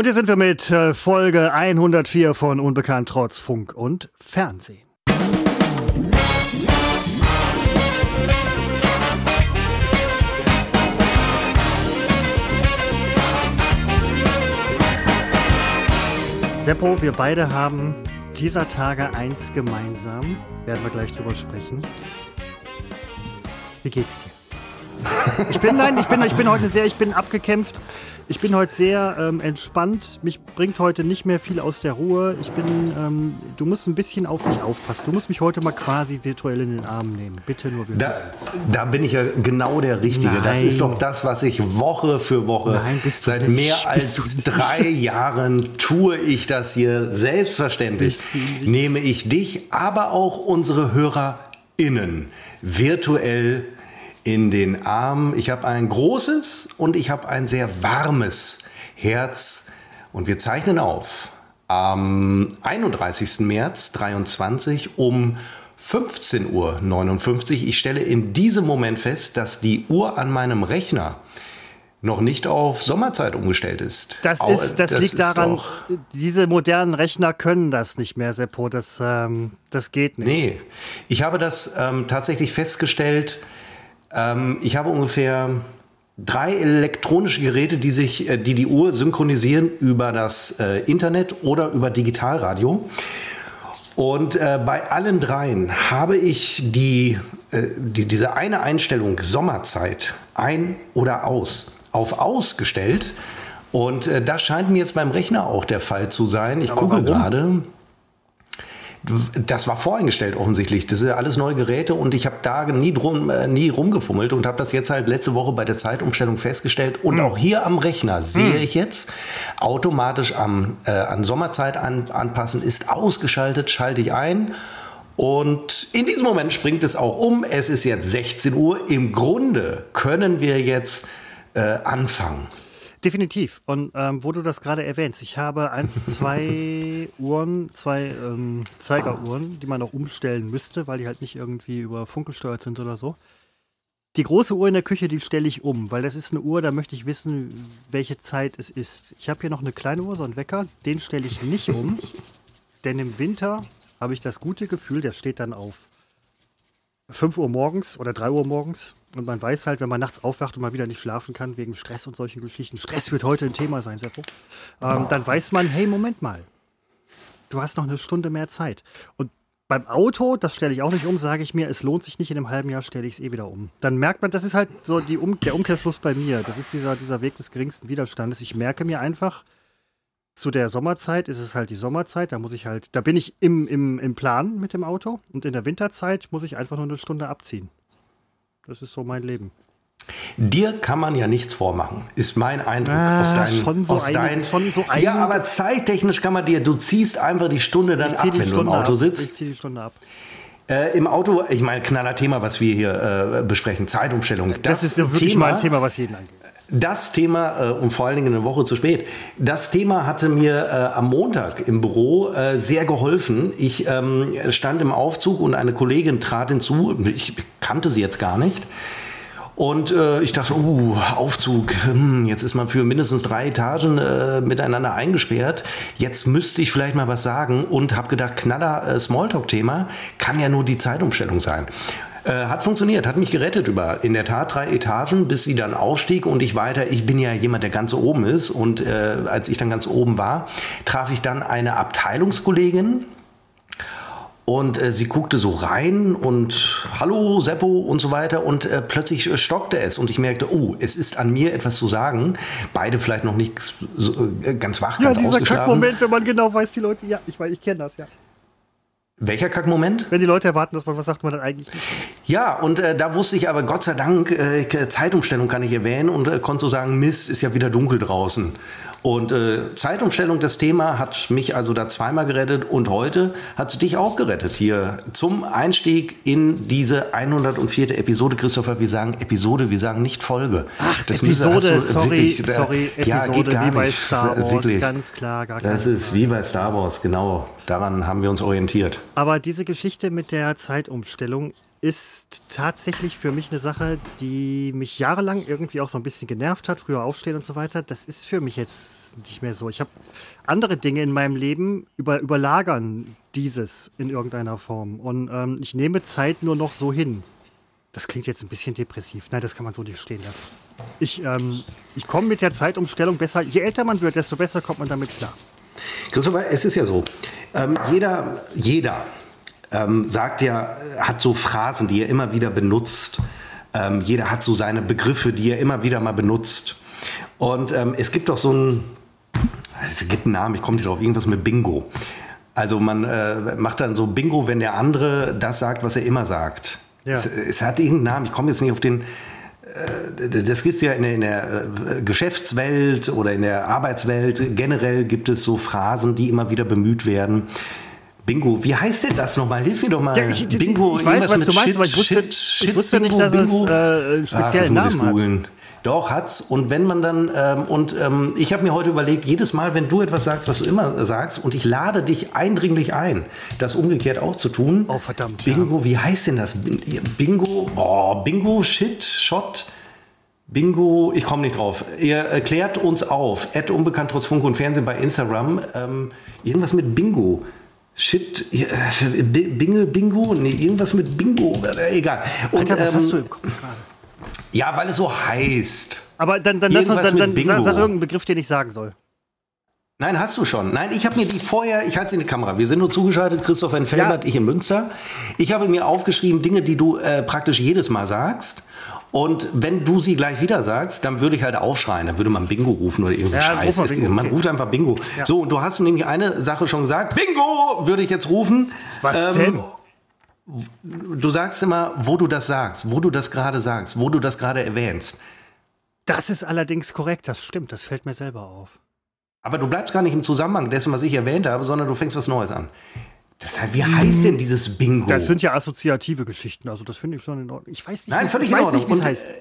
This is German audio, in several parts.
Und hier sind wir mit äh, Folge 104 von Unbekannt trotz Funk und Fernsehen. Seppo, wir beide haben dieser Tage eins gemeinsam. Werden wir gleich drüber sprechen. Wie geht's dir? Ich bin, nein, ich bin, ich bin heute sehr, ich bin abgekämpft. Ich bin heute sehr ähm, entspannt. Mich bringt heute nicht mehr viel aus der Ruhe. Ich bin, ähm, du musst ein bisschen auf mich aufpassen. Du musst mich heute mal quasi virtuell in den Arm nehmen. Bitte nur virtuell. Da, da bin ich ja genau der Richtige. Nein. Das ist doch das, was ich Woche für Woche Nein, seit nicht. mehr als drei Jahren tue ich das hier. Selbstverständlich nehme ich dich, aber auch unsere HörerInnen virtuell in den Arm. Ich habe ein großes und ich habe ein sehr warmes Herz und wir zeichnen auf am 31. März 23 um 15.59 Uhr. Ich stelle in diesem Moment fest, dass die Uhr an meinem Rechner noch nicht auf Sommerzeit umgestellt ist. Das, ist, das, das liegt ist daran, diese modernen Rechner können das nicht mehr, Seppo. Das, ähm, das geht nicht. Nee, ich habe das ähm, tatsächlich festgestellt, ähm, ich habe ungefähr drei elektronische Geräte, die sich, äh, die die Uhr synchronisieren über das äh, Internet oder über Digitalradio. Und äh, bei allen dreien habe ich die, äh, die, diese eine Einstellung Sommerzeit ein oder aus auf ausgestellt. Und äh, das scheint mir jetzt beim Rechner auch der Fall zu sein. Ich Aber gucke gerade. Das war voreingestellt offensichtlich. Das sind alles neue Geräte und ich habe da nie, drum, äh, nie rumgefummelt und habe das jetzt halt letzte Woche bei der Zeitumstellung festgestellt. Und mhm. auch hier am Rechner sehe mhm. ich jetzt automatisch am, äh, an Sommerzeit an, anpassen, ist ausgeschaltet, schalte ich ein. Und in diesem Moment springt es auch um. Es ist jetzt 16 Uhr. Im Grunde können wir jetzt äh, anfangen. Definitiv. Und ähm, wo du das gerade erwähnst, ich habe eins, zwei Uhren, zwei ähm, Zeigeruhren, die man auch umstellen müsste, weil die halt nicht irgendwie über Funk gesteuert sind oder so. Die große Uhr in der Küche, die stelle ich um, weil das ist eine Uhr, da möchte ich wissen, welche Zeit es ist. Ich habe hier noch eine kleine Uhr, so einen Wecker, den stelle ich nicht um, denn im Winter habe ich das gute Gefühl, der steht dann auf 5 Uhr morgens oder 3 Uhr morgens und man weiß halt, wenn man nachts aufwacht und mal wieder nicht schlafen kann, wegen Stress und solchen Geschichten, Stress wird heute ein Thema sein, Seppo, ähm, dann weiß man, hey, Moment mal, du hast noch eine Stunde mehr Zeit. Und beim Auto, das stelle ich auch nicht um, sage ich mir, es lohnt sich nicht, in einem halben Jahr stelle ich es eh wieder um. Dann merkt man, das ist halt so die um der Umkehrschluss bei mir. Das ist dieser, dieser Weg des geringsten Widerstandes. Ich merke mir einfach, zu der Sommerzeit ist es halt die Sommerzeit, da muss ich halt, da bin ich im, im, im Plan mit dem Auto und in der Winterzeit muss ich einfach nur eine Stunde abziehen. Das ist so mein Leben. Dir kann man ja nichts vormachen, ist mein Eindruck ah, aus deinen. Schon so aus ein, dein, schon so ja, aber zeittechnisch kann man dir, du ziehst einfach die Stunde dann ab, wenn Stunde du im Auto ab. sitzt. Ich ziehe die Stunde ab. Äh, Im Auto, ich meine, knaller Thema, was wir hier äh, besprechen, Zeitumstellung. Das, das ist ja wirklich Thema, mal ein Thema, was jeden angeht. Das Thema, äh, und vor allen Dingen eine Woche zu spät, das Thema hatte mir äh, am Montag im Büro äh, sehr geholfen. Ich ähm, stand im Aufzug und eine Kollegin trat hinzu. Ich kannte sie jetzt gar nicht. Und äh, ich dachte, uh, Aufzug, hm, jetzt ist man für mindestens drei Etagen äh, miteinander eingesperrt. Jetzt müsste ich vielleicht mal was sagen und habe gedacht, knaller äh, Smalltalk-Thema kann ja nur die Zeitumstellung sein. Äh, hat funktioniert, hat mich gerettet über in der Tat drei Etagen, bis sie dann aufstieg und ich weiter. Ich bin ja jemand, der ganz oben ist und äh, als ich dann ganz oben war, traf ich dann eine Abteilungskollegin, und äh, sie guckte so rein und hallo Seppo und so weiter und äh, plötzlich stockte es und ich merkte, oh, es ist an mir etwas zu sagen. Beide vielleicht noch nicht so, äh, ganz wach, ja, ganz dieser Kackmoment, wenn man genau weiß, die Leute, ja, ich, ich kenne das, ja. Welcher Kackmoment? Wenn die Leute erwarten, dass man was sagt, man dann eigentlich nicht. Ja, und äh, da wusste ich aber Gott sei Dank, äh, Zeitumstellung kann ich erwähnen und äh, konnte so sagen, Mist, ist ja wieder dunkel draußen. Und äh, Zeitumstellung, das Thema, hat mich also da zweimal gerettet und heute hat es dich auch gerettet hier zum Einstieg in diese 104. Episode. Christopher, wir sagen Episode, wir sagen nicht Folge. Ach, das Episode, müssen, sorry, wirklich, äh, sorry, ja, Episode, geht gar wie bei nicht, Star Wars, wirklich. ganz klar. Gar das ist Frage. wie bei Star Wars, genau. Daran haben wir uns orientiert. Aber diese Geschichte mit der Zeitumstellung, ist tatsächlich für mich eine Sache, die mich jahrelang irgendwie auch so ein bisschen genervt hat, früher aufstehen und so weiter. Das ist für mich jetzt nicht mehr so. Ich habe andere Dinge in meinem Leben über, überlagern dieses in irgendeiner Form. Und ähm, ich nehme Zeit nur noch so hin. Das klingt jetzt ein bisschen depressiv. Nein, das kann man so nicht stehen lassen. Ich, ähm, ich komme mit der Zeitumstellung besser. Je älter man wird, desto besser kommt man damit klar. Christopher, es ist ja so. Ähm, jeder, jeder ähm, sagt ja, hat so Phrasen, die er immer wieder benutzt. Ähm, jeder hat so seine Begriffe, die er immer wieder mal benutzt. Und ähm, es gibt doch so ein, es gibt einen Namen, ich komme nicht drauf, irgendwas mit Bingo. Also man äh, macht dann so Bingo, wenn der andere das sagt, was er immer sagt. Ja. Es, es, hat irgendeinen Namen, ich komme jetzt nicht auf den. Äh, das gibt es ja in der, in der, äh, Geschäftswelt oder in der Arbeitswelt. Generell gibt es so Phrasen, die immer wieder bemüht werden. Bingo, wie heißt denn das nochmal? Hilf mir doch mal. Ja, ich, Bingo, ich weiß, was du meinst, Shit, aber ich wusste, Shit, ich wusste Bingo, nicht, dass Bingo. es äh, speziellen Ach, Namen hat. Doch, hat's. Und wenn man dann, ähm, und ähm, ich habe mir heute überlegt, jedes Mal, wenn du etwas sagst, was du immer sagst, und ich lade dich eindringlich ein, das umgekehrt auch zu tun. Oh, verdammt. Bingo, ja. wie heißt denn das? Bingo, oh, Bingo, Shit, Shot. Bingo, ich komme nicht drauf. Ihr erklärt uns auf. Ad unbekannt trotz Funk und Fernsehen bei Instagram. Ähm, irgendwas mit Bingo. Shit, äh, Bingo, Bingo? Nee, irgendwas mit Bingo. Äh, egal. Und, Alter, was ähm, hast du im Kopf gerade? Ja, weil es so heißt. Aber dann, dann, lass uns, dann, dann sag, sag irgendeinen Begriff, den ich sagen soll. Nein, hast du schon. Nein, ich habe mir die vorher, ich halte sie in die Kamera. Wir sind nur zugeschaltet, Christoph in Felbert, ja. ich in Münster. Ich habe mir aufgeschrieben, Dinge, die du äh, praktisch jedes Mal sagst. Und wenn du sie gleich wieder sagst, dann würde ich halt aufschreien. Dann würde man Bingo rufen oder irgendein ja, Scheiß. Bingo, man ruft einfach Bingo. Ja. So, und du hast nämlich eine Sache schon gesagt. Bingo würde ich jetzt rufen. Was ähm, denn? Du sagst immer, wo du das sagst, wo du das gerade sagst, wo du das gerade erwähnst. Das ist allerdings korrekt, das stimmt, das fällt mir selber auf. Aber du bleibst gar nicht im Zusammenhang dessen, was ich erwähnt habe, sondern du fängst was Neues an. Deshalb, wie heißt denn dieses Bingo? Das sind ja assoziative Geschichten, also das finde ich schon in Ordnung. Ich weiß nicht, Nein, völlig ich in Ordnung. Nicht, heißt. Äh,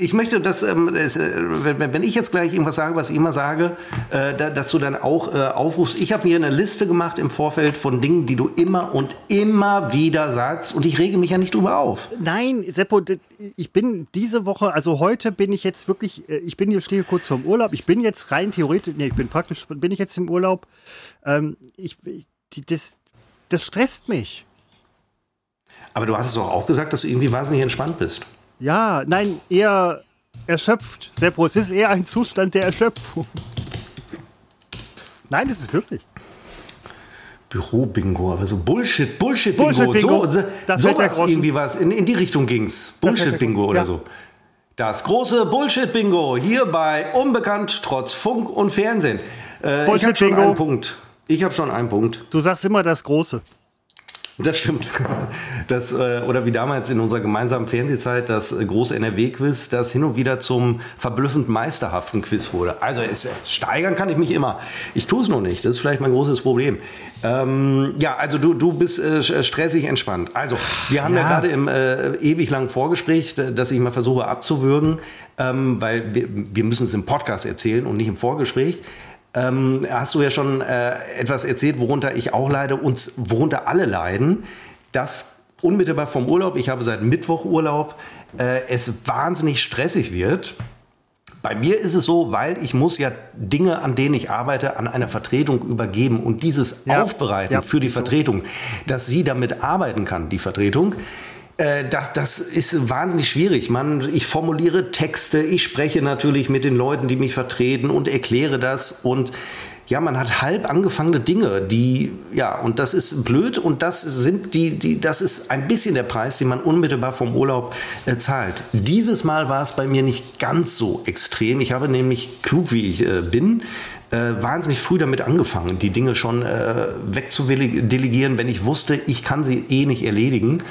ich möchte, dass, ähm, das, äh, wenn, wenn, ich jetzt gleich irgendwas sage, was ich immer sage, äh, da, dass du dann auch äh, aufrufst. Ich habe mir eine Liste gemacht im Vorfeld von Dingen, die du immer und immer wieder sagst und ich rege mich ja nicht drüber auf. Nein, Seppo, ich bin diese Woche, also heute bin ich jetzt wirklich, äh, ich bin hier, stehe kurz vorm Urlaub, ich bin jetzt rein theoretisch, nee, ich bin praktisch, bin ich jetzt im Urlaub. Ähm, ich, die, das, das stresst mich. Aber du hattest doch auch gesagt, dass du irgendwie wahnsinnig entspannt bist. Ja, nein, eher erschöpft. Seppo, es ist eher ein Zustand der Erschöpfung. Nein, das ist wirklich. Büro-Bingo, aber so Bullshit, Bullshit-Bingo. Bullshit so, so, sowas irgendwie was. In, in die Richtung ging's. Bullshit-Bingo oder ja. so. Das große Bullshit-Bingo hier bei Unbekannt trotz Funk und Fernsehen. Äh, ich habe schon einen Punkt. Ich habe schon einen Punkt. Du sagst immer das Große. Das stimmt. Das, äh, oder wie damals in unserer gemeinsamen Fernsehzeit das große NRW-Quiz, das hin und wieder zum verblüffend meisterhaften Quiz wurde. Also es, steigern kann ich mich immer. Ich tue es noch nicht. Das ist vielleicht mein großes Problem. Ähm, ja, also du, du bist äh, stressig entspannt. Also, wir haben ja, ja gerade im äh, ewig langen Vorgespräch, dass ich mal versuche abzuwürgen, ähm, weil wir, wir müssen es im Podcast erzählen und nicht im Vorgespräch ähm, hast du ja schon äh, etwas erzählt, worunter ich auch leide und worunter alle leiden, dass unmittelbar vom Urlaub, ich habe seit Mittwoch Urlaub, äh, es wahnsinnig stressig wird. Bei mir ist es so, weil ich muss ja Dinge, an denen ich arbeite, an eine Vertretung übergeben und dieses ja, aufbereiten ja, für die Vertretung, dass sie damit arbeiten kann, die Vertretung. Äh, das, das ist wahnsinnig schwierig. Man, ich formuliere Texte, ich spreche natürlich mit den Leuten, die mich vertreten und erkläre das und ja, man hat halb angefangene Dinge, die, ja, und das ist blöd und das sind die, die, das ist ein bisschen der Preis, den man unmittelbar vom Urlaub äh, zahlt. Dieses Mal war es bei mir nicht ganz so extrem. Ich habe nämlich, klug wie ich äh, bin, äh, wahnsinnig früh damit angefangen, die Dinge schon äh, wegzudelegieren, wenn ich wusste, ich kann sie eh nicht erledigen.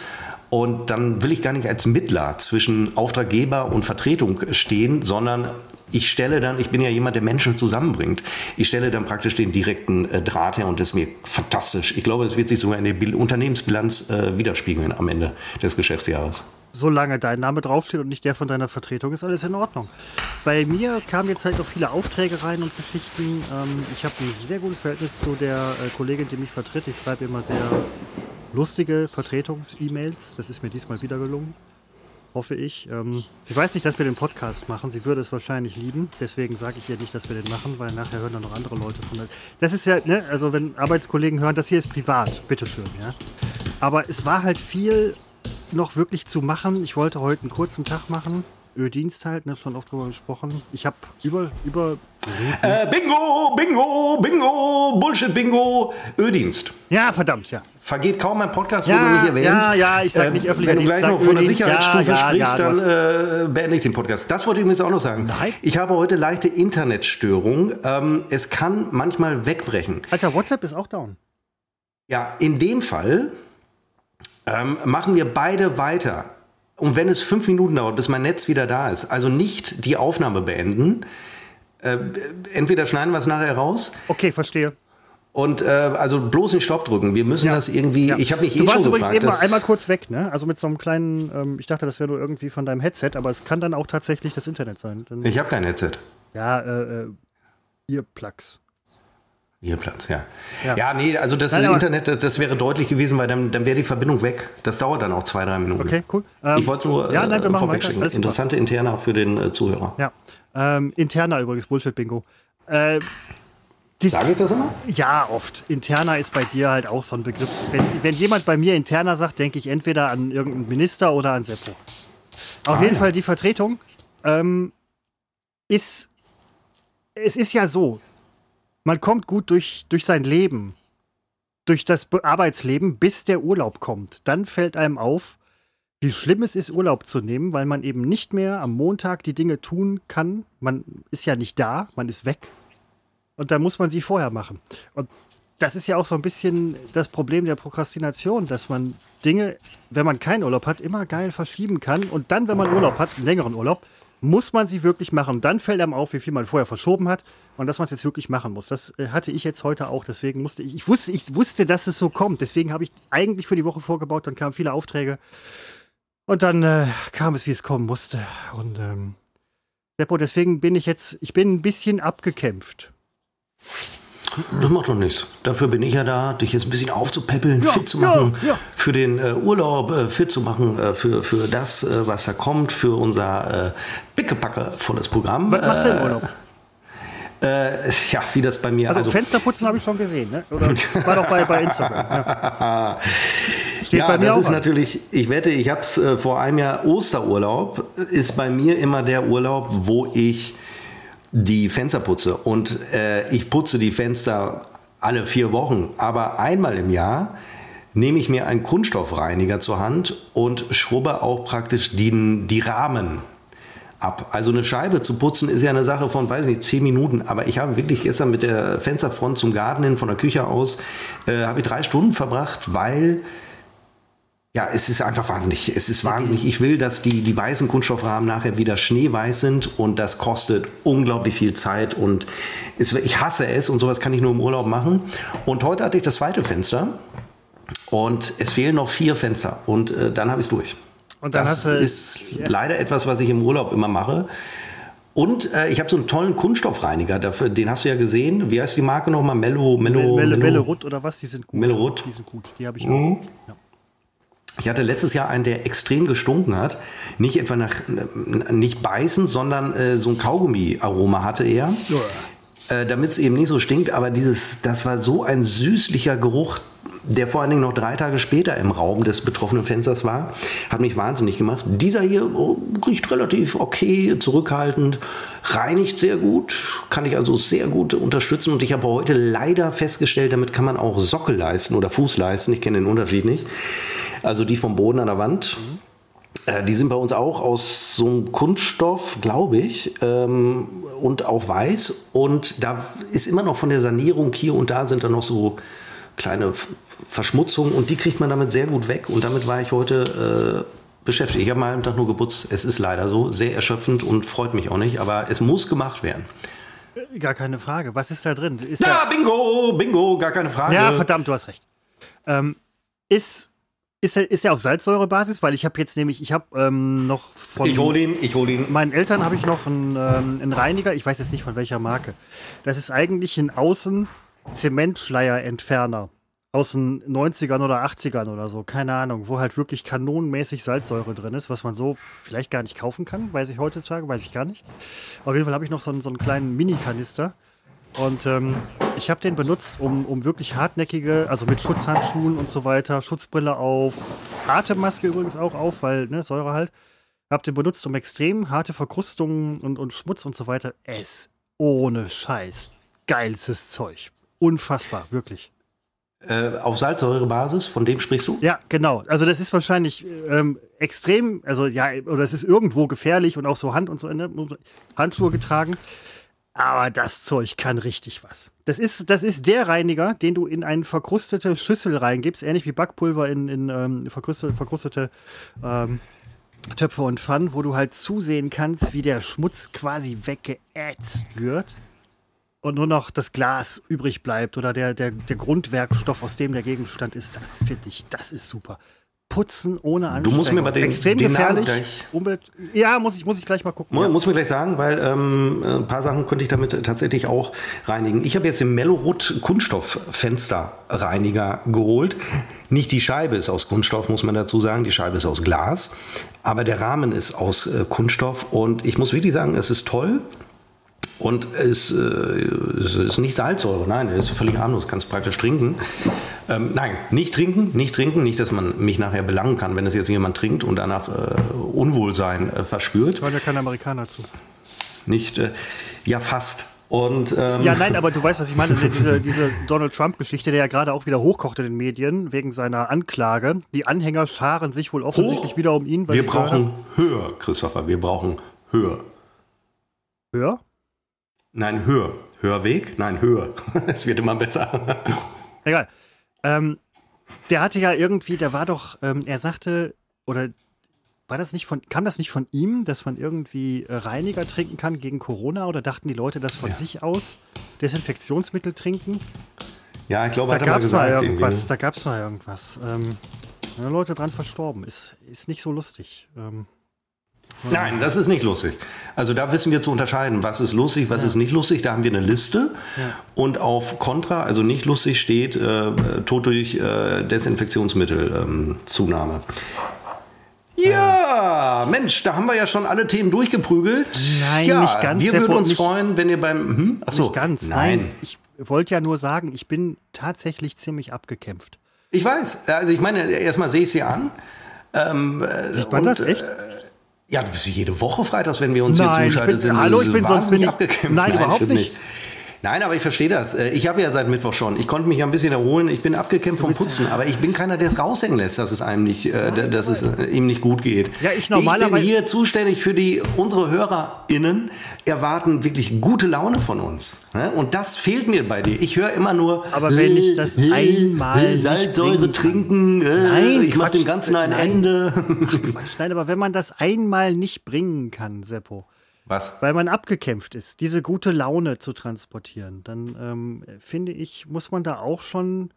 Und dann will ich gar nicht als Mittler zwischen Auftraggeber und Vertretung stehen, sondern ich stelle dann, ich bin ja jemand, der Menschen zusammenbringt, ich stelle dann praktisch den direkten äh, Draht her und das ist mir fantastisch. Ich glaube, es wird sich sogar in der Unternehmensbilanz äh, widerspiegeln am Ende des Geschäftsjahres. Solange dein Name draufsteht und nicht der von deiner Vertretung, ist alles in Ordnung. Bei mir kamen jetzt halt auch viele Aufträge rein und Geschichten. Ähm, ich habe ein sehr gutes Verhältnis zu der äh, Kollegin, die mich vertritt. Ich schreibe immer sehr lustige Vertretungs-E-Mails. Das ist mir diesmal wieder gelungen. Hoffe ich. Ähm, sie weiß nicht, dass wir den Podcast machen. Sie würde es wahrscheinlich lieben. Deswegen sage ich ihr nicht, dass wir den machen, weil nachher hören dann noch andere Leute von der. Das ist ja, ne, also wenn Arbeitskollegen hören, das hier ist privat. Bitteschön, ja. Aber es war halt viel noch wirklich zu machen. Ich wollte heute einen kurzen Tag machen. Ödienst halt, ne, schon oft drüber gesprochen. Ich habe über, über. Äh, bingo, Bingo, Bingo, Bullshit, Bingo, Ödienst. Ja, verdammt, ja. Vergeht kaum ein Podcast, wo Ja, du nicht erwähnst. ja, ja, ich sag nicht Äh, öffentlich, Wenn du ich gleich noch von der Sicherheitsstufe ja, sprichst, ja, dann äh, beende ich den Podcast. Das wollte ich übrigens auch noch sagen. Nein. Ich habe heute leichte Internetstörung. Ähm, es kann manchmal wegbrechen. Alter, WhatsApp ist auch down. Ja, in dem Fall ähm, machen wir beide weiter. Und wenn es fünf Minuten dauert, bis mein Netz wieder da ist, also nicht die Aufnahme beenden, äh, entweder schneiden wir es nachher raus Okay, verstehe. und äh, also bloß nicht Stopp drücken. Wir müssen Ja. das irgendwie. Ja. Ich habe mich du eh warst schon übrigens gefragt. eben mal einmal kurz weg, ne? Also mit so einem kleinen, ähm, ich dachte, das wäre nur irgendwie von deinem Headset, aber es kann dann auch tatsächlich das Internet sein. Dann, ich habe kein Headset. ja, äh, äh, Earplugs. Platz, ja. Ja. Ja, nee, also das Nein, Internet, das- wäre deutlich gewesen, weil dann, dann wäre die Verbindung weg. Das dauert dann auch zwei, drei Minuten. Okay, cool. Ähm, Ich wollte nur ja, nein, wir äh, machen weiter. Alles. Interessante Interna für den äh, Zuhörer. Ja. Ähm, interner übrigens, Bullshit-Bingo. Äh, Sage ich das immer? Ja, oft. Interner ist bei dir halt auch so ein Begriff. Wenn, wenn jemand bei mir interner sagt, denke ich entweder an irgendeinen Minister oder an Seppo. Auf Ah, jeden ja. Fall die Vertretung ähm, ist. Es ist ja so, man kommt gut durch, durch sein Leben, durch das Be- Arbeitsleben, bis der Urlaub kommt. Dann fällt einem auf, wie schlimm es ist, Urlaub zu nehmen, weil man eben nicht mehr am Montag die Dinge tun kann. Man ist ja nicht da, man ist weg. Und dann muss man sie vorher machen. Und das ist ja auch so ein bisschen das Problem der Prokrastination, dass man Dinge, wenn man keinen Urlaub hat, immer geil verschieben kann. Und dann, wenn man Urlaub hat, einen längeren Urlaub, muss man sie wirklich machen. Dann fällt einem auf, wie viel man vorher verschoben hat und dass man es jetzt wirklich machen muss. Das äh, hatte ich jetzt heute auch. Deswegen musste ich, ich wusste, ich wusste, dass es so kommt. Deswegen habe ich eigentlich für die Woche vorgebaut. Dann kamen viele Aufträge. Und dann äh, kam es, wie es kommen musste. Und ähm, Seppo, deswegen bin ich jetzt, ich bin ein bisschen abgekämpft. Das macht doch nichts. Dafür bin ich ja da, dich jetzt ein bisschen aufzupäppeln, Ja, fit zu ja, machen, ja. für den äh, Urlaub, äh, fit zu machen, äh, für, für das, äh, was da kommt, für unser äh, pickepacke volles Programm. Was machst du im Äh, Urlaub? Äh, ja, wie das bei mir Also, also Fensterputzen habe ich schon gesehen, ne? Oder war doch bei, bei Instagram. Ja. Steht ja, bei mir das ist an. natürlich, ich wette, ich habe es äh, vor einem Jahr Osterurlaub, ist bei mir immer der Urlaub, wo ich die Fenster putze. Und äh, ich putze die Fenster alle vier Wochen, aber einmal im Jahr nehme ich mir einen Kunststoffreiniger zur Hand und schrubbe auch praktisch die, die Rahmen ab. Also eine Scheibe zu putzen ist ja eine Sache von, weiß nicht, zehn Minuten. Aber ich habe wirklich gestern mit der Fensterfront zum Garten hin, von der Küche aus, äh, habe ich drei Stunden verbracht, weil ja, es ist einfach wahnsinnig. Es ist wahnsinnig. Ich will, dass die, die weißen Kunststoffrahmen nachher wieder schneeweiß sind und das kostet unglaublich viel Zeit und es, ich hasse es und sowas kann ich nur im Urlaub machen. Und heute hatte ich das zweite Fenster und es fehlen noch vier Fenster und äh, dann habe ich es durch. Und dann das hast du- ist Ja. leider etwas, was ich im Urlaub immer mache. Und äh, ich habe so einen tollen Kunststoffreiniger, dafür, den hast du ja gesehen. Wie heißt die Marke nochmal? Mello, Mello, Mello. Melle Rutt oder was? Die sind gut. Melle Rutt. Die sind gut. Die habe ich Mhm. auch. Ja. Ich hatte letztes Jahr einen, der extrem gestunken hat. Nicht etwa nach, äh, nicht beißen, sondern äh, so ein Kaugummi-Aroma hatte er. Äh, Damit es eben nicht so stinkt, aber dieses, das war so ein süßlicher Geruch, der vor allen Dingen noch drei Tage später im Raum des betroffenen Fensters war, hat mich wahnsinnig gemacht. Dieser hier oh, riecht relativ okay, zurückhaltend, reinigt sehr gut, kann ich also sehr gut unterstützen. Und ich habe heute leider festgestellt, damit kann man auch Sockel leisten oder Fuß leisten. Ich kenne den Unterschied nicht. Also die vom Boden an der Wand. Äh, Die sind bei uns auch aus so einem Kunststoff, glaube ich, ähm, und auch weiß. Und da ist immer noch von der Sanierung hier und da sind da noch so kleine Verschmutzungen und die kriegt man damit sehr gut weg. Und damit war ich heute äh, beschäftigt. Ich habe mal einen Tag nur geputzt. Es ist leider so, sehr erschöpfend und freut mich auch nicht, aber es muss gemacht werden. Gar keine Frage. Was ist da drin? Ist Ja, Bingo, Bingo, gar keine Frage. Ja, verdammt, du hast recht. Ähm, ist, ist, er, ist er auf Salzsäurebasis? Weil ich habe jetzt nämlich, ich habe ähm, noch von ich hole ihn, ich hole ihn. meinen Eltern habe ich noch einen, ähm, einen Reiniger, ich weiß jetzt nicht von welcher Marke. Das ist eigentlich ein Außen-Zementschleierentferner aus den 90ern oder 80ern oder so, keine Ahnung, wo halt wirklich kanonenmäßig Salzsäure drin ist, was man so vielleicht gar nicht kaufen kann, weiß ich heutzutage, weiß ich gar nicht. Auf jeden Fall habe ich noch so einen, so einen kleinen Mini-Kanister. Und ähm, ich habe den benutzt, um, um wirklich hartnäckige, also mit Schutzhandschuhen und so weiter, Schutzbrille auf, Atemmaske übrigens auch auf, weil, ne, Säure halt. Hab den benutzt, um extrem harte Verkrustungen und, und Schmutz und so weiter. Es ohne Scheiß. Geilstes Zeug. Unfassbar, wirklich. Äh, auf Salzsäurebasis, von dem sprichst du? Ja, genau. Also das ist wahrscheinlich ähm, extrem, also ja, oder es ist irgendwo gefährlich und auch so Hand und so, ne, Handschuhe getragen. Aber das Zeug kann richtig was. Das ist, das ist der Reiniger, den du in eine verkrustete Schüssel reingibst, ähnlich wie Backpulver in, in ähm, verkrustete, verkrustete ähm, Töpfe und Pfannen, wo du halt zusehen kannst, wie der Schmutz quasi weggeätzt wird und nur noch das Glas übrig bleibt oder der, der, der Grundwerkstoff, aus dem der Gegenstand ist. Das finde ich, das ist super. Putzen ohne Anstrengung. Du musst mir mal den, Extrem den gefährlich. gleich Umwelt. Ja, muss ich, muss ich gleich mal gucken. Mu- ja. Muss mir gleich sagen, weil ähm, ein paar Sachen könnte ich damit tatsächlich auch reinigen. Ich habe jetzt den Mellorot Kunststofffensterreiniger geholt. Nicht die Scheibe ist aus Kunststoff, muss man dazu sagen. Die Scheibe ist aus Glas. Aber der Rahmen ist aus äh, Kunststoff. Und ich muss wirklich sagen, es ist toll. Und es, äh, es ist nicht Salzsäure, nein, es ist völlig harmlos, kannst praktisch trinken. Ähm, nein, nicht trinken, nicht trinken, nicht, dass man mich nachher belangen kann, wenn es jetzt jemand trinkt und danach äh, Unwohlsein äh, verspürt. Hören ja keine Amerikaner zu. Nicht, äh, ja, fast. Und ähm, Ja, nein, aber du weißt, was ich meine. Diese, diese Donald Trump-Geschichte, der ja gerade auch wieder hochkocht in den Medien wegen seiner Anklage. Die Anhänger scharen sich wohl offensichtlich Hoch. wieder um ihn. weil wir brauchen höher, Christopher, wir brauchen höher. höher. Nein, höher. Hörweg? Nein, höher. es wird immer besser. Egal. Ähm, der hatte ja irgendwie, der war doch, ähm, er sagte, oder war das nicht von, kam das nicht von ihm, dass man irgendwie äh, Reiniger trinken kann gegen Corona oder dachten die Leute das von sich aus? Desinfektionsmittel trinken? ja, ich glaube, Da mal gab es mal gesagt. irgendwas. irgendwie. Da gab es mal irgendwas. Ähm, ja, Leute dran verstorben. Ist, ist nicht so lustig. Ähm, Nein, das ist nicht lustig. Also da wissen wir zu unterscheiden, was ist lustig, was ist nicht lustig. Da haben wir eine Liste. Und auf Contra, also nicht lustig, steht äh, Tod durch äh, Desinfektionsmittelzunahme. Ähm, Zunahme. ja, Mensch, da haben wir ja schon alle Themen durchgeprügelt. Nein, ja, nicht ganz, Wir würden uns nicht- freuen, wenn ihr beim... Hm? Achso, nicht ganz. Nein. Ich wollte ja nur sagen, ich bin tatsächlich ziemlich abgekämpft. Ich weiß. Also ich meine, erstmal sehe ich sie an. Ähm, äh, Sieht man und, das echt? Äh, ja, du bist jede Woche freitags, wenn wir uns hier Nein, ich zuschalten sind. hallo, ich bin sonst wahnsinnig bin ich- abgekämpft. Nein, überhaupt stimmt nicht. Nein, aber ich verstehe das. Äh, Ich habe ja seit Mittwoch schon. Ich konnte mich ja ein bisschen erholen. Ich bin abgekämpft vom Putzen, aber ich bin keiner, der es raushängen lässt, dass es einem nicht, äh, dass es äh, ihm nicht gut geht. Ja, ich Ich bin normalerweise- hier zuständig für die unsere HörerInnen erwarten wirklich gute Laune von uns. ne? Und das fehlt mir bei dir. Ich höre immer nur. Aber wenn ich das einmal Salzsäure trinken. Äh, Nein, ich mache dem Ganzen ein nein. Ende. Quatsch, nein, aber wenn man das einmal nicht bringen kann, Seppo, Was? weil man abgekämpft ist, diese gute Laune zu transportieren, dann ähm, finde ich, muss man da auch schon,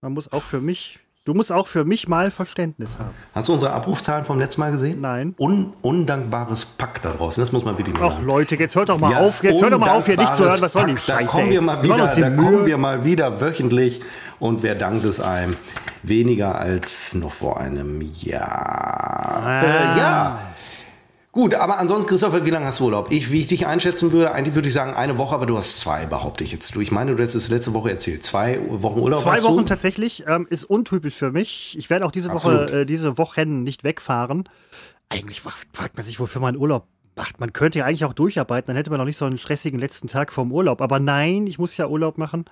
man muss auch für mich, du musst auch für mich mal Verständnis haben. Hast du unsere Abrufzahlen vom letzten Mal gesehen? Nein. Un undankbares Pack da draußen. Das muss man wirklich mal Ach Leute, jetzt hört doch mal Ja, auf, jetzt hört doch mal auf, hier nicht zu hören, was soll die. Scheiße. Da kommen wir mal wieder, da Mühe. kommen wir mal wieder wöchentlich und wer dankt es einem? Weniger als noch vor einem Jahr. Ah. Äh, ja. Gut, aber ansonsten, Christopher, wie lange hast du Urlaub? Ich, wie ich dich einschätzen würde, eigentlich würde ich sagen eine Woche, aber du hast zwei, behaupte ich jetzt. Du, ich meine, du hast es letzte Woche erzählt. Zwei Wochen Urlaub Zwei Wochen du? tatsächlich ähm, ist untypisch für mich. Ich werde auch diese Absolut. Woche, äh, diese Wochen nicht wegfahren. Eigentlich fragt fragt man sich, wofür man Urlaub macht. Man könnte ja eigentlich auch durcharbeiten, dann hätte man noch nicht so einen stressigen letzten Tag vom Urlaub. Aber nein, ich muss ja Urlaub machen.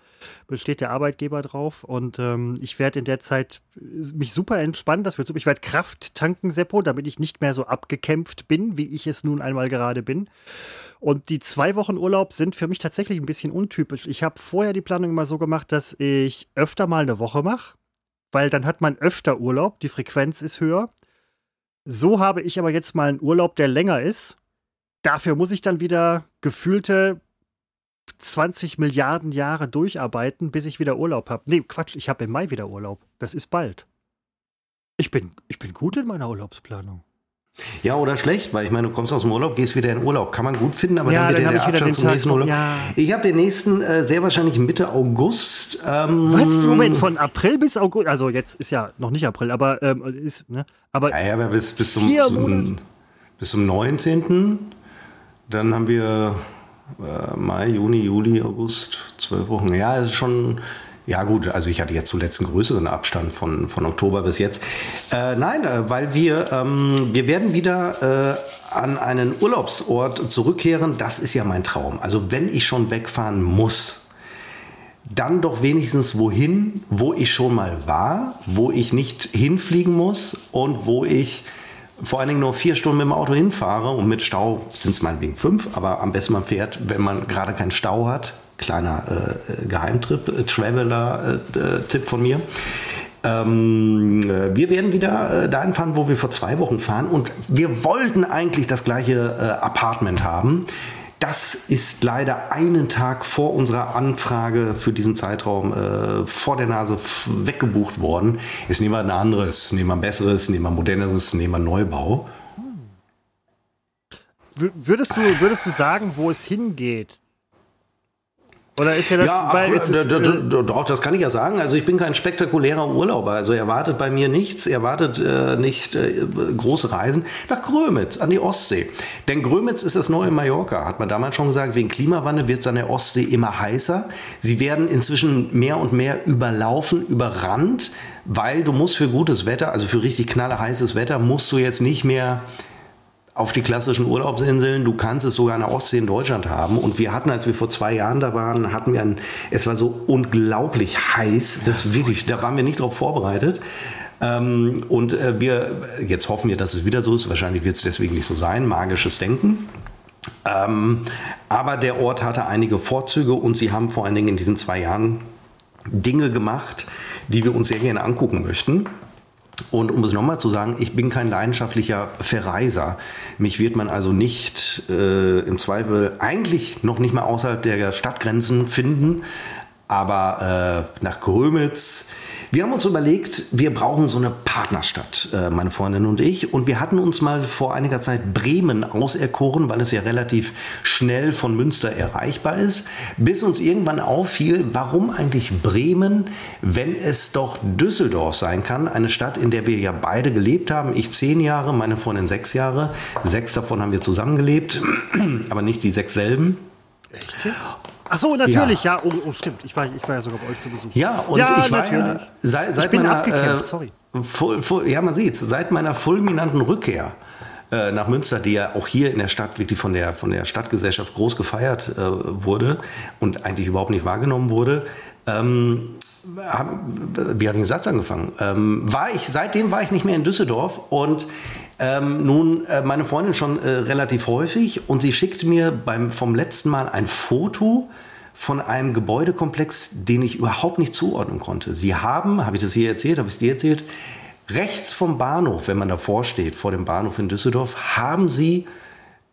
Besteht der Arbeitgeber drauf. Und ähm, ich werde in der Zeit äh, mich super entspannen. Das wird super. Ich werde Kraft tanken, Seppo, damit ich nicht mehr so abgekämpft bin, wie ich es nun einmal gerade bin. Und die zwei Wochen Urlaub sind für mich tatsächlich ein bisschen untypisch. Ich habe vorher die Planung immer so gemacht, dass ich öfter mal eine Woche mache, weil dann hat man öfter Urlaub, die Frequenz ist höher. So habe ich aber jetzt mal einen Urlaub, der länger ist. Dafür muss ich dann wieder gefühlte 20 Milliarden Jahre durcharbeiten, bis ich wieder Urlaub habe. Nee, Quatsch, ich habe im Mai wieder Urlaub. Das ist bald. Ich bin, ich bin gut in meiner Urlaubsplanung. Ja, oder schlecht, weil ich meine, du kommst aus dem Urlaub, gehst wieder in Urlaub. Kann man gut finden, aber Ja, dann wird dann der wieder Abstand den zum Tag nächsten Urlaub. ja. Ich habe den nächsten äh, sehr wahrscheinlich Mitte August. Ähm, Was? Moment, von April bis August, also jetzt ist ja noch nicht April, aber ähm, ist, ne? Aber Ja, ja, aber bis, bis, zum, zum, bis zum 19. Dann haben wir äh, Mai, Juni, Juli, August, zwölf Wochen. Ja, es ist schon. Ja gut, also ich hatte jetzt zuletzt einen größeren Abstand von, von Oktober bis jetzt. Äh, nein, äh, weil wir, ähm, wir werden wieder äh, an einen Urlaubsort zurückkehren. Das ist ja mein Traum. Also wenn ich schon wegfahren muss, dann doch wenigstens wohin, wo ich schon mal war, wo ich nicht hinfliegen muss und wo ich vor allen Dingen nur vier Stunden mit dem Auto hinfahre und mit Stau sind es meinetwegen fünf, aber am besten man fährt, wenn man gerade keinen Stau hat. Kleiner äh, Geheimtrip, äh, Traveler-Tipp von mir. Ähm, äh, wir werden wieder äh, dahin fahren, wo wir vor zwei Wochen fahren und wir wollten eigentlich das gleiche äh, Apartment haben. Das ist leider einen Tag vor unserer Anfrage für diesen Zeitraum äh, vor der Nase weggebucht worden. Jetzt nehmen wir ein anderes, nehmen wir ein besseres, nehmen wir ein moderneres, nehmen wir einen Neubau. wü- würdest du, würdest du sagen, wo es hingeht? Oder ist ja das, ja, weil ist, d- d- äh, doch, das kann ich ja sagen. Also ich bin kein spektakulärer Urlauber. Also erwartet bei mir nichts, erwartet äh, nicht äh, große Reisen nach Grömitz an die Ostsee. Denn Grömitz ist das neue Mallorca, hat man damals schon gesagt. Wegen Klimawandel wird es an der Ostsee immer heißer. Sie werden inzwischen mehr und mehr überlaufen, überrannt, weil du musst für gutes Wetter, also für richtig knallerheißes Wetter, musst du jetzt nicht mehr auf die klassischen Urlaubsinseln. Du kannst es sogar an der Ostsee in Deutschland haben. Und wir hatten, als wir vor zwei Jahren da waren, hatten wir ein, es war so unglaublich heiß. Das wirklich, da waren wir nicht darauf vorbereitet. Ähm, und äh, wir, jetzt hoffen wir, dass es wieder so ist. Wahrscheinlich wird es deswegen nicht so sein. Magisches Denken. Ähm, aber der Ort hatte einige Vorzüge und sie haben vor allen Dingen in diesen zwei Jahren Dinge gemacht, die wir uns sehr gerne angucken möchten. Und um es nochmal zu sagen, ich bin kein leidenschaftlicher Verreiser. Mich wird man also nicht äh, im Zweifel eigentlich noch nicht mal außerhalb der Stadtgrenzen finden, aber äh, nach Grömitz. Wir haben uns überlegt, wir brauchen so eine Partnerstadt, äh, meine Freundin und ich. Und wir hatten uns mal vor einiger Zeit Bremen auserkoren, weil es ja relativ schnell von Münster erreichbar ist. Bis uns irgendwann auffiel, warum eigentlich Bremen, wenn es doch Düsseldorf sein kann. Eine Stadt, in der wir ja beide gelebt haben. Ich zehn Jahre, meine Freundin sechs Jahre. Sechs davon haben wir zusammengelebt, aber nicht die sechs selben. echt jetzt? Ach so, natürlich, ja. Oh, oh, stimmt. Ich war, ich war ja sogar bei euch zu Besuch. Ja, und Ja, ich war ja, natürlich. seit, seit Ich bin meiner abgekämpft, äh, sorry. Full, full, ja, man sieht seit meiner fulminanten Rückkehr äh, nach Münster, die ja auch hier in der Stadt wirklich von der von der Stadtgesellschaft groß gefeiert äh, wurde und eigentlich überhaupt nicht wahrgenommen wurde. Ähm, hab, wie habe ich den Satz angefangen? Ähm, war ich, seitdem war ich nicht mehr in Düsseldorf und ähm, nun äh, meine Freundin schon äh, relativ häufig und sie schickt mir beim, vom letzten Mal ein Foto von einem Gebäudekomplex, den ich überhaupt nicht zuordnen konnte. Sie haben, habe ich das hier erzählt, habe ich es dir erzählt, rechts vom Bahnhof, wenn man davor steht, vor dem Bahnhof in Düsseldorf, haben sie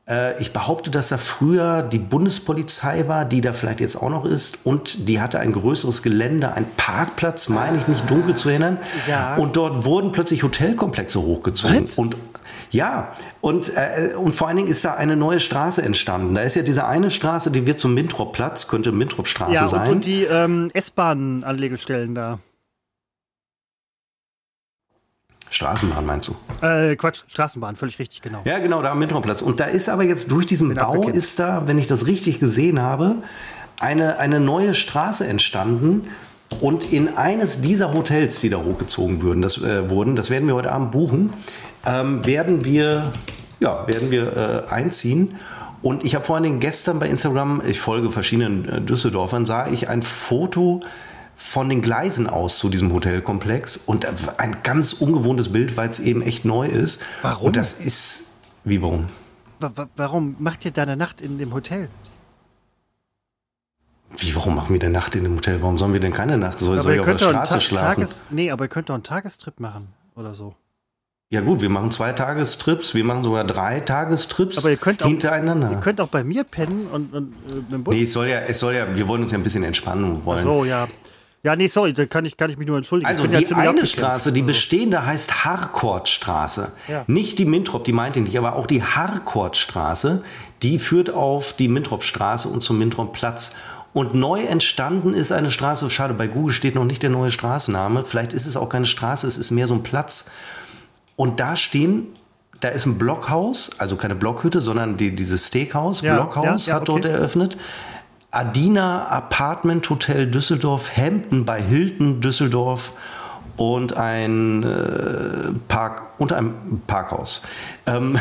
äh, ich behaupte, dass da früher die Bundespolizei war, die da vielleicht jetzt auch noch ist. Und die hatte ein größeres Gelände, ein Parkplatz, meine ich mich dunkel zu erinnern. Ja. Und dort wurden plötzlich Hotelkomplexe hochgezogen. Was? Und ja, und, äh, und vor allen Dingen ist da eine neue Straße entstanden. Da ist ja diese eine Straße, die wird zum Mintrop-Platz, könnte Mintrop-Straße Ja, und, sein. und die ähm, S-Bahn-Anlegestellen da. Straßenbahn meinst du? Äh, Quatsch, Straßenbahn, völlig richtig, genau. Ja, genau, da am Mittelplatz. Und da ist aber jetzt durch diesen Bin Bau ist da, wenn ich das richtig gesehen habe, eine, eine neue Straße entstanden. Und in eines dieser Hotels, die da hochgezogen wurden, das, äh, wurden, das werden wir heute Abend buchen, ähm, werden wir, ja, werden wir äh, einziehen. Und ich habe vor allen Dingen gestern bei Instagram, ich folge verschiedenen äh, Düsseldorfern, sah ich ein Foto von den Gleisen aus zu diesem Hotelkomplex und ein ganz ungewohntes Bild, weil es eben echt neu ist. Warum? Und das ist, wie warum? Wa- wa- warum macht ihr da eine Nacht in dem Hotel? Wie, warum machen wir denn Nacht in dem Hotel? Warum sollen wir denn keine Nacht? Soll, soll ich auf der Straße Ta- schlafen? Tages nee, aber ihr könnt doch einen Tagestrip machen oder so. Ja gut, wir machen zwei Tagestrips, wir machen sogar drei Tagestrips Aber ihr könnt auch, hintereinander. Ihr könnt auch bei mir pennen und, und äh, mit dem Bus. nee, es soll ja, es soll ja, wir wollen uns ja ein bisschen entspannen wollen. so, ja. Ja, nee, sorry, da kann ich, kann ich mich nur entschuldigen. Also ja die ziemlich eine. Straße, die Also, bestehende heißt Harkortstraße. Ja. Nicht die Mintrop, die meinte ich nicht, aber auch die Harkortstraße, die führt auf die Mintropstraße und zum Mintropplatz. Und neu entstanden ist eine Straße, schade, bei Google steht noch nicht der neue Straßenname. Vielleicht ist es auch keine Straße, es ist mehr so ein Platz. Und da stehen, da ist ein Blockhaus, also keine Blockhütte, sondern die, dieses Steakhouse, Ja, Blockhaus ja, ja, hat dort okay. eröffnet. Adina Apartment Hotel Düsseldorf, Hampton bei Hilton Düsseldorf und ein äh, Park und ein Parkhaus. Ähm,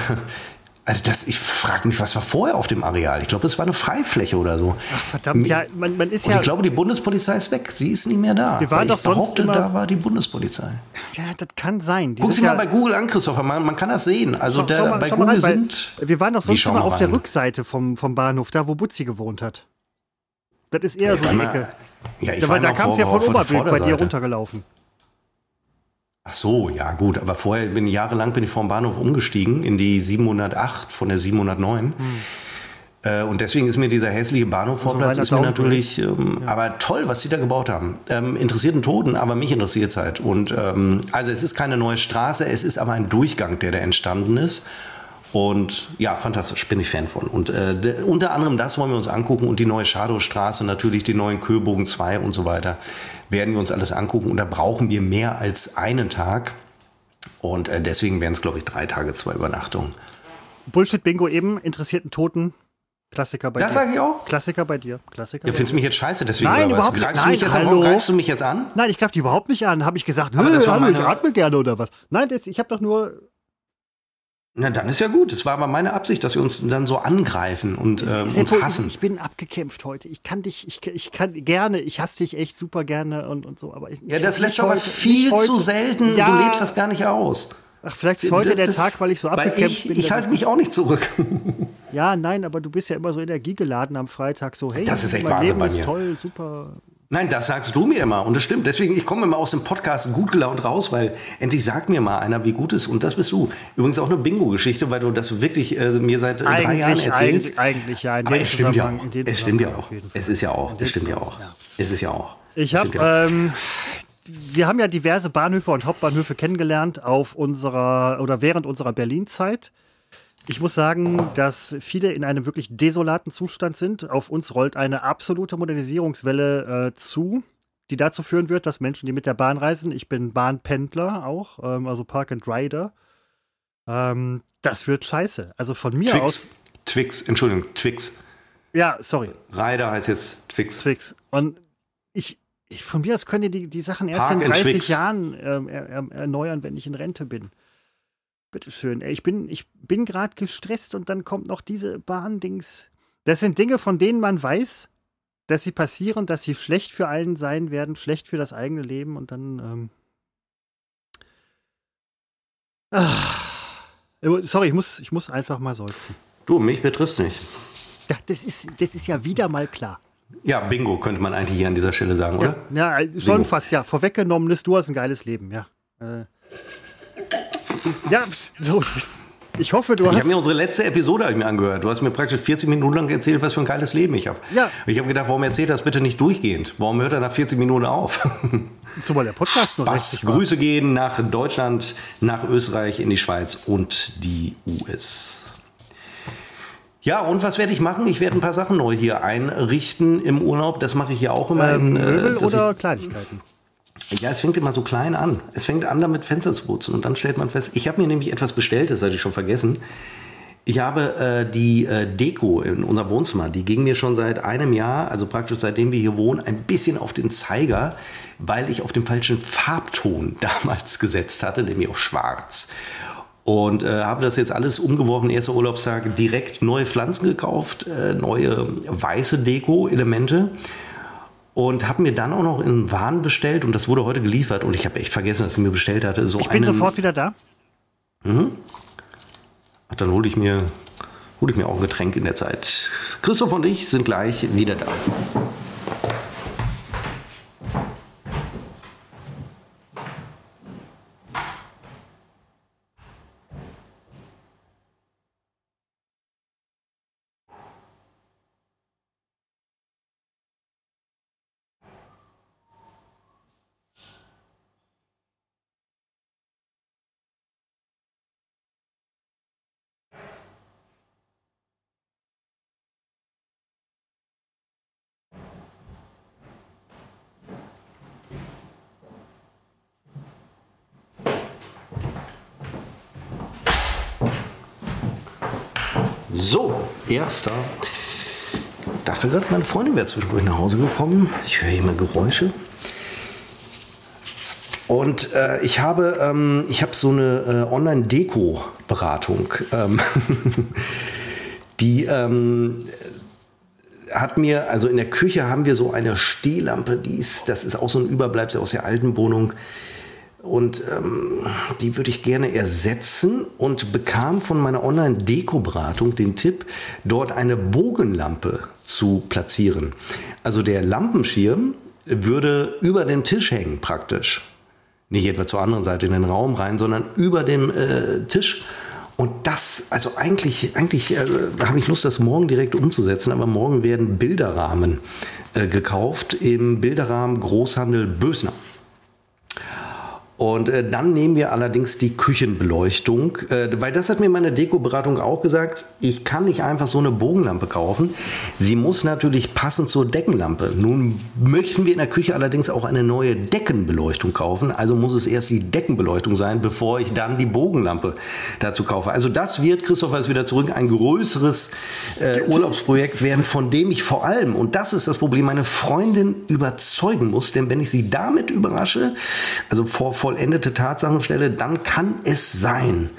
also das, ich frage mich, was war vorher auf dem Areal? Ich glaube, es war eine Freifläche oder so. Ach, verdammt, ja, man, man ist Und ja. ich glaube, die Bundespolizei ist weg. Sie ist nicht mehr da. Wir waren doch ich sonst behaupte, immer- da war die Bundespolizei. ja, das kann sein. Die Guck Sie mal ja- bei Google an, Christopher. Man, man kann das sehen. Also Schau- der, schau mal- bei mal Google rein, sind. Wir waren doch sonst immer mal auf der. Rückseite vom, vom Bahnhof, da wo Butzi gewohnt hat. Das ist eher so Ich eine Ecke. mal- Ja, ich Ja, da noch kam es ja von Oberbild bei dir runtergelaufen. Ach so, ja gut, aber vorher bin ich jahrelang bin ich vom Bahnhof umgestiegen in die 708 von der 709. Äh, Und deswegen ist mir dieser hässliche Bahnhofvorplatz ist mir natürlich, ähm, aber toll, was sie da gebaut haben. Ähm, interessiert einen Toten, aber mich interessiert es halt. Und ähm, also es ist keine neue Straße, es ist aber ein Durchgang, der da entstanden ist. Und ja, fantastisch, bin ich Fan von. Und äh, d- unter anderem das wollen wir uns angucken und die neue Schadowstraße, natürlich die neuen Köbogen 2 und so weiter, werden wir uns alles angucken. Und da brauchen wir mehr als einen Tag. Und äh, deswegen wären es, glaube ich, drei Tage, zwei Übernachtungen. Bullshit-Bingo eben, interessierten Toten. Klassiker bei Das dir. sage ich auch. Klassiker bei dir. Klassiker Ja, findest du mich jetzt scheiße deswegen? Nein, überhaupt nicht. Greifst du mich Nein, jetzt an? hallo. Warum greifst du mich jetzt an? Nein, ich greife die überhaupt nicht an. Habe ich gesagt, Aber "Nö, das war hallo, ich meine- atme gerne oder was? Nein, das, ich habe doch nur. Na, dann ist ja gut. Es war aber meine Absicht, dass wir uns dann so angreifen und äh, uns hassen. Ich, bin abgekämpft heute. Ich kann dich, ich, ich kann gerne, ich hasse dich echt super gerne und, und so. Aber ich, Ja, das lässt aber viel zu selten. Ja. Du lebst das gar nicht aus. Ach, vielleicht ist heute der Das- Tag, weil ich so abgekämpft ich, bin. Ich halte mich auch nicht zurück. Ja, nein, aber du bist ja immer so energiegeladen am Freitag. So, hey, Das ist echt mein Wahnsinn Leben bei ist mir. toll, super. Nein, das sagst du mir immer. Und das stimmt. Deswegen, ich komme immer aus dem Podcast gut gelaunt raus, weil endlich sagt mir mal einer, wie gut es ist. Und das bist du. Übrigens auch eine Bingo-Geschichte, weil du das wirklich äh, mir seit äh, drei Jahren erzählst. Eigentlich, eigentlich ja. Aber es stimmt ja auch. Es stimmt ja auch. Es ist ja auch. Es stimmt ja auch. Es ist ja auch. Ich habe, ähm, wir haben ja diverse Bahnhöfe und Hauptbahnhöfe kennengelernt auf unserer oder während unserer Berlin-Zeit. Ich muss sagen, dass viele in einem wirklich desolaten Zustand sind. Auf uns rollt eine absolute Modernisierungswelle äh, zu, die dazu führen wird, dass Menschen, die mit der Bahn reisen, ich bin Bahnpendler auch, ähm, also Park and Rider, ähm, das wird scheiße. Also von mir aus. Twix. Twix. Entschuldigung. Twix. Ja, sorry. Rider heißt jetzt Twix. Twix. Und ich, ich von mir aus können die die, Sachen erst Park in and 30 Twix. Jahren ähm, er, er, erneuern, wenn ich in Rente bin. Bitteschön. Ich bin, ich bin gerade gestresst und dann kommt noch diese Bahndings. Das sind Dinge, von denen man weiß, dass sie passieren, dass sie schlecht für allen sein werden, schlecht für das eigene Leben und dann. Ähm ah. Sorry, ich muss, ich muss einfach mal seufzen. Du, mich betrifft nicht. Ja, das ist, das ist ja wieder mal klar. Ja, Bingo könnte man eigentlich hier an dieser Stelle sagen, oder? Ja, ja schon Bingo. fast, ja. Vorweggenommenes, du hast ein geiles Leben, ja. Äh, ja, so. Ich hoffe, du Ich hast. habe mir unsere letzte Episode ich mir angehört. Du hast mir praktisch 40 Minuten lang erzählt, was für ein geiles Leben ich habe. Ja. Ich habe gedacht, warum erzählt das bitte nicht durchgehend? Warum hört er nach 40 Minuten auf? Zumal der Podcast nur Was 60 war. Grüße gehen nach Deutschland, nach Österreich, in die Schweiz und die US. Ja, und was werde ich machen? Ich werde ein paar Sachen neu hier einrichten im Urlaub. Das mache ich ja auch immer. Ähm, in, äh, Möbel oder Kleinigkeiten? Ja, es fängt immer so klein an. Es fängt an, damit Fenster zu putzen. Und dann stellt man fest, ich habe mir nämlich etwas bestellt, das hatte ich schon vergessen. Ich habe äh, die äh, Deko in unserem Wohnzimmer, die ging mir schon seit einem Jahr, also praktisch seitdem wir hier wohnen, ein bisschen auf den Zeiger, weil ich auf den falschen Farbton damals gesetzt hatte, nämlich auf schwarz. Und äh, habe das jetzt alles umgeworfen, erster Urlaubstag, direkt neue Pflanzen gekauft, äh, neue weiße Deko-Elemente. Und habe mir dann auch noch in Waren bestellt und das wurde heute geliefert und ich habe echt vergessen, dass ich mir bestellt hatte. So Ich bin einen, sofort wieder da. Ach, dann hole ich, mir, hol ich mir auch ein Getränk in der Zeit. Christoph und ich sind gleich wieder da. So, erster. Ich dachte gerade, meine Freundin wäre zwischendurch nach Hause gekommen. Ich höre immer Geräusche. Und äh, ich habe, ähm, ich habe so eine äh, Online-Deko-Beratung. Ähm, die ähm, hat mir, also in der Küche haben wir so eine Stehlampe, die ist, das ist auch so ein Überbleibsel aus der alten Wohnung. Und ähm, die würde ich gerne ersetzen und bekam von meiner Online-Deko-Beratung den Tipp, dort eine Bogenlampe zu platzieren. Also der Lampenschirm würde über dem Tisch hängen praktisch. Nicht etwa zur anderen Seite in den Raum rein, sondern über dem äh, Tisch. Und das, also eigentlich, eigentlich äh, habe ich Lust, das morgen direkt umzusetzen, aber morgen werden Bilderrahmen äh, gekauft im Bilderrahmen Großhandel Bösner. Und äh, dann nehmen wir allerdings die Küchenbeleuchtung, äh, weil das hat mir meine Dekoberatung auch gesagt. Ich kann nicht einfach so eine Bogenlampe kaufen. Sie muss natürlich passend zur Deckenlampe. Nun möchten wir in der Küche allerdings auch eine neue Deckenbeleuchtung kaufen. Also muss es erst die Deckenbeleuchtung sein, bevor ich dann die Bogenlampe dazu kaufe. Also das wird, Christopher ist wieder zurück, ein größeres äh, Urlaubsprojekt werden, von dem ich vor allem, und das ist das Problem, meine Freundin überzeugen muss. Denn wenn ich sie damit überrasche, also vor, vor vollendete Tatsachen stelle, dann kann es sein,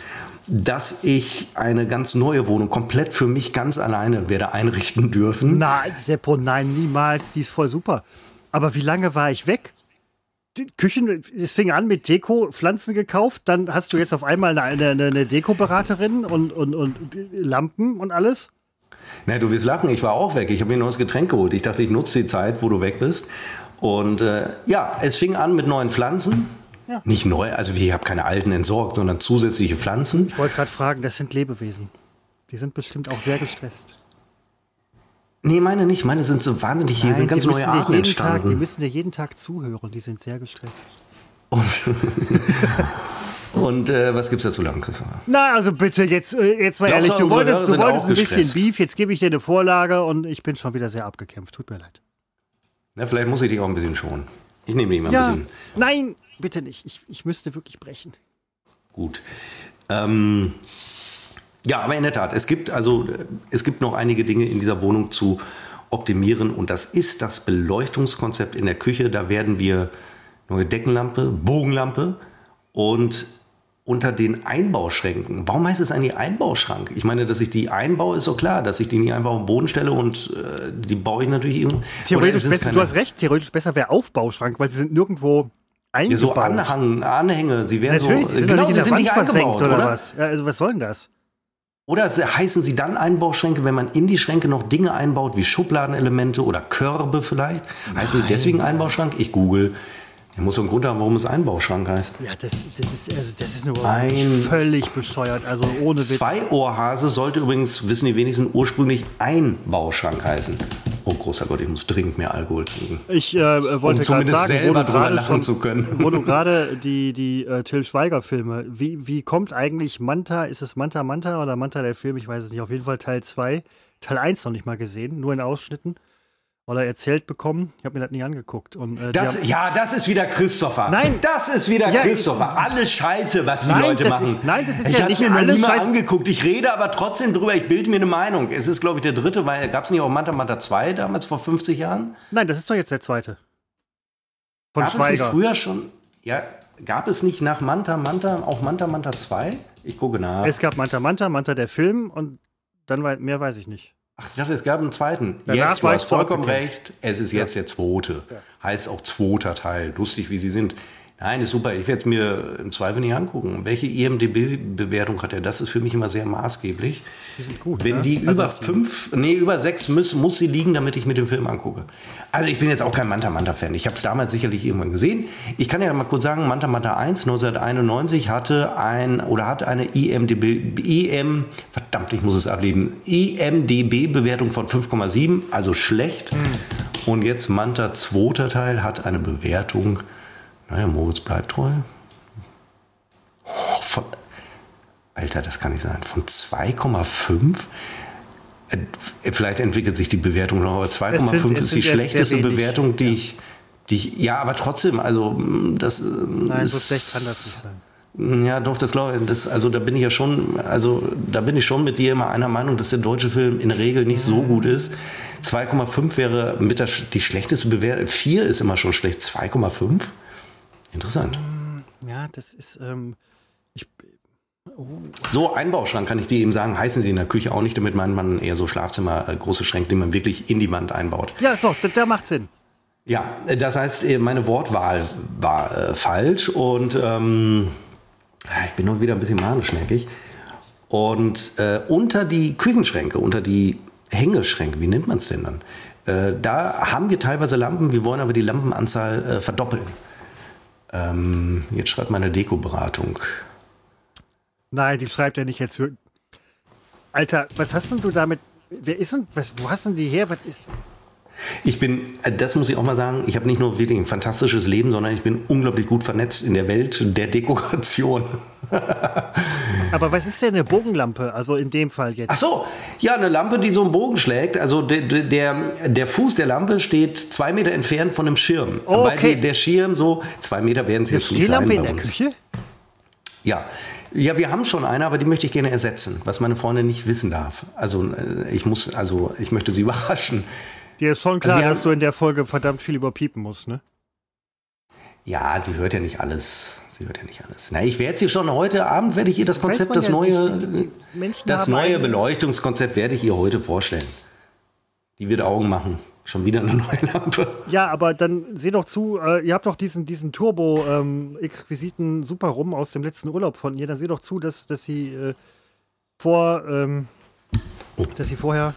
dass ich eine ganz neue Wohnung komplett für mich ganz alleine werde einrichten dürfen. Nein, Seppo, nein, niemals. Die ist voll super. Aber wie lange war ich weg? Die Küchen, es fing an mit Deko, Pflanzen gekauft, dann hast du jetzt auf einmal eine, eine, eine Dekoberaterin und, und, und Lampen und alles. Na, du wirst lachen, ich war auch weg. Ich habe mir ein neues Getränk geholt. Ich dachte, ich nutze die Zeit, wo du weg bist. Und äh, ja, es fing an mit neuen Pflanzen. Ja. Nicht neu, also ich habe keine alten entsorgt, sondern zusätzliche Pflanzen. Ich wollte gerade fragen, das sind Lebewesen. Die sind bestimmt auch sehr gestresst. Nee, meine nicht. Meine sind so wahnsinnig, hier sind ganz neue Arten entstanden. Tag, die müssen dir jeden Tag zuhören, die sind sehr gestresst. Und, und äh, was gibt's da zu lachen, Christopher? Na, also bitte, jetzt, äh, jetzt mal ehrlich, du wolltest, du wolltest ein bisschen Beef, jetzt gebe ich dir eine Vorlage und ich bin schon wieder sehr abgekämpft. Tut mir leid. Na, vielleicht muss ich dich auch ein bisschen schonen. Ich nehme dich mal ein ja, bisschen. Nein, bitte nicht. Ich, ich müsste wirklich brechen. Gut. Ähm, ja, aber in der Tat, es gibt also es gibt noch einige Dinge in dieser Wohnung zu optimieren und das ist das Beleuchtungskonzept in der Küche. Da werden wir neue Deckenlampe, Bogenlampe und unter den Einbauschränken. Warum heißt es eigentlich Einbauschrank? Ich meine, dass ich die einbaue, ist so klar, dass ich die nicht einfach auf den Boden stelle und äh, die baue ich natürlich irgendwo. Theoretisch besser, du hast recht, theoretisch besser wäre Aufbauschrank, weil sie sind nirgendwo eingebaut. So Anhang, Anhänge, sie werden natürlich, so, sind genau, sie sind nicht eingebaut, oder, oder was? Ja, also was soll denn das? Oder heißen sie dann Einbauschränke, wenn man in die Schränke noch Dinge einbaut, wie Schubladenelemente oder Körbe vielleicht? Heißen sie deswegen Einbauschrank? Ich google. Er muss einen Grund haben, warum es Einbauschrank heißt. Ja, das, das, ist, also das ist nur Ein völlig bescheuert. Also ohne Witz. Zwei-Ohrhase sollte übrigens, wissen die wenigsten, ursprünglich Einbauschrank heißen. Oh großer Gott, ich muss dringend mehr Alkohol trinken. Ich äh, wollte um gerade sagen, selber gerade lachen zu können. Wo du gerade die, die äh, Till Schweiger-Filme, wie, wie kommt eigentlich Manta, ist es Manta Manta oder Manta der Film, ich weiß es nicht, auf jeden Fall Teil 2. Teil 1 noch nicht mal gesehen, nur in Ausschnitten oder erzählt bekommen. Ich habe mir das nie angeguckt. Und, äh, das, ja, das ist wieder Christopher. Nein, das ist wieder ja, Christopher. Alles Scheiße, was die nein, Leute machen. Ist, nein, das ist ich ja nicht mir noch nie mal angeguckt. Ich rede aber trotzdem drüber. Ich bilde mir eine Meinung. Es ist, glaube ich, der dritte, weil gab es nicht auch Manta Manta 2 damals vor 50 Jahren? Nein, das ist doch jetzt der zweite. Von gab Schweiger. es nicht früher schon? Ja, gab es nicht nach Manta Manta auch Manta Manta 2? Ich gucke nach. Es gab Manta Manta, Manta der Film und dann mehr weiß ich nicht. Ach, ich dachte, es gab einen zweiten. Danach jetzt, du hast vollkommen recht. Es ist jetzt der zweite. Ja. Heißt auch zweiter Teil. Lustig, wie sie sind. Nein, ist super. Ich werde es mir im Zweifel nicht angucken. Welche IMDB-Bewertung hat er? Das ist für mich immer sehr maßgeblich. Die sind gut. Wenn ne? die also über fünf, nee, über sechs muss, muss sie liegen, damit ich mir den Film angucke. Also ich bin jetzt auch kein Manta Manta-Fan. Ich habe es damals sicherlich irgendwann gesehen. Ich kann ja mal kurz sagen, Manta Manta 1 1991 hatte ein oder hat eine IMDB, IM, verdammt, ich muss es ableben, IMDB-Bewertung von 5,7, also schlecht. Hm. Und jetzt Manta zweiter Teil hat eine Bewertung naja, Moritz bleibt treu. Oh, von, Alter, das kann nicht sein. Von 2,5? Äh, vielleicht entwickelt sich die Bewertung noch, aber 2,5 ist die schlechteste Bewertung, die, ja. ich, die ich. Ja, aber trotzdem, also das. Nein, so schlecht kann das nicht sein. Ja, doch, das glaube ich. also da bin ich ja schon, also da bin ich schon mit dir immer einer Meinung, dass der deutsche Film in der Regel nicht so gut ist. 2,5 wäre mit der, die schlechteste Bewertung. 4 ist immer schon schlecht. 2,5? Interessant. Ja, das ist. Ähm, ich, oh. So, Einbauschrank kann ich dir eben sagen, heißen sie in der Küche auch nicht, damit meint man eher so Schlafzimmer, äh, große Schränke, die man wirklich in die Wand einbaut. Ja, so, der macht Sinn. Ja, das heißt, äh, meine Wortwahl war äh, falsch und ähm, ich bin nur wieder ein bisschen manisch, merke ich. Und äh, unter die Küchenschränke, unter die Hängeschränke, wie nennt man es denn dann? Äh, da haben wir teilweise Lampen, wir wollen aber die Lampenanzahl äh, verdoppeln. Ähm, jetzt schreibt meine Dekoberatung. Nein, die schreibt ja nicht jetzt. Alter, was hast denn du damit? Wer ist denn? Was, wo hast denn die her? Was ist, ich bin, äh, das muss ich auch mal sagen, ich habe nicht nur wirklich ein fantastisches Leben, sondern ich bin unglaublich gut vernetzt in der Welt der Dekoration. Aber was ist denn eine Bogenlampe? Also in dem Fall jetzt. Ach so, ja, eine Lampe, die so einen Bogen schlägt. Also der, der, der Fuß der Lampe steht zwei Meter entfernt von dem Schirm. Oh, okay. Weil der Schirm so, zwei Meter werden es jetzt nicht sein. Stehlampe in der Küche? Ja. Ja, wir haben schon eine, aber die möchte ich gerne ersetzen, was meine Freundin nicht wissen darf. Also äh, ich muss, also ich möchte sie überraschen. Dir ist schon also klar, also dass du in der Folge verdammt viel überpiepen musst, ne? Ja, sie hört ja nicht alles. Sie hört ja nicht alles. Na, ich werde sie schon heute Abend werde ich ihr das Konzept, das ja neue, das neue Beleuchtungskonzept werde ich ihr heute vorstellen. Die wird Augen machen. Schon wieder eine neue Lampe. Ja, aber dann seh doch zu, äh, ihr habt doch diesen, diesen Turbo-exquisiten ähm, Super Rum aus dem letzten Urlaub von ihr. Dann seh doch zu, dass, dass sie äh, vor, ähm, oh. dass sie vorher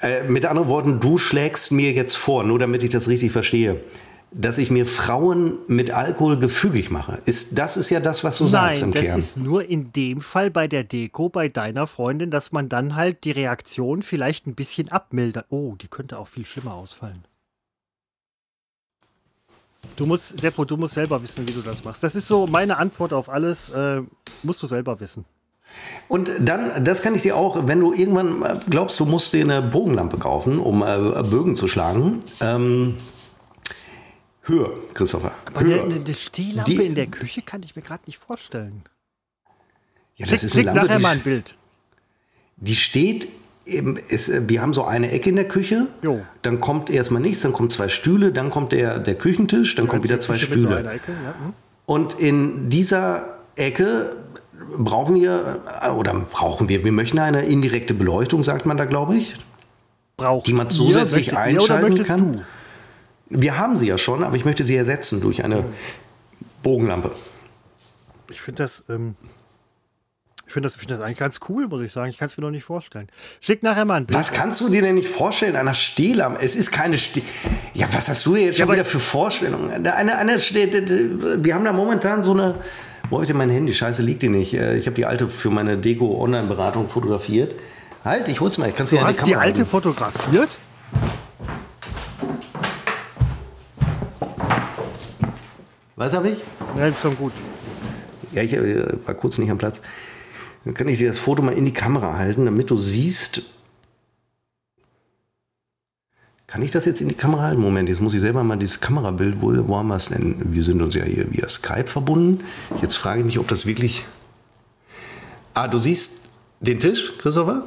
äh, mit anderen Worten, du schlägst mir jetzt vor, nur damit ich das richtig verstehe, dass ich mir Frauen mit Alkohol gefügig mache. Ist, das ist ja das, was du Nein, sagst im das Kern. ist nur in dem Fall bei der Deko, bei deiner Freundin, dass man dann halt die Reaktion vielleicht ein bisschen abmildert. Oh, die könnte auch viel schlimmer ausfallen. Du musst, Seppo, du musst selber wissen, wie du das machst. Das ist so meine Antwort auf alles. Äh, musst du selber wissen. Und dann, das kann ich dir auch, wenn du irgendwann äh, glaubst, du musst dir eine Bogenlampe kaufen, um äh, Bögen zu schlagen. Ähm, höher, Christopher. Aber höher. Eine, eine Stehlampe Die, in der Küche kann ich mir gerade nicht vorstellen. Ja, das schick, ist eine Lampe, nachher mal ein Bild. Die steht Eben, es, wir haben so eine Ecke in der Küche, jo. dann kommt erstmal nichts, dann kommen zwei Stühle, dann kommt der, der Küchentisch, dann kommen wieder zwei Stühle. Ecke, ja. Hm. Und in dieser Ecke brauchen wir, äh, oder brauchen wir, wir möchten eine indirekte Beleuchtung, sagt man da, glaube ich. Braucht die man zusätzlich ihr, einschalten kann. Du? Wir haben sie ja schon, aber ich möchte sie ersetzen durch eine Bogenlampe. Ich finde das, ähm, ich finde das, find das eigentlich ganz cool, muss ich sagen. Ich kann es mir noch nicht vorstellen. Schick nachher mal ein Bild. Was kannst du dir denn nicht vorstellen? Einer Stehlampe? Es ist keine Ste Ja, was hast du jetzt schon ja, wieder für Vorstellungen? Eine, eine, wir haben da momentan so eine wo habe ich denn mein Handy? Scheiße, liegt die nicht. Äh, ich habe die alte für meine Deko-Online-Beratung fotografiert. Halt, ich hol's mal. Ich kann's du ja hast die, die alte fotografiert? Was habe ich? Ja, ist schon gut. Ja, ich äh, war kurz nicht am Platz. Dann kann ich dir das Foto mal in die Kamera halten, damit du siehst, kann ich das jetzt in die Kamera halten? Moment, jetzt muss ich selber mal dieses Kamerabild, wo, wo haben wir es denn? Wir sind uns ja hier via Skype verbunden. Jetzt frage ich mich, ob das wirklich. Ah, du siehst den Tisch, Christopher?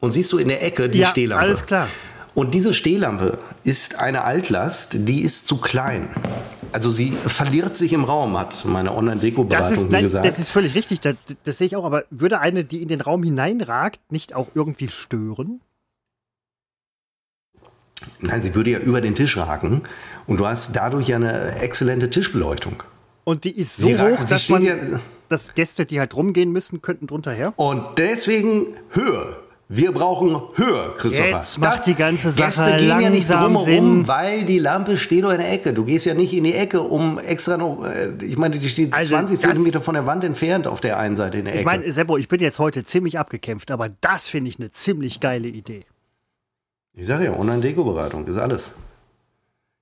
Und siehst du in der Ecke die ja, Stehlampe? Alles klar. Und diese Stehlampe ist eine Altlast, die ist zu klein. Also sie verliert sich im Raum, hat meine Online-Deko-Beratung gesagt. Das ist völlig richtig, das, das sehe ich auch. Aber würde eine, die in den Raum hineinragt, nicht auch irgendwie stören? Nein, sie würde ja über den Tisch ragen und du hast dadurch ja eine exzellente Tischbeleuchtung. Und die ist so sie hoch, ragt, dass man, ja, dass Gäste, die halt rumgehen müssen, könnten drunter her. Und deswegen Höhe. Wir brauchen Höhe, Christopher. Jetzt macht das, die ganze Sache Gäste gehen ja nicht drumherum, weil die Lampe steht doch in der Ecke. Du gehst ja nicht in die Ecke, um extra noch, äh, ich meine, die steht also 20 Zentimeter von der Wand entfernt auf der einen Seite in der Ecke. Ich meine, Seppo, ich bin jetzt heute ziemlich abgekämpft, aber das finde ich eine ziemlich geile Idee. Ich sage ja, Online-Deko-Beratung ist alles.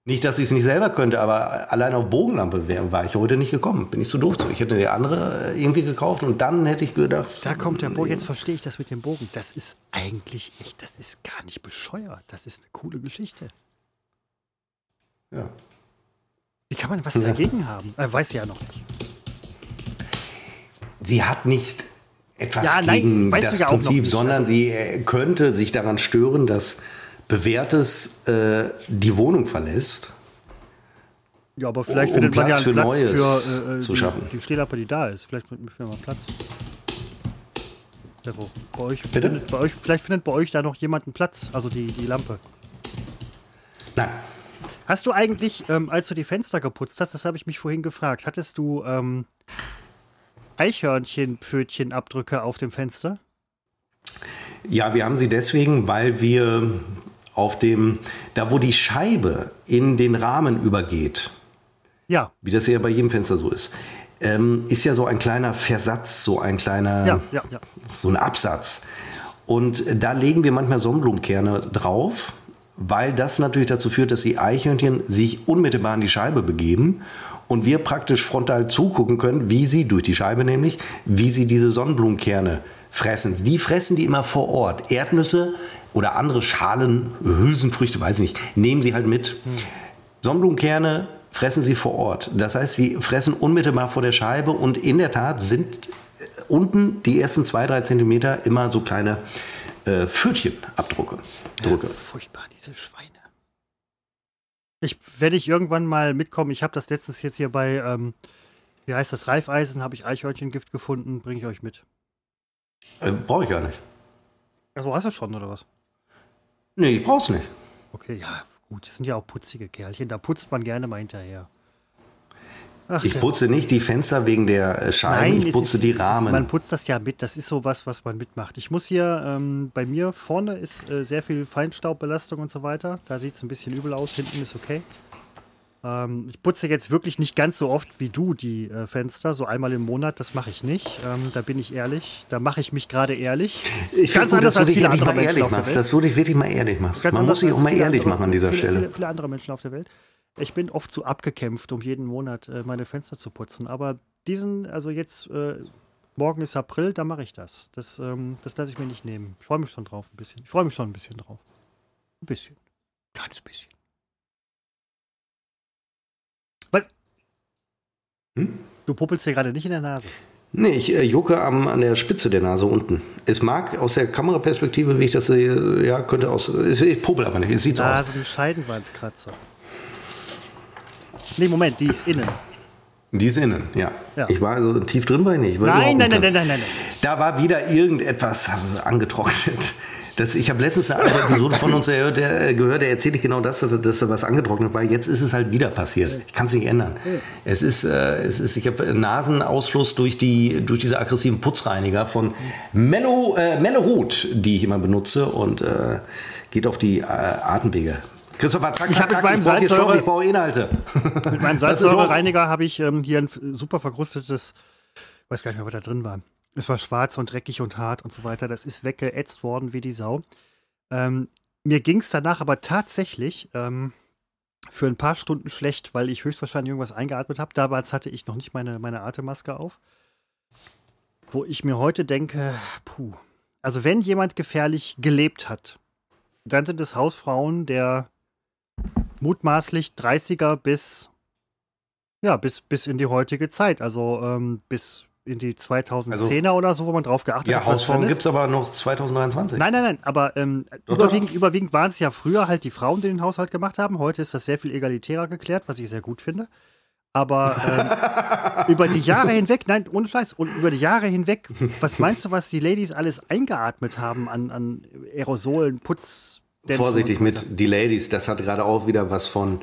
Nicht, dass ich es nicht selber könnte, aber allein auf Bogenlampe wär, war ich heute nicht gekommen. Bin ich zu doof zu. Ich hätte die andere irgendwie gekauft und dann hätte ich gedacht. Da kommt der Bogen. Jetzt verstehe ich das mit dem Bogen. Das ist eigentlich echt, das ist gar nicht bescheuert. Das ist eine coole Geschichte. Ja. Wie kann man was ja. dagegen haben? Er weiß ja noch nicht. sie hat nicht etwas Ja, nein, gegen das Prinzip, nicht. sondern Also- sie äh, könnte sich daran stören, dass Bewährtes äh, die Wohnung verlässt. Ja, aber vielleicht Um findet man ja Platz einen für Platz Neues für äh, zu die, schaffen. die Stehlampe, die da ist. Vielleicht finden wir mal Platz. Wo? Bei euch, Bitte? findet, bei euch, vielleicht findet bei euch da noch jemand einen Platz, also die, die Lampe. Nein, Hast du eigentlich, ähm, als du die Fenster geputzt hast, das habe ich mich vorhin gefragt, hattest du ähm, Eichhörnchen-Pfötchen-Abdrücke auf dem Fenster? Ja, wir haben sie deswegen, weil wir auf dem, da wo die Scheibe in den Rahmen übergeht, Ja, wie das ja bei jedem Fenster so ist, ähm, ist ja so ein kleiner Versatz, so ein kleiner, ja, ja, ja. so ein Absatz. Und da legen wir manchmal Sonnenblumenkerne drauf, weil das natürlich dazu führt, dass die Eichhörnchen sich unmittelbar an die Scheibe begeben und wir praktisch frontal zugucken können, wie sie, durch die Scheibe nämlich, wie sie diese Sonnenblumenkerne fressen. Die fressen die immer vor Ort. Erdnüsse oder andere Schalen, Hülsenfrüchte, weiß ich nicht, nehmen sie halt mit. Sonnenblumenkerne fressen sie vor Ort. Das heißt, sie fressen unmittelbar vor der Scheibe und in der Tat sind äh, unten die ersten zwei, drei Zentimeter immer so kleine äh, Pfötchenabdrücke. Drücke. Furchtbar, diese Schweine. Ich werde ich irgendwann mal mitkommen. Ich habe das letztens jetzt hier bei, ähm, wie heißt das, Reifeisen, habe ich Eichhörnchengift gefunden, bringe ich euch mit. Äh, Brauche ich gar nicht. Also hast du schon, oder was? Nee, ich brauch's nicht. Okay, ja, gut, das sind ja auch putzige Kerlchen, da putzt man gerne mal hinterher. Ach, Ich putze nicht die Fenster wegen der äh, Scheiben, ich es putze ist- die es ist- Rahmen. Man putzt das ja mit, das ist sowas, was man mitmacht. Ich muss hier, ähm, bei mir vorne ist äh, sehr viel Feinstaubbelastung und so weiter. Da sieht es ein bisschen übel aus, hinten ist okay. Ähm, ich putze jetzt wirklich nicht ganz so oft wie du die äh, Fenster, so einmal im Monat, das mache ich nicht. Ähm, da bin ich ehrlich, da mache ich mich gerade ehrlich. ich ganz gut, anders dass du als viele andere mal Menschen ehrlich auf der machst. Welt. Dass du dich wirklich mal ehrlich machst. Ganz Man muss sich auch mal ehrlich andere- machen an dieser viele, Stelle. Viele, viele andere Menschen auf der Welt. Ich bin oft zu abgekämpft, um jeden Monat äh, meine Fenster zu putzen. Aber diesen, also jetzt, äh, morgen ist April, da mache ich das. Das, ähm, das lasse ich mir nicht nehmen. Ich freue mich schon drauf, ein bisschen. Ich freue mich schon ein bisschen drauf. Ein bisschen. Kleines bisschen. Was? Hm? Du puppelst dir gerade nicht in der Nase. Nee, ich äh, jucke am, an der Spitze der Nase unten. Es mag aus der Kameraperspektive, wie ich das sehe, ja, könnte aus. Es, ich popel aber nicht, es sieht so aus. Nase, ein Scheidenwandkratzer. Nee, Moment, die ist innen. Die ist innen, ja. Ja. Ich war also tief drin bei nicht. Nein, nein, nein, nein, nein, nein, nein. Da war wieder irgendetwas angetrocknet. Das, ich habe letztens eine andere Episode von uns gehört, der, äh, gehört, der erzählt genau das, dass, dass da was angetrocknet war. Jetzt ist es halt wieder passiert. Ich kann es nicht ändern. Es ist, äh, es ist, ich habe Nasenausfluss durch, die, durch diese aggressiven Putzreiniger von Mello, äh, Mellerot, die ich immer benutze und äh, geht auf die äh, Atemwege. Christopher, tack, Ich tack, meinem ich brauche Stoff, ich brauche Inhalte. Mit meinem? Salzsäurereiniger habe ich ähm, hier ein super verkrustetes, weiß gar nicht mehr, was da drin war. Es war schwarz und dreckig und hart und so weiter. Das ist weggeätzt worden wie die Sau. Ähm, mir ging es danach aber tatsächlich ähm, für ein paar Stunden schlecht, weil ich höchstwahrscheinlich irgendwas eingeatmet habe. Damals hatte ich noch nicht meine, meine Atemmaske auf. Wo ich mir heute denke, puh. Also wenn jemand gefährlich gelebt hat, dann sind es Hausfrauen der mutmaßlich 30er bis ja, bis, bis in die heutige Zeit, also ähm, bis in die 2010er oder so, wo man drauf geachtet Ja, hat. was Hausfrauen gibt es aber noch 2023. Nein, nein, nein, aber ähm, Doch, überwiegend, doch. überwiegend waren es ja früher halt die Frauen, die den Haushalt gemacht haben. Heute ist das sehr viel egalitärer geklärt, was ich sehr gut finde. Aber ähm, über die Jahre hinweg, nein, ohne Scheiß, und über die Jahre hinweg, was meinst du, was die Ladies alles eingeatmet haben an, an Aerosolen, Putz, Vorsichtig mit die Ladies, das hat gerade auch wieder was von,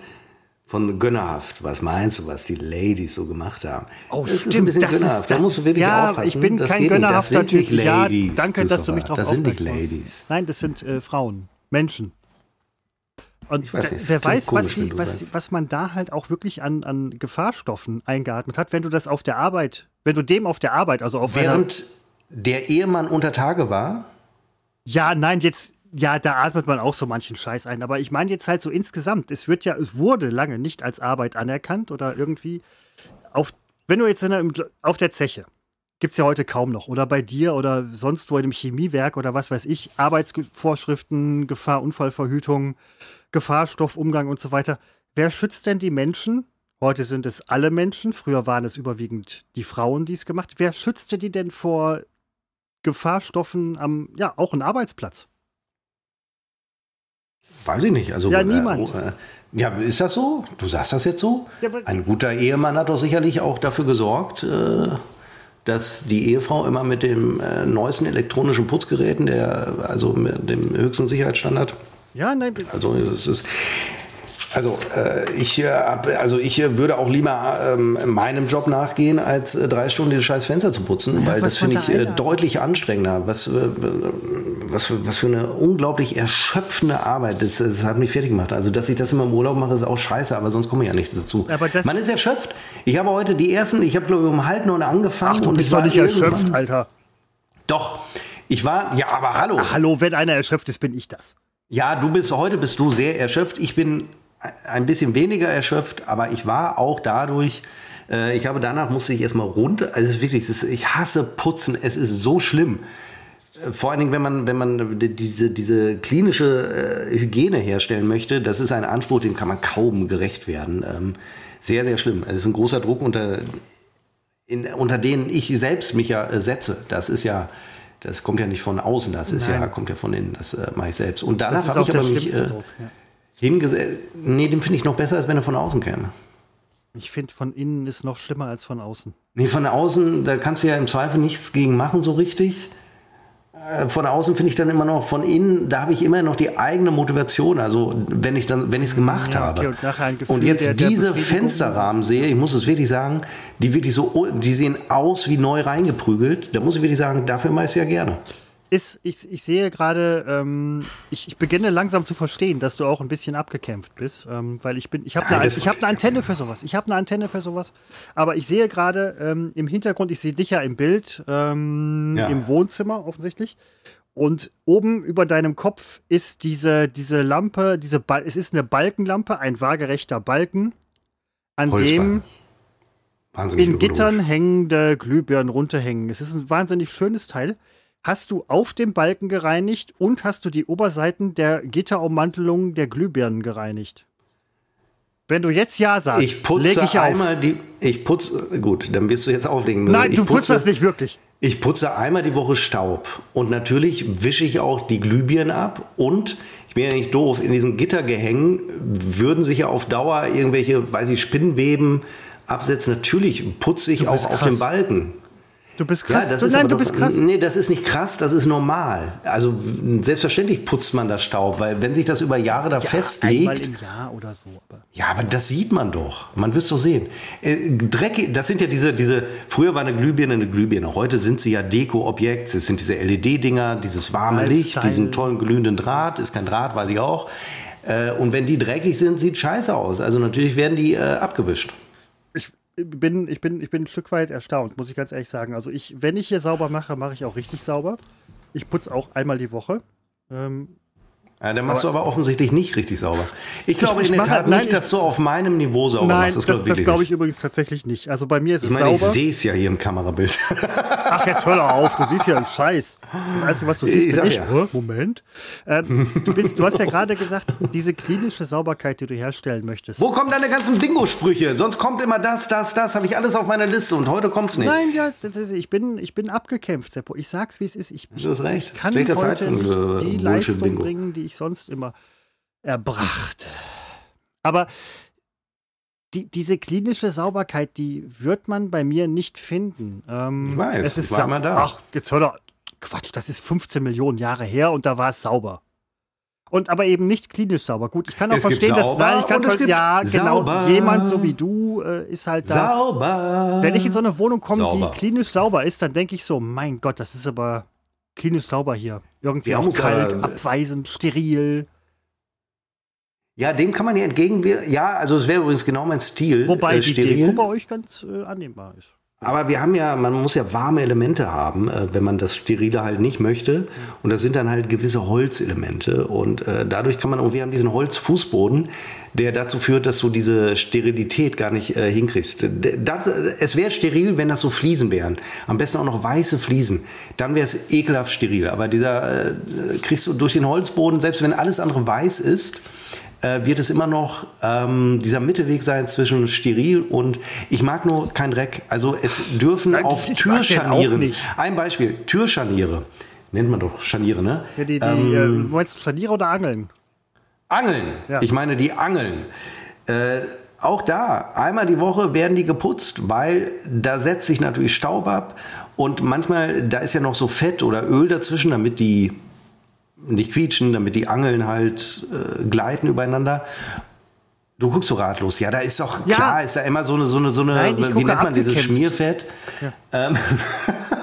von gönnerhaft. Was meinst du, was die Ladies so gemacht haben? Oh, das ist ein stimmt, bisschen das ist- gönnerhaft. da das musst du ist- wirklich ja, aufpassen. ich bin das kein gönnerhafter das sind nicht Typ. Ja, Ladies. danke, dass du mich drauf Das sind nicht. Ladies. Nein, das sind äh, Frauen, Menschen. Und weiß da- nicht, wer weiß, was, komisch, wenn die, was, was man da halt auch wirklich an, an Gefahrstoffen eingeatmet hat, wenn du das auf der Arbeit, wenn du dem auf der Arbeit, also auf Während der Ehemann unter Tage war, Ja, nein, jetzt, ja, da atmet man auch so manchen Scheiß ein. Aber ich meine jetzt halt so insgesamt, es wird ja, es wurde lange nicht als Arbeit anerkannt oder irgendwie auf, wenn du jetzt in der, auf der Zeche, gibt es ja heute kaum noch, oder bei dir oder sonst wo in einem Chemiewerk oder was weiß ich, Arbeitsvorschriften, Gefahr, Unfallverhütung, Gefahrstoffumgang und so weiter. Wer schützt denn die Menschen Heute sind es alle Menschen. Früher waren es überwiegend die Frauen, die es gemacht. Wer schützte die denn vor Gefahrstoffen am, ja, auch ein Arbeitsplatz? Weiß ich nicht. Also, Ja, niemand. Äh, ja, ist das so? Du sagst das jetzt so? Ja, Ein guter Ehemann hat doch sicherlich auch dafür gesorgt, äh, dass die Ehefrau immer mit dem äh, neuesten elektronischen Putzgeräten, der, also mit dem höchsten Sicherheitsstandard, Ja, nein, also es ist. Also, äh, ich, äh, hab- also ich äh, würde auch lieber ähm, meinem Job nachgehen, als äh, drei Stunden dieses scheiß Fenster zu putzen, weil was das finde ich äh, Einladung? deutlich anstrengender. Was, äh, was, für, was für eine unglaublich erschöpfende Arbeit. Das, das hat mich fertig gemacht. Also, dass ich das immer im Urlaub mache, ist auch scheiße, aber sonst komme ich ja nicht dazu. Aber das- Man ist erschöpft. Ich habe heute die ersten, ich habe glaube ich um halb neun angefangen. Ach, du und bist ich doch war nicht erschöpft, Alter. Doch. Ich war, ja, aber hallo. Hallo, wenn einer erschöpft ist, bin ich das. Ja, du bist heute bist du sehr erschöpft. Ich bin ein bisschen weniger erschöpft, aber ich war auch dadurch. Äh, ich habe danach musste ich erstmal runter. Also es ist wirklich, ist, ich hasse Putzen. Es ist so schlimm. Äh, Vor allen Dingen, wenn man, wenn man die- diese, diese klinische äh, Hygiene herstellen möchte, das ist ein Anspruch, dem kann man kaum gerecht werden. Ähm, sehr, sehr schlimm. Es ist ein großer Druck, unter, in, unter denen ich selbst mich ja äh, setze. Das ist ja, das kommt ja nicht von außen, das ist ja, Nein. kommt ja von innen, das äh, mache ich selbst. Und danach habe ich aber mich äh, Druck. Ja. Hingesetzt. Nee, den finde ich noch besser, als wenn er von außen käme. Ich finde, von innen ist noch schlimmer als von außen. Nee, von außen, da kannst du ja im Zweifel nichts gegen machen, so richtig. Äh, Von außen finde ich dann immer noch, von innen, da habe ich immer noch die eigene Motivation. Also, wenn ich dann, wenn ich es gemacht Ja, habe. okay, und nachher ein Gefühl und jetzt der- der diese. Fensterrahmen sehe, ich muss es wirklich sagen, die wirklich so, die sehen aus wie neu reingeprügelt. Da muss ich wirklich sagen, dafür mache ich es ja gerne. Ist, ich, ich sehe gerade, ähm, ich, ich beginne langsam zu verstehen, dass du auch ein bisschen abgekämpft bist, ähm, weil ich bin, ich habe eine, ich habe eine Antenne für sowas. Ich habe eine Antenne für sowas. Aber ich sehe gerade ähm, im Hintergrund, ich sehe dich ja im Bild, ähm, Ja. im Wohnzimmer offensichtlich. Und oben über deinem Kopf ist diese, diese Lampe, diese Bal es ist eine Balkenlampe, ein waagerechter Balken, an dem Holzbalken. Wahnsinnig in. Gittern hängende Glühbirnen runterhängen. Es ist ein wahnsinnig schönes Teil. Hast du auf dem Balken gereinigt und hast du die Oberseiten der Gitterummantelung der Glühbirnen gereinigt? Wenn du jetzt Ja sagst, Ich putze ich auf. einmal die. Ich putze. Gut, dann wirst du jetzt auflegen. müssen. Nein, ich du putzt das nicht wirklich. Ich putze einmal die Woche Staub und natürlich wische ich auch die Glühbirnen ab und ich bin ja nicht doof, in diesen Gittergehängen würden sich ja auf Dauer irgendwelche, weiß ich, Spinnweben absetzen. Natürlich putze ich auch bist auf krass. den Balken. Du bist krass. Ja, das ist nein, du bist krass. Nee, das ist nicht krass, das ist normal. Also selbstverständlich putzt man das Staub, weil wenn sich das über Jahre da Einmal festlegt, im Jahr oder so. Aber ja, aber das sieht man doch. Man wird es doch sehen. Äh, Dreck, das sind ja diese, diese, früher war eine Glühbirne eine Glühbirne. Heute sind sie ja Deko-Objekt. Es sind diese LED-Dinger, dieses warme Licht, Lifestyle. diesen tollen glühenden Draht. Ist kein Draht, weiß ich auch. Äh, Und wenn die dreckig sind, sieht scheiße aus. Also natürlich werden die äh, abgewischt. Ich bin, ich, bin, ich bin ein Stück weit erstaunt, muss ich ganz ehrlich sagen. Also ich, wenn ich hier sauber mache, mache ich auch richtig sauber. Ich putze auch einmal die Woche. Ähm, Ja, dann machst du aber offensichtlich nicht richtig sauber. Ich glaube ich in der Tat nein, nicht, ich- dass du auf meinem Niveau sauber Nein, machst. das, das, wirklich glaube nicht. ich übrigens tatsächlich nicht. Also bei mir ist es Ich meine, ich sauber. sehe es ja hier im Kamerabild. Ach, jetzt hör doch auf, du siehst ja einen Scheiß. Das Einzige, was du siehst, Ich bin ich. ja. Moment. Ähm, du, bist, du hast ja gerade gesagt, diese klinische Sauberkeit, die du herstellen möchtest. Wo kommen deine ganzen Bingo-Sprüche? Sonst kommt immer das, das, das. Habe ich alles auf meiner Liste und heute kommt's nicht. Nein, ja, das ist, ich, bin, ich bin abgekämpft, Seppo. Ich sag's, wie es ist. Ich, ich Du hast recht. kann Schlechter heute Zeitpunkt, nicht die Leistung Bullshit-Bingo. bringen, die ich sonst immer erbrachte. Aber die, diese klinische Sauberkeit, die wird man bei mir nicht finden. Ähm, Ich weiß, es ist ich war mal da. Ach, jetzt hör doch. Quatsch, das ist 15 Millionen Jahre her und da war es sauber. Und aber eben nicht klinisch sauber. Gut, ich kann auch Es verstehen, dass nein, ich kann gibt ja genau sauber. jemand so wie du äh, ist halt da. Sauber. Wenn ich in so eine Wohnung komme, Sauber. die klinisch sauber ist, dann denke ich so, mein Gott, das ist aber klinisch sauber hier. Irgendwie auch kalt, aber- abweisend, steril. Ja, dem kann man ja entgegenwirken. Ja, also es wäre übrigens genau mein Stil. Wobei äh, die Deko bei euch ganz äh, annehmbar ist. Aber wir haben ja, man muss ja warme Elemente haben, äh, wenn man das Sterile halt nicht möchte. Und das sind dann halt gewisse Holzelemente. Und äh, dadurch kann man, und wir haben diesen Holzfußboden, der dazu führt, dass du diese Sterilität gar nicht äh, hinkriegst. Das, es wäre steril, wenn das so Fliesen wären. Am besten auch noch weiße Fliesen. Dann wäre es ekelhaft steril. Aber dieser äh, kriegst du durch den Holzboden, selbst wenn alles andere weiß ist, äh, wird es immer noch ähm, dieser Mittelweg sein zwischen steril und ich mag nur kein Dreck. Also es dürfen Nein, auf Türscharnieren. Ein Beispiel, Türscharniere. Nennt man doch Scharniere, ne? Ja, die, die, Ähm, äh, meinst du Scharniere oder Angeln? Angeln. Ja. Ich meine die Angeln. Äh, auch da, einmal die Woche werden die geputzt, weil da setzt sich natürlich Staub ab und manchmal, da ist ja noch so Fett oder Öl dazwischen, damit die nicht quietschen, damit die Angeln halt äh, gleiten übereinander. Du guckst so ratlos. Ja, da ist doch Ja. klar, ist da immer so eine, so eine, so eine Nein, wie nennt man dieses. Schmierfett? Ähm,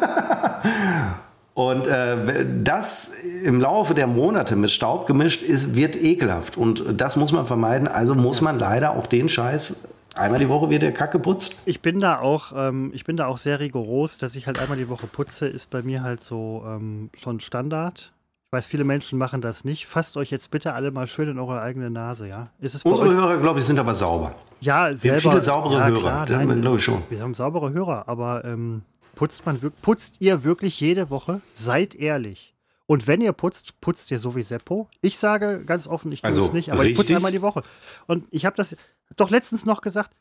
Und äh, das im Laufe der Monate mit Staub gemischt ist, wird ekelhaft. Und das muss man vermeiden. Also muss man leider auch den Scheiß, einmal die Woche wird der Kack geputzt. Ich bin da auch, ähm, ich bin da auch sehr rigoros, dass ich halt einmal die Woche putze, ist bei mir halt so ähm, schon Standard. Ich weiß, viele Menschen machen das nicht. Fasst euch jetzt bitte alle mal schön in eure eigene Nase, ja? Unsere? Hörer, glaube ich, sind aber sauber. Ja, Wir selber. haben viele saubere ja, Hörer. Klar, nein, glaube ich schon. wir haben saubere Hörer, aber ähm, putzt man putzt ihr wirklich jede Woche? Seid ehrlich. Und wenn ihr putzt, putzt ihr so wie Seppo. Ich sage ganz offen, ich tue Also, es nicht, aber ich putze richtig? einmal die Woche. Und ich habe das doch letztens noch gesagt.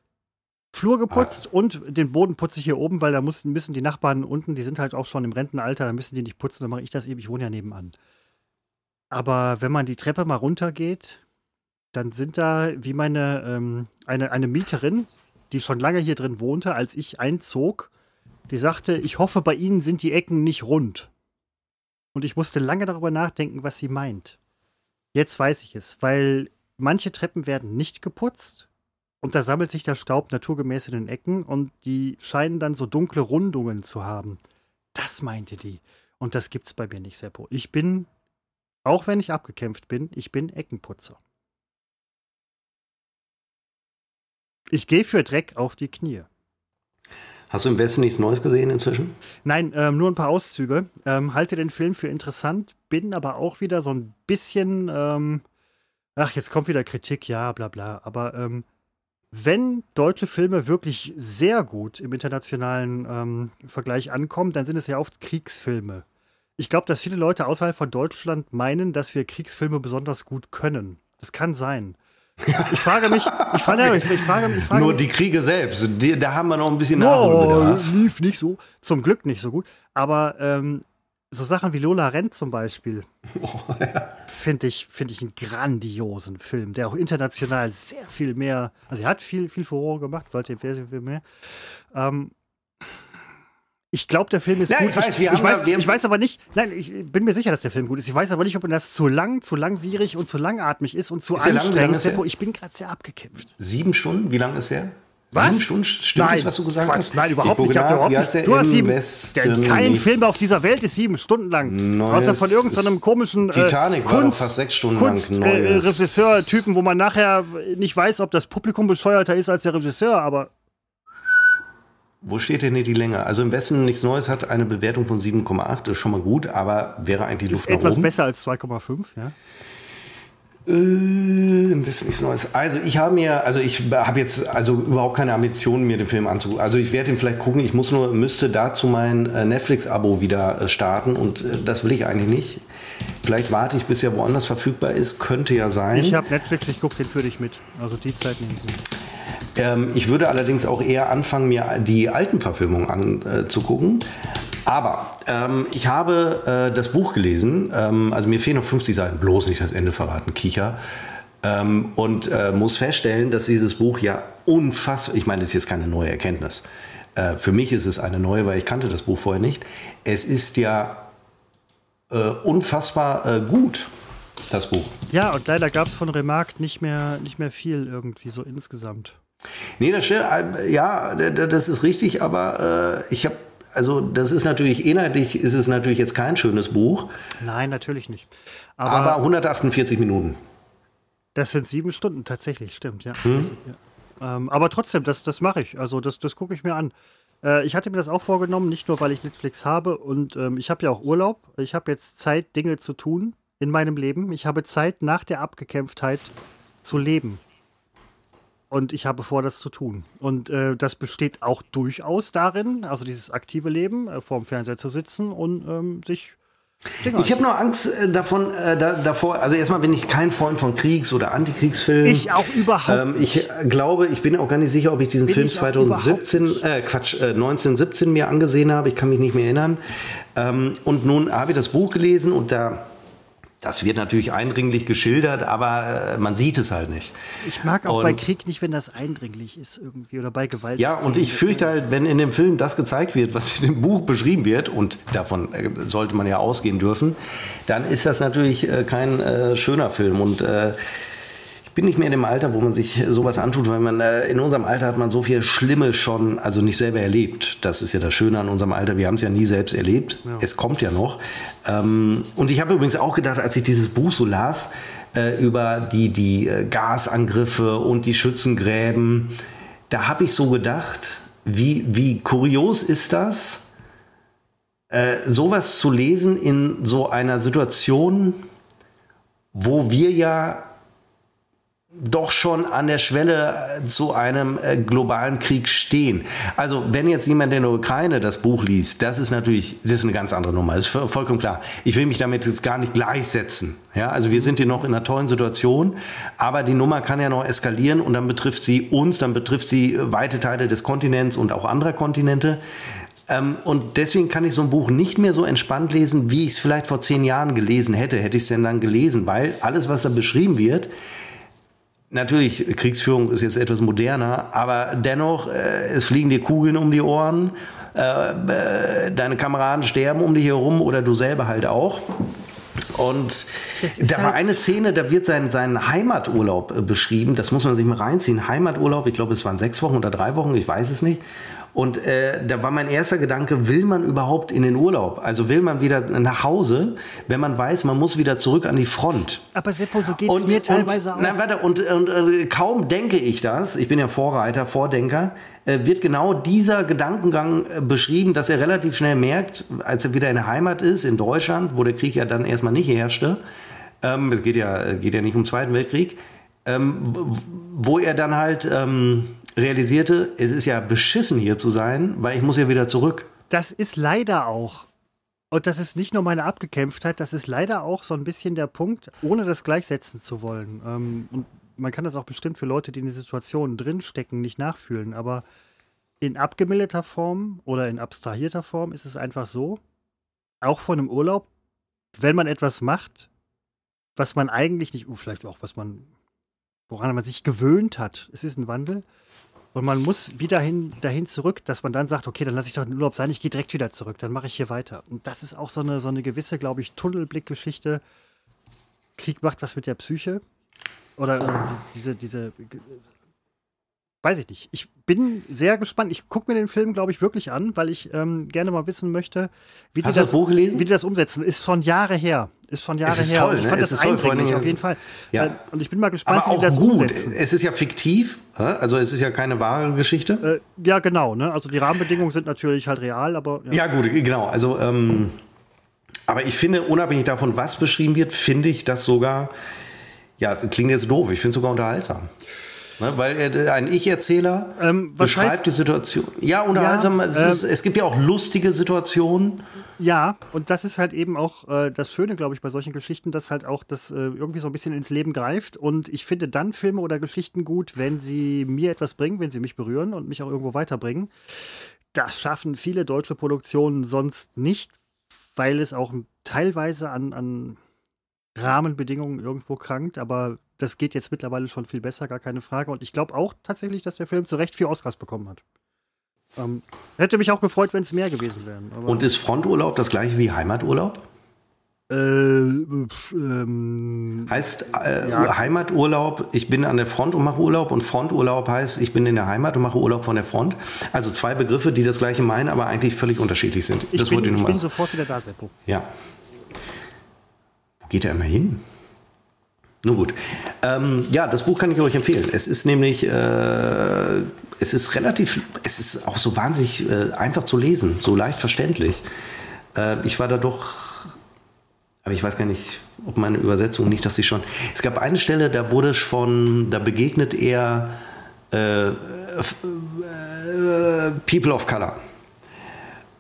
Flur geputzt Ah. und den Boden putze ich hier oben, weil da müssen, müssen die Nachbarn unten, die sind halt auch schon im Rentenalter, da müssen die nicht putzen, dann mache ich das eben, ich wohne ja nebenan. Aber wenn man die Treppe mal runtergeht, dann sind da, wie meine, ähm, eine, eine Mieterin, die schon lange hier drin wohnte, als ich einzog, die sagte, ich hoffe, bei Ihnen sind die Ecken nicht rund. Und ich musste lange darüber nachdenken, was sie meint. Jetzt weiß ich es, weil manche Treppen werden nicht geputzt und da sammelt sich der Staub naturgemäß in den Ecken und die scheinen dann so dunkle Rundungen zu haben. Das meinte die. Und das gibt's bei mir nicht, Seppo. Ich bin, auch wenn ich abgekämpft bin, ich bin Eckenputzer. Ich gehe für Dreck auf die Knie. Hast du im Westen nichts Neues gesehen inzwischen? Nein, ähm, nur ein paar Auszüge. Ähm, halte den Film für interessant, bin aber auch wieder so ein bisschen, ähm, ach, jetzt kommt wieder Kritik, ja, bla bla. Aber ähm, wenn deutsche Filme wirklich sehr gut im internationalen ähm, Vergleich ankommen, dann sind es ja oft Kriegsfilme. Ich glaube, dass viele Leute außerhalb von Deutschland meinen, dass wir Kriegsfilme besonders gut können. Das kann sein. Ich frage mich, ich frage, ich, ich frage, ich frage Nur mich, die Kriege selbst, die, da haben wir noch ein bisschen Oh, Nachholbedarf. lief nicht so. Zum Glück nicht so gut. Aber ähm, so Sachen wie Lola Rent zum Beispiel finde ich, find ich einen grandiosen Film, der auch international sehr viel mehr, also er hat viel, viel Furore gemacht, sollte sehr, sehr viel mehr. Ähm, ich glaube, der Film ist Ja, gut. ich weiß, ich, haben weiß, ich weiß aber nicht, nein, ich bin mir sicher, dass der Film gut ist. Ich weiß aber nicht, ob das zu lang, zu langwierig und zu langatmig ist und zu Ist der lang? Lang anstrengend. Ich bin gerade sehr abgekämpft. Sieben Stunden? Wie lang ist der? Was? Sieben Stunden? Stimmt Nein, das, was du gesagt Quatsch, hast? Nein, überhaupt nicht. Ich überhaupt nicht. Du hast sieben. Der, kein nicht? Film auf dieser Welt ist sieben Stunden lang. Neues Außer von irgendeinem komischen äh, Titanic war Kunst, fast sechs Stunden Kunst, lang. äh. Regisseur-Typen, wo man nachher nicht weiß, ob das Publikum bescheuerter ist als der Regisseur, aber Wo steht denn hier die Länge? Also im Westen nichts Neues hat eine Bewertung von 7,8, das ist schon mal gut, aber wäre eigentlich Luft nach etwas oben. besser als 2,5. Ja? Äh, im Westen nichts Neues. Also ich habe mir, also ich habe jetzt also überhaupt keine Ambitionen, mir den Film anzugucken. Also ich werde ihn vielleicht gucken, ich muss nur, müsste dazu mein äh, Netflix-Abo wieder äh, starten und äh, das will ich eigentlich nicht. Vielleicht warte ich, bis er woanders verfügbar ist, könnte ja sein. Ich habe Netflix, ich gucke den für dich mit. Also die Zeit nehme ich nicht. Ähm, ich würde allerdings auch eher anfangen, mir die alten Verfilmungen anzugucken. Aber ähm, ich habe äh, das Buch gelesen, ähm, also mir fehlen noch 50 Seiten, bloß nicht das Ende verraten, Kicher. Ähm, und äh, muss feststellen, dass dieses Buch ja unfassbar, ich meine, das ist jetzt keine neue Erkenntnis. Äh, für mich ist es eine neue, weil ich kannte das Buch vorher nicht. Es ist ja äh, unfassbar äh, gut, das Buch. Ja, und leider gab es von Remarque nicht mehr, nicht mehr viel irgendwie so insgesamt. Nee, das stimmt. Äh, Ja, das ist richtig, aber äh, ich habe, also das ist natürlich, inhaltlich ist es natürlich jetzt kein schönes Buch, Nein, natürlich nicht. Aber, aber 148 Minuten. das sind sieben Stunden tatsächlich, stimmt, ja. Hm? Richtig, ja. Ähm, aber trotzdem, das, das mache ich. Also das, das gucke ich mir an. Äh, ich hatte mir das auch vorgenommen, nicht nur, weil ich Netflix habe und ähm, ich habe ja auch Urlaub. Ich habe jetzt Zeit, Dinge zu tun in meinem Leben. Ich habe Zeit, nach der Abgekämpftheit zu leben. Und ich habe vor, das zu tun. Und äh, das besteht auch durchaus darin, also dieses aktive Leben, äh, vor dem Fernseher zu sitzen und ähm, sich Ich habe nur Angst äh, davon, äh, da, davor, also erstmal bin ich kein Freund von Kriegs- oder Antikriegsfilmen. Ich auch überhaupt ähm, Ich glaube, ich bin auch gar nicht sicher, ob ich diesen bin Film 2017, äh, Quatsch, äh, 1917 mir angesehen habe. Ich kann mich nicht mehr erinnern. Ähm, und nun habe ich das Buch gelesen und da das wird natürlich eindringlich geschildert, aber äh, man sieht es halt nicht. Ich mag auch und, bei Krieg nicht, wenn das eindringlich ist irgendwie oder bei Gewalt. Ja, und ich fürchte halt, wenn in dem Film das gezeigt wird, was in dem Buch beschrieben wird, und davon äh, sollte man ja ausgehen dürfen, dann ist das natürlich äh, kein äh, schöner Film. Und äh, bin nicht mehr in dem Alter, wo man sich sowas antut, weil man äh, in unserem Alter hat man so viel Schlimme schon, also nicht selber erlebt. Das ist ja das Schöne an unserem Alter. Wir haben es ja nie selbst erlebt. Ja. Es kommt ja noch. Ähm, und ich habe übrigens auch gedacht, als ich dieses Buch so las, äh, über die, die äh, Gasangriffe und die Schützengräben, da habe ich so gedacht, wie, wie kurios ist das, sowas zu lesen in so einer Situation, wo wir ja doch schon an der Schwelle äh, zu einem äh, globalen Krieg stehen. Also wenn jetzt jemand in der Ukraine das Buch liest, das ist natürlich, das ist eine ganz andere Nummer. Das ist vollkommen klar. Ich will mich damit jetzt gar nicht gleichsetzen. Ja, also wir sind hier noch in einer tollen Situation, aber die Nummer kann ja noch eskalieren und dann betrifft sie uns, dann betrifft sie weite Teile des Kontinents und auch anderer Kontinente. Ähm, und deswegen kann ich so ein Buch nicht mehr so entspannt lesen, wie ich es vielleicht vor zehn Jahren gelesen hätte. Hätte ich es denn dann gelesen, weil alles, was da beschrieben wird, Natürlich, Kriegsführung ist jetzt etwas moderner, aber dennoch, äh, es fliegen dir Kugeln um die Ohren, äh, äh, deine Kameraden sterben um dich herum oder du selber halt auch. Und da war halt eine Szene, da wird sein, sein Heimaturlaub äh, beschrieben, das muss man sich mal reinziehen. Heimaturlaub, ich glaube, es waren sechs Wochen oder drei Wochen, ich weiß es nicht. Und äh, da war mein erster Gedanke, will man überhaupt in den Urlaub? Also will man wieder nach Hause, wenn man weiß, man muss wieder zurück an die Front? Aber Seppo, so geht es mir teilweise und, auch. Nein, warte, und, und äh, kaum denke ich das, ich bin ja Vorreiter, Vordenker, äh, wird genau dieser Gedankengang äh, beschrieben, dass er relativ schnell merkt, als er wieder in der Heimat ist, in Deutschland, wo der Krieg ja dann erstmal nicht herrschte, ähm, es geht ja, geht ja nicht um den Zweiten Weltkrieg, ähm, wo er dann halt... Ähm, realisierte, es ist ja beschissen hier zu sein, weil ich muss ja wieder zurück. Das ist leider auch. Und das ist nicht nur meine Abgekämpftheit, das ist leider auch so ein bisschen der Punkt, ohne das gleichsetzen zu wollen. Ähm, und man kann das auch bestimmt für Leute, die in der Situation drinstecken, nicht nachfühlen. Aber in abgemilderter Form oder in abstrahierter Form ist es einfach so, auch von einem Urlaub, wenn man etwas macht, was man eigentlich nicht, oh, vielleicht auch was man, woran man sich gewöhnt hat, es ist ein Wandel, und man muss wieder hin, dahin zurück, dass man dann sagt, okay, dann lasse ich doch den Urlaub sein, ich gehe direkt wieder zurück, dann mache ich hier weiter. Und das ist auch so eine, so eine gewisse, glaube ich, Tunnelblickgeschichte. Krieg macht was mit der Psyche. Oder, oder diese, diese weiß ich nicht. Ich bin sehr gespannt. Ich gucke mir den Film, glaube ich, wirklich an, weil ich ähm, gerne mal wissen möchte, wie Hast die, das, das wie die das umsetzen. Ist von Jahre her. Ist von Jahre es ist her. Toll, ich fand ne? das es ist toll, auf jeden Fall. Ja. Und ich bin mal gespannt, Aber wie die das gut. umsetzen. Es ist ja fiktiv, also es ist ja keine wahre Geschichte. Äh, ja, genau. Ne? Also die Rahmenbedingungen sind natürlich halt real, aber. Ja, ja gut, genau. Also, ähm, aber ich finde, unabhängig davon, was beschrieben wird, finde ich das sogar, ja, klingt jetzt doof, ich finde es sogar unterhaltsam. Ne, weil er, ein Ich-Erzähler ähm, beschreibt heißt, die Situation. Ja, unterhaltsam. Ja, es, äh, ist, es, gibt ja auch lustige Situationen. Ja, und das ist halt eben auch äh, das Schöne, glaube ich, bei solchen Geschichten, dass halt auch das äh, irgendwie so ein bisschen ins Leben greift. Und ich finde dann Filme oder Geschichten gut, wenn sie mir etwas bringen, wenn sie mich berühren und mich auch irgendwo weiterbringen. Das schaffen viele deutsche Produktionen sonst nicht, weil es auch teilweise an, an Rahmenbedingungen irgendwo krankt. Aber das geht jetzt mittlerweile schon viel besser, gar keine Frage. Und ich glaube auch tatsächlich, dass der Film zu Recht vier Oscars bekommen hat. Ähm, hätte mich auch gefreut, wenn es mehr gewesen wären. Und ist Fronturlaub das gleiche wie Heimaturlaub? Äh, ähm, heißt äh, ja. Heimaturlaub, ich bin an der Front und mache Urlaub und Fronturlaub heißt, ich bin in der Heimat und mache Urlaub von der Front. Also zwei Begriffe, die das gleiche meinen, aber eigentlich völlig unterschiedlich sind. Ich das bin, ich, ich bin sofort wieder da, Seppo. Ja. Wo geht er immer hin? Nun gut. Ähm, ja, das Buch kann ich euch empfehlen. Es ist nämlich, äh, es ist relativ, es ist auch so wahnsinnig äh, einfach zu lesen, so leicht verständlich. Äh, ich war da doch, aber ich weiß gar nicht, ob meine Übersetzung nicht, dass sie schon. Es gab eine Stelle, da wurde schon, da begegnet er äh, äh, People of Color.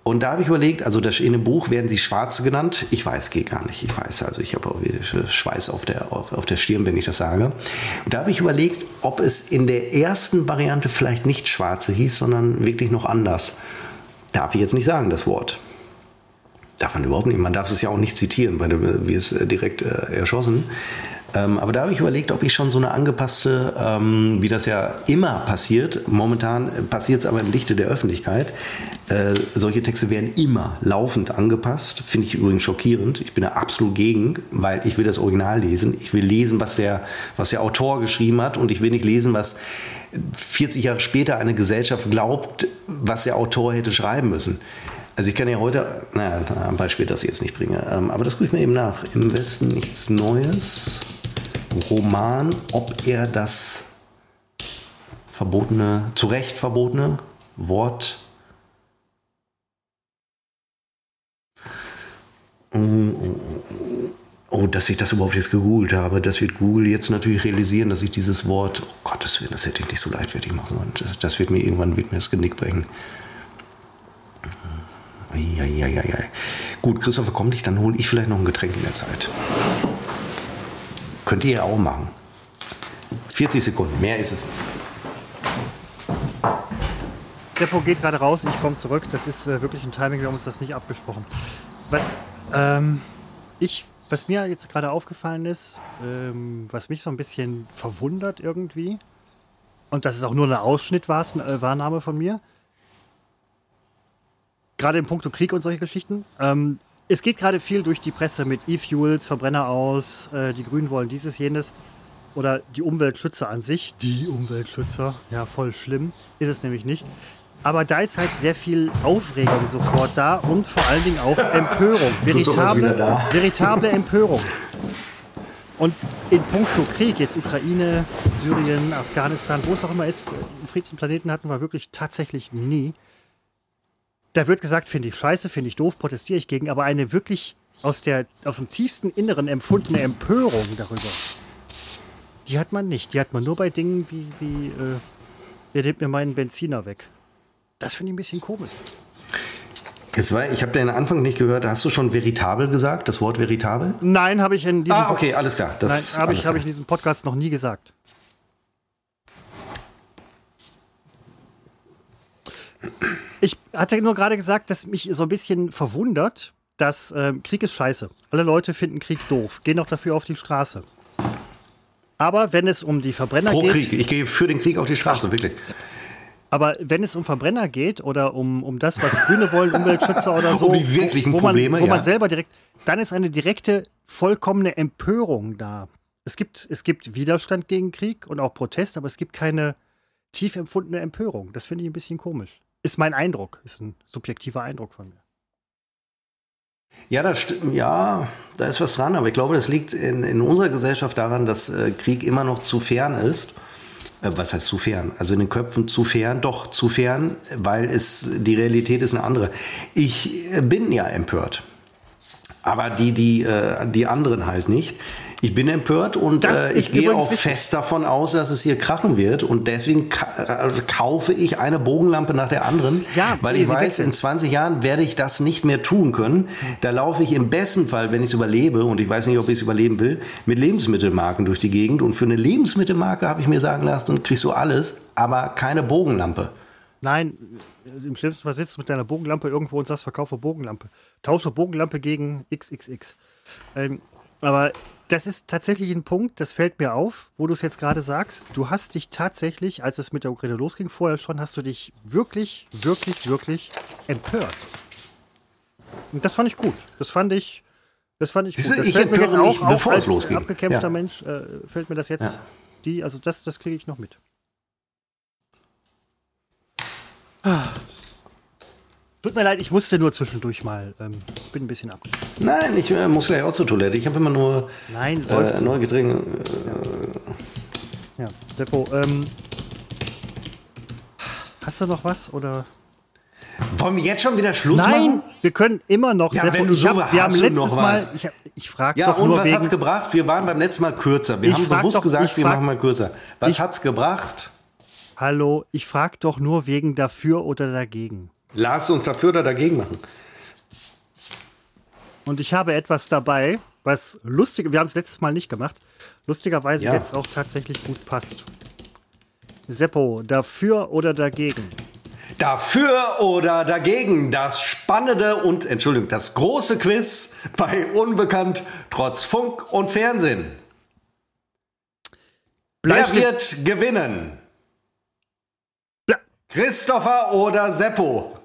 Und da habe ich überlegt, also das, in dem Buch werden sie Schwarze genannt. Ich weiß, geht gar nicht. Ich weiß, also ich habe auch Schweiß auf der, auf, auf der Stirn, wenn ich das sage. Und da habe ich überlegt, ob es in der ersten Variante vielleicht nicht Schwarze hieß, sondern wirklich noch anders. Darf ich jetzt nicht sagen, das Wort. Darf man überhaupt nicht. Man darf es ja auch nicht zitieren, weil wir es direkt äh, erschossen. Ähm, aber da habe ich überlegt, ob ich schon so eine angepasste, ähm, wie das ja immer passiert, momentan passiert es aber im Lichte der Öffentlichkeit, äh, solche Texte werden immer laufend angepasst. Finde ich übrigens schockierend. Ich bin da absolut gegen, weil ich will das Original lesen. Ich will lesen, was der, was der Autor geschrieben hat und ich will nicht lesen, was 40 Jahre später eine Gesellschaft glaubt, was der Autor hätte schreiben müssen. Also ich kann ja heute, naja, ein Beispiel, das ich jetzt nicht bringe, ähm, aber das gucke ich mir eben nach. Im Westen nichts Neues. Roman, ob er das verbotene, zu Recht verbotene Wort Oh, dass ich das überhaupt jetzt gegoogelt habe. Das wird Google jetzt natürlich realisieren, dass ich dieses Wort, oh Gottes Willen, das hätte ich nicht so leichtfertig machen sollen. Das, das wird mir irgendwann wird mir das Genick brechen. Eieieiei. Gut, Christopher kommt nicht, dann hole ich vielleicht noch ein Getränk in der Zeit. Könnt ihr ja auch machen. 40 Sekunden, mehr ist es. Seppo geht gerade raus, ich komme zurück. Das ist äh, wirklich ein Timing, wir haben uns das nicht abgesprochen. Was, ähm, ich, was mir jetzt gerade aufgefallen ist, ähm, was mich so ein bisschen verwundert irgendwie, und das ist auch nur eine Ausschnittwahrnahme von mir, gerade im Punkt Krieg und solche Geschichten, ähm, es geht gerade viel durch die Presse mit E-Fuels, Verbrenner aus, äh, die Grünen wollen dieses, jenes. Oder die Umweltschützer an sich. Die Umweltschützer, ja, voll schlimm. Ist es nämlich nicht. Aber da ist halt sehr viel Aufregung sofort da und vor allen Dingen auch Empörung. Veritable, veritable Empörung. Und in puncto Krieg, jetzt Ukraine, Syrien, Afghanistan, wo es auch immer ist, einen friedlichen Planeten hatten wir wirklich tatsächlich nie da wird gesagt, finde ich scheiße, finde ich doof, protestiere ich gegen, aber eine wirklich aus, der, aus dem tiefsten Inneren empfundene Empörung darüber, die hat man nicht. Die hat man nur bei Dingen wie, wie äh, der nimmt mir meinen Benziner weg. Das finde ich ein bisschen komisch. Jetzt war, ich habe den Anfang nicht gehört. Hast du schon veritabel gesagt, das Wort veritabel? Nein, habe ich in diesem Ah, okay, alles klar. Das Nein, habe ich, hab ich in diesem Podcast noch nie gesagt. Ich hatte nur gerade gesagt, dass mich so ein bisschen verwundert, dass äh, Krieg ist scheiße. Alle Leute finden Krieg doof, gehen auch dafür auf die Straße. Aber wenn es um die Verbrenner Pro geht. Krieg, ich gehe für den Krieg auf die Straße, wirklich. Aber wenn es um Verbrenner geht oder um, um das, was Grüne wollen, Umweltschützer oder so, um die wirklichen wo, wo Probleme, man, wo ja. man selber direkt, dann ist eine direkte, vollkommene Empörung da. Es gibt, es gibt Widerstand gegen Krieg und auch Protest, aber es gibt keine tief empfundene Empörung. Das finde ich ein bisschen komisch. Ist mein Eindruck, ist ein subjektiver Eindruck von mir. Ja, stimmt, ja, da ist was dran, aber ich glaube, das liegt in, in unserer Gesellschaft daran, dass äh, Krieg immer noch zu fern ist. Äh, was heißt zu fern? Also in den Köpfen zu fern, doch zu fern, weil es die Realität ist eine andere. Ich äh, bin ja empört. Aber die, die, äh, die anderen halt nicht. Ich bin empört und äh, ich gehe auch wichtig. fest davon aus, dass es hier krachen wird. Und deswegen ka äh, kaufe ich eine Bogenlampe nach der anderen, ja, weil ich weiß, in 20 Jahren werde ich das nicht mehr tun können. Da laufe ich im besten Fall, wenn ich es überlebe, und ich weiß nicht, ob ich es überleben will, mit Lebensmittelmarken durch die Gegend. Und für eine Lebensmittelmarke habe ich mir sagen lassen, kriegst du alles, aber keine Bogenlampe. Nein, im schlimmsten Fall sitzt du mit deiner Bogenlampe irgendwo und sagst, verkaufe Bogenlampe. Tausche Bogenlampe gegen XXX. Ähm, aber das ist tatsächlich ein Punkt, das fällt mir auf, wo du es jetzt gerade sagst. Du hast dich tatsächlich, als es mit der Ukraine losging, vorher schon, hast du dich wirklich, wirklich, wirklich empört. Und das fand ich gut. Das fand ich, das fand ich gut. Das ich fällt mir jetzt auch auf, als losging. abgekämpfter ja. Mensch, äh, fällt mir das jetzt, ja. die, also das, das kriege ich noch mit. Ah. Tut mir leid, ich musste nur zwischendurch mal. Ähm, bin ein bisschen ab. Nein, ich äh, muss gleich auch zur Toilette. Ich habe immer nur Nein, äh, neue Getränke. Äh, ja, Seppo, ähm, hast du noch was oder? Wollen wir jetzt schon wieder Schluss Nein, machen? Nein, wir können immer noch. Ja, Seppo, wenn du so hab, wir haben letztes noch Mal, was. ich, ich frage ja, doch und nur was wegen, hat's gebracht? Wir waren beim letzten Mal kürzer. Wir haben bewusst doch, gesagt, wir frag, machen mal kürzer. Was ich, hat's gebracht? Hallo, ich frage doch nur wegen dafür oder dagegen. Lass uns dafür oder dagegen machen. Und ich habe etwas dabei, was lustig, wir haben es letztes Mal nicht gemacht, lustigerweise Ja. jetzt auch tatsächlich gut passt. Seppo, dafür oder dagegen? Dafür oder dagegen das spannende und, Entschuldigung, das große Quiz bei Unbekannt trotz Funk und Fernsehen. Wer Bleistift- wird gewinnen? Bla- Christopher oder Seppo?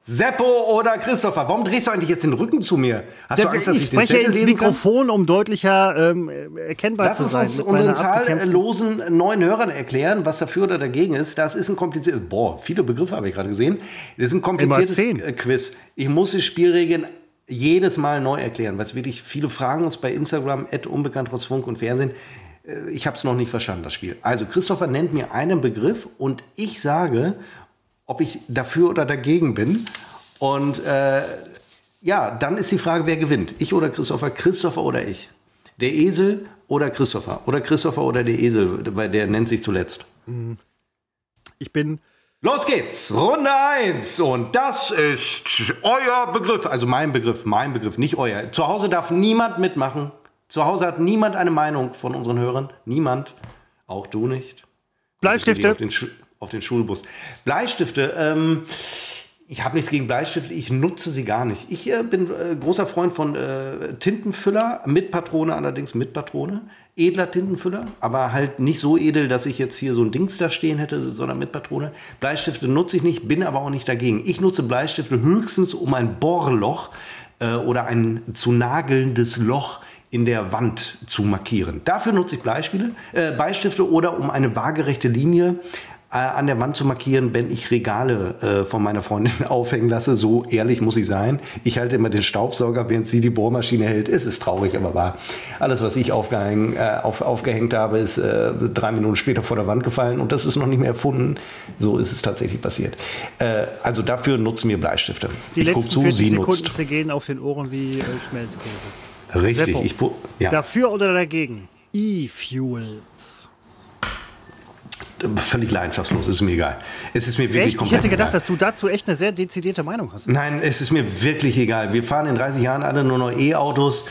Seppo oder Christopher? Warum drehst du eigentlich jetzt den Rücken zu mir? Hast du Angst, dass ich, ich den spreche Zettel ins lesen kann? Mikrofon, um deutlicher ähm, erkennbar Lass zu uns sein. uns mit unseren zahllosen neuen Hörern erklären, was dafür oder dagegen ist. Das ist ein kompliziertes, boah, viele Begriffe habe ich gerade gesehen. Das ist ein kompliziertes äh, Quiz. Ich muss die Spielregeln jedes Mal neu erklären, weil es wirklich viele fragen uns bei Instagram, unbekannt trotz Funk und Fernsehen. Äh, Ich habe es noch nicht verstanden, das Spiel. Also Christopher nennt mir einen Begriff und ich sage, ob ich dafür oder dagegen bin. Und äh, ja, dann ist die Frage, wer gewinnt? Ich oder Christopher? Christopher oder ich? Der Esel oder Christopher? Oder Christopher oder der Esel, weil der nennt sich zuletzt. Ich bin Los geht's, Runde 1 und das ist euer Begriff, also mein Begriff, mein Begriff, nicht euer. Zu Hause darf niemand mitmachen. Zu Hause hat niemand eine Meinung von unseren Hörern. Niemand. Auch du nicht. Bleistifte. Auf den, Schulbus. Bleistifte, ähm, ich habe nichts gegen Bleistifte, ich nutze sie gar nicht. Ich äh, bin äh, großer Freund von äh, Tintenfüller, mit Patrone allerdings, mit Patrone. Edler Tintenfüller, aber halt nicht so edel, dass ich jetzt hier so ein Dings da stehen hätte, sondern mit Patrone. Bleistifte nutze ich nicht, bin aber auch nicht dagegen. Ich nutze Bleistifte höchstens um ein Bohrloch äh, oder ein zu nagelndes Loch in der Wand zu markieren. Dafür nutze ich Beispiele, äh, Beistifte oder um eine waagerechte Linie an der Wand zu markieren, wenn ich Regale äh, von meiner Freundin aufhängen lasse. So ehrlich muss ich sein. Ich halte immer den Staubsauger, während sie die Bohrmaschine hält. Es ist traurig, aber wahr. Alles, was ich aufgehäng, äh, auf, aufgehängt habe, ist äh, drei Minuten später vor der Wand gefallen und das ist noch nicht mehr erfunden. So ist es tatsächlich passiert. Äh, also dafür nutzen wir Bleistifte. die ich gucke letzten zu, 40 sie Sekunden nutzt. zergehen auf den Ohren wie äh, Schmelzkäse. Richtig. Seppo. Ich, ja. Dafür oder dagegen? E-Fuels. Völlig leidenschaftslos, ist mir egal. Es ist mir wirklich Echt? Ich hätte gedacht, egal. dass du dazu echt eine sehr dezidierte Meinung hast. Nein, es ist mir wirklich egal. Wir fahren in 30 Jahren alle nur noch E-Autos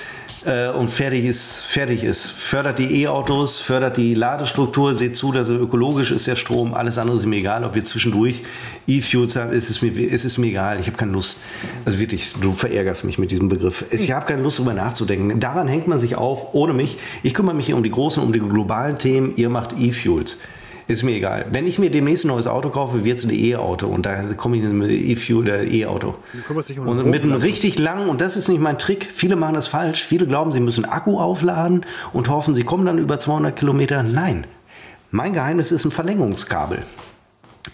äh, und fertig ist, fertig ist. Fördert die E-Autos, fördert die Ladestruktur, seht zu, dass er ökologisch ist der Strom. Alles andere ist mir egal. Ob wir zwischendurch E-Fuels haben, es ist mir, es ist mir egal. Ich habe keine Lust. Also wirklich, du verärgerst mich mit diesem Begriff. Ich habe keine Lust, darüber nachzudenken. Daran hängt man sich auf, ohne mich. Ich kümmere mich hier um die großen, um die globalen Themen. Ihr macht E-Fuels. Ist mir egal. Wenn ich mir demnächst ein neues Auto kaufe, wird es ein E-Auto. Und da komme ich mit E-Fuel oder E-Auto. Um Und mit einem Roten. richtig langen, und das ist nicht mein Trick, viele machen das falsch. Viele glauben, sie müssen Akku aufladen und hoffen, sie kommen dann über 200 Kilometer. Nein. Mein Geheimnis ist ein Verlängerungskabel.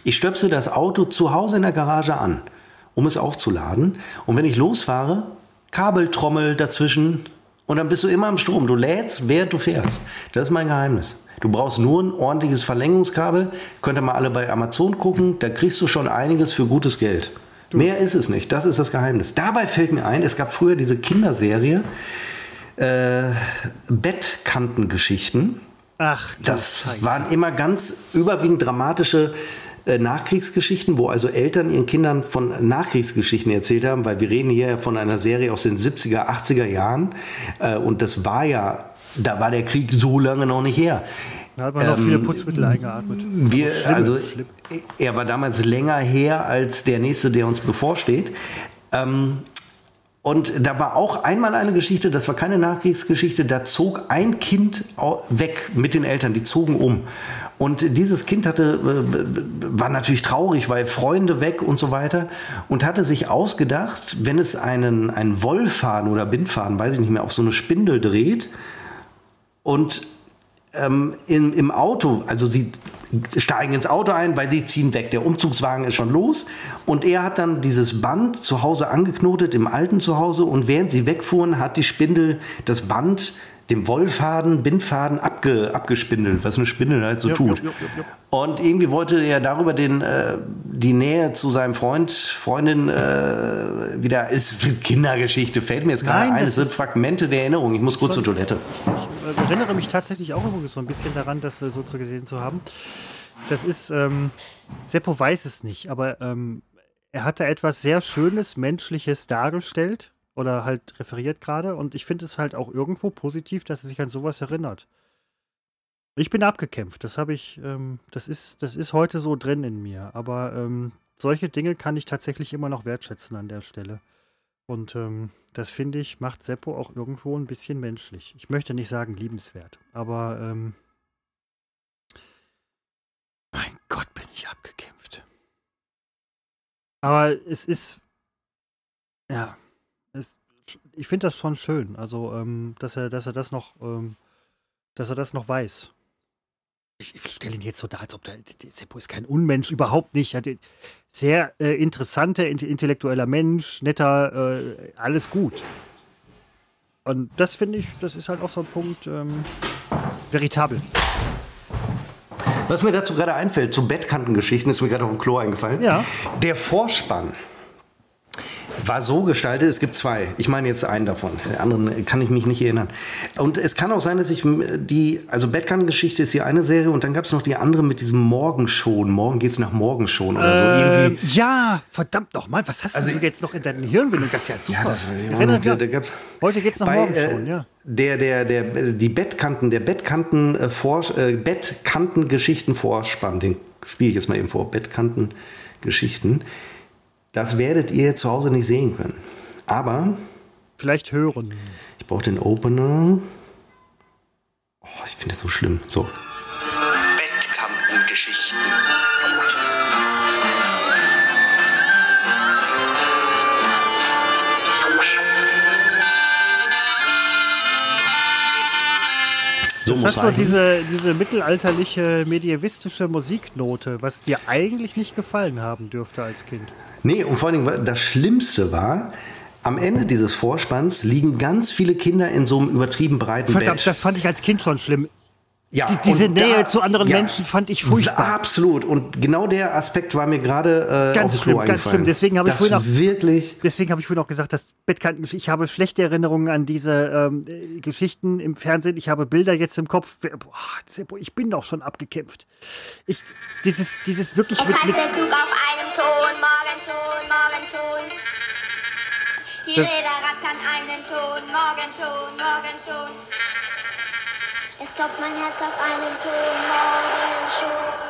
Ich stöpsel das Auto zu Hause in der Garage an, um es aufzuladen. Und wenn ich losfahre, Kabeltrommel dazwischen und dann bist du immer am Strom. Du lädst, während du fährst. Das ist mein Geheimnis. Du brauchst nur ein ordentliches Verlängerungskabel. Könnt ihr mal alle bei Amazon gucken. Da kriegst du schon einiges für gutes Geld. Mehr ist es nicht. Das ist das Geheimnis. Dabei fällt mir ein, es gab früher diese Kinderserie äh, Bettkantengeschichten. Ach, Das Scheiße. waren immer ganz überwiegend dramatische äh, Nachkriegsgeschichten, wo also Eltern ihren Kindern von Nachkriegsgeschichten erzählt haben, weil wir reden hier ja von einer Serie aus den 70er, 80er Jahren äh, und das war ja, da war der Krieg so lange noch nicht her. Da hat man noch viele Putzmittel eingeatmet. Wir, Schlimm, also, schlimm. er war damals länger her als der nächste, der uns bevorsteht. Ähm, und da war auch einmal eine Geschichte, das war keine Nachkriegsgeschichte, da zog ein Kind weg mit den Eltern, die zogen um. Und dieses Kind hatte, äh, war natürlich traurig, weil Freunde weg und so weiter und hatte sich ausgedacht, wenn es einen, einen Wollfaden oder Bindfaden, weiß ich nicht mehr, auf so eine Spindel dreht und ähm, im, im Auto, also sie steigen ins Auto ein, weil sie ziehen weg. Der Umzugswagen ist schon los und er hat dann dieses Band zu Hause angeknotet im alten Zuhause und während sie wegfuhren, hat die Spindel das Band dem Wollfaden, Bindfaden abge, abgespindelt, was eine Spindel halt so Jupp, tut. jupp, jupp. Und irgendwie wollte er darüber den, äh, die Nähe zu seinem Freund, Freundin äh, wieder, ist Kindergeschichte, fällt mir jetzt gerade ein, es sind Fragmente der Erinnerung, ich muss kurz zur Toilette. Ich äh, erinnere mich tatsächlich auch immer so ein bisschen daran, das äh, so zu gesehen zu haben. Das ist, ähm, Seppo weiß es nicht, aber ähm, er hat da etwas sehr Schönes, Menschliches dargestellt oder halt referiert gerade. Und ich finde es halt auch irgendwo positiv, dass er sich an sowas erinnert. Ich bin abgekämpft. Das habe ich, ähm, das ist, das ist heute so drin in mir. Aber ähm, solche Dinge kann ich tatsächlich immer noch wertschätzen an der Stelle. Und ähm, das finde ich, macht Seppo auch irgendwo ein bisschen menschlich. Ich möchte nicht sagen liebenswert, aber ähm, mein Gott, bin ich abgekämpft. Aber es ist, ja, ich finde das schon schön. Also, ähm, dass er, dass er das noch, ähm, dass er das noch weiß ich, ich stelle ihn jetzt so dar, als ob der, der Seppo ist kein Unmensch, überhaupt nicht. Sehr äh, interessanter, intellektueller Mensch, netter, äh, alles gut. Und das finde ich, das ist halt auch so ein Punkt, ähm, veritabel. Was mir dazu gerade einfällt, zu Bettkantengeschichten, ist mir gerade auf dem Klo eingefallen. Ja. Der Vorspann war so gestaltet, es gibt zwei. Ich meine jetzt einen davon. Den anderen kann ich mich nicht erinnern. Und es kann auch sein, dass ich die, also Bettkan-Geschichte ist hier eine Serie und dann gab es noch die andere mit diesem Morgen schon. Morgen geht's nach Morgen schon oder so. Ähm, ja, verdammt nochmal. Was hast also, du jetzt noch in deinen Hirnwindung? Das ist ja super. Ja, das, Erinnert, ja. Da, da Heute geht's nach bei, Morgen äh, ja. Der, der, der, die Bettkanten, der Bettkanten, äh, vor, äh, Bettkanten-Geschichten-Vorspann, den spiele ich jetzt mal eben vor. Bettkanten-Geschichten. Das werdet ihr zu Hause nicht sehen können. Aber. Vielleicht hören. Ich brauche den Opener. Oh, ich finde das so schlimm. So. Bettkantengeschichten. So das hat so diese, diese mittelalterliche, medievistische Musiknote, was dir eigentlich nicht gefallen haben dürfte als Kind. Nee, und vor allen Dingen, das Schlimmste war, am Ende dieses Vorspanns liegen ganz viele Kinder in so einem übertrieben breiten Verdammt, Bett. das fand ich als Kind schon schlimm. Ja, die, diese Nähe da, zu anderen ja, Menschen fand ich furchtbar. Absolut. Und genau der Aspekt war mir gerade äh, ganz schlimm, ganz schlimm. Deswegen habe ich vorhin auch wirklich. Deswegen habe ich vorhin auch gesagt, dass Bettkanten. Ich habe schlechte Erinnerungen an diese ähm, Geschichten im Fernsehen. Ich habe Bilder jetzt im Kopf. Boah, ich bin doch schon abgekämpft. Ich dieses dieses wirklich. Es mit, mit der Zug auf einem Ton. Morgen schon, morgen schon. Die Räder rattern einen Ton. Morgen schon, morgen schon.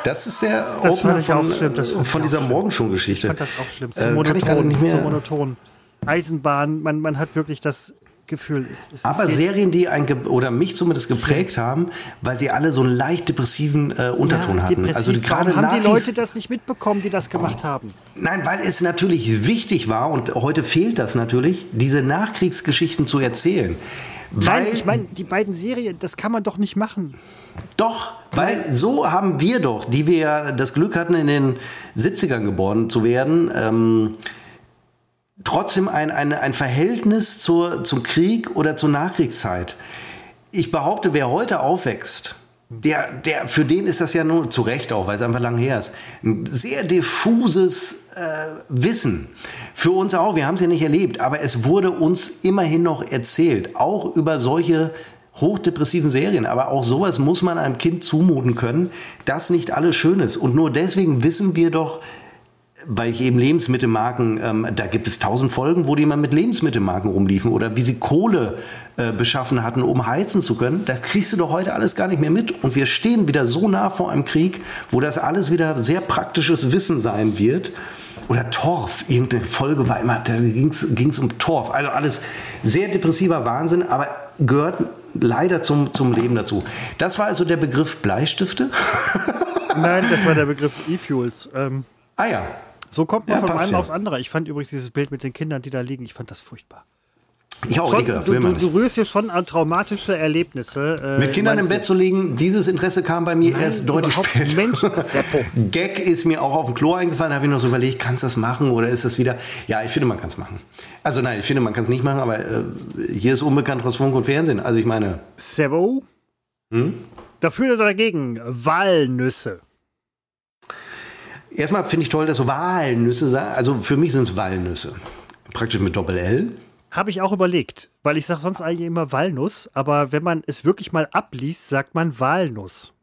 Das ist der das Opener von, schlimm, von dieser Morgenshow-Geschichte. Ich fand das auch schlimm. So äh, monoton, nicht mehr so monoton. Eisenbahn, man, man hat wirklich das Gefühl. Es, es Aber Serien, die ein oder mich zumindest geprägt haben, weil sie alle so einen leicht depressiven äh, Unterton ja, hatten. Also gerade haben die Leute das nicht mitbekommen, die das gemacht oh. haben? Nein, weil es natürlich wichtig war und heute fehlt das natürlich, diese Nachkriegsgeschichten zu erzählen. Weil, Nein, ich meine, die beiden Serien, das kann man doch nicht machen. Doch, weil so haben wir doch, die wir ja das Glück hatten, in den 70ern geboren zu werden, ähm, trotzdem ein, ein, ein Verhältnis zur, zum Krieg oder zur Nachkriegszeit. Ich behaupte, wer heute aufwächst, der, der, für den ist das ja nur zu Recht auch, weil es einfach lang her ist. Ein sehr diffuses äh, Wissen. Für uns auch, wir haben es ja nicht erlebt, aber es wurde uns immerhin noch erzählt, auch über solche hochdepressiven Serien. Aber auch sowas muss man einem Kind zumuten können, dass nicht alles schön ist. Und nur deswegen wissen wir doch, weil ich eben Lebensmittelmarken, ähm, da gibt es tausend Folgen, wo die immer mit Lebensmittelmarken rumliefen oder wie sie Kohle äh, beschaffen hatten, um heizen zu können. Das kriegst du doch heute alles gar nicht mehr mit. Und wir stehen wieder so nah vor einem Krieg, wo das alles wieder sehr praktisches Wissen sein wird. Oder Torf, irgendeine Folge war immer, da ging es um Torf. Also alles sehr depressiver Wahnsinn, aber gehört leider zum, zum Leben dazu. Das war also der Begriff Bleistifte? Nein, das war der Begriff E-Fuels. Ähm, ah ja, so kommt man ja, von einem ja. aufs andere. Ich fand übrigens dieses Bild mit den Kindern, die da liegen, ich fand das furchtbar. Ich auch, schon, du, du, du, rührst hier schon an traumatische Erlebnisse. Äh, Mit Kindern im Bett zu liegen, dieses Interesse kam bei mir Nein, erst deutlich später. Mensch, Gag ist mir auch auf dem Klo eingefallen, da habe ich noch so überlegt, kannst du das machen oder ist das wieder... Ja, ich finde, man kann es machen. Also nein, ich finde, man kann es nicht machen, aber äh, hier ist unbekannt was Funk und Fernsehen. Also ich meine... Servo? Hm? Dafür oder dagegen? Walnüsse. Erstmal finde ich toll, dass Walnüsse sagen. Also für mich sind es Walnüsse. Praktisch mit Doppel-L. Habe ich auch überlegt, weil ich sage sonst eigentlich immer Walnuss, aber wenn man es wirklich mal abliest, sagt man Walnuss.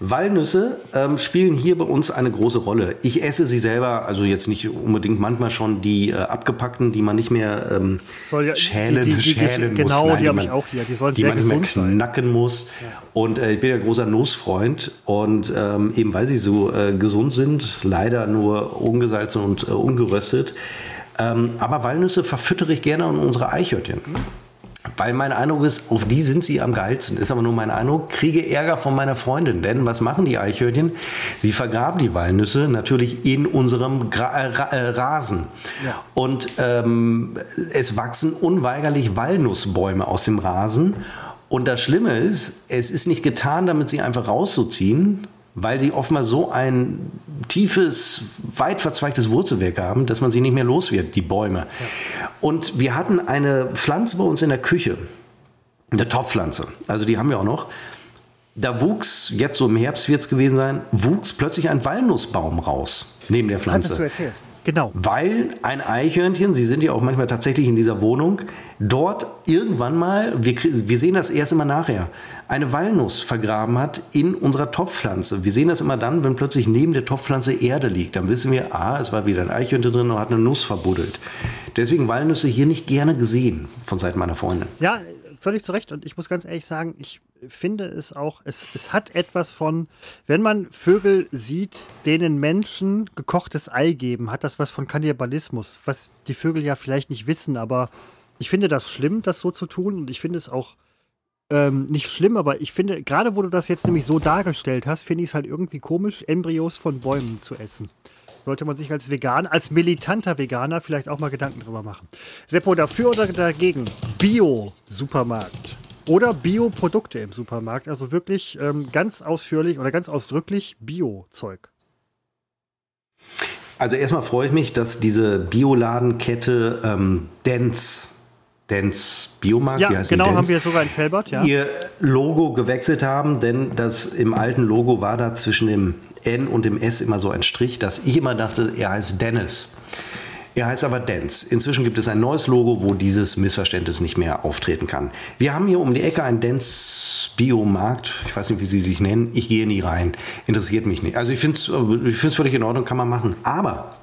Walnüsse ähm, spielen hier bei uns eine große Rolle. Ich esse sie selber, also jetzt nicht unbedingt manchmal schon die äh, abgepackten, die man nicht mehr ähm, ja- schälen, die- die- die- schälen genau, muss. die hab man- ich auch hier. Die sollen die sehr man nicht mehr gesund sein. knacken muss. Und äh, ich bin ja großer Nussfreund und ähm, eben weil sie so äh, gesund sind, leider nur ungesalzen und äh, ungeröstet. Ähm, aber Walnüsse verfüttere ich gerne an unsere Eichhörnchen. Weil mein Eindruck ist, auf die sind sie am geilsten. Ist aber nur mein Eindruck. Kriege Ärger von meiner Freundin. Denn was machen die Eichhörnchen? Sie vergraben die Walnüsse natürlich in unserem Gra äh, äh, Rasen. Ja. Und ähm, es wachsen unweigerlich Walnussbäume aus dem Rasen. Und das Schlimme ist, es ist nicht getan, damit sie einfach rauszuziehen, weil die oftmals so ein tiefes, weit verzweigtes Wurzelwerk haben, dass man sie nicht mehr los wird, die Bäume. Und wir hatten eine Pflanze bei uns in der Küche, eine Topfpflanze, also die haben wir auch noch. Da wuchs, jetzt so im Herbst wird es gewesen sein, wuchs plötzlich ein Walnussbaum raus, neben der Hattest du Pflanze. erzählt? Genau. Weil ein Eichhörnchen, sie sind ja auch manchmal tatsächlich in dieser Wohnung, dort irgendwann mal, wir, wir sehen das erst immer nachher, eine Walnuss vergraben hat in unserer Topfpflanze. Wir sehen das immer dann, wenn plötzlich neben der Topfpflanze Erde liegt. Dann wissen wir, ah, es war wieder ein Eichhörnchen drin und hat eine Nuss verbuddelt. Deswegen Walnüsse hier nicht gerne gesehen von Seiten meiner Freundin. Ja, völlig zu Recht. Und ich muss ganz ehrlich sagen, ich finde es auch, es, es hat etwas von, wenn man Vögel sieht, denen Menschen gekochtes Ei geben, hat das was von Kannibalismus, was die Vögel ja vielleicht nicht wissen, aber ich finde das schlimm, das so zu tun. Und ich finde es auch ähm, nicht schlimm, aber ich finde, gerade wo du das jetzt nämlich so dargestellt hast, finde ich es halt irgendwie komisch, Embryos von Bäumen zu essen. Sollte man sich als Veganer, als militanter Veganer vielleicht auch mal Gedanken drüber machen. Seppo, dafür oder dagegen? Bio-Supermarkt. Oder Bioprodukte im Supermarkt. Also wirklich ähm, ganz ausführlich oder ganz ausdrücklich Bio-Zeug. Also erstmal freue ich mich, dass diese Bioladenkette ähm, Dance, Dance Biomarkt, Ja, wie heißt genau, Dance? haben wir sogar in Felbert, ja. ihr Logo gewechselt haben, denn das im alten Logo war da zwischen dem N und dem S immer so ein Strich, dass ich immer dachte, er heißt Dennis. Er heißt aber Dance. Inzwischen gibt es ein neues Logo, wo dieses Missverständnis nicht mehr auftreten kann. Wir haben hier um die Ecke einen Dance Biomarkt. Ich weiß nicht, wie sie sich nennen. Ich gehe nie rein. Interessiert mich nicht. Also ich finde es ich find's völlig in Ordnung, kann man machen. Aber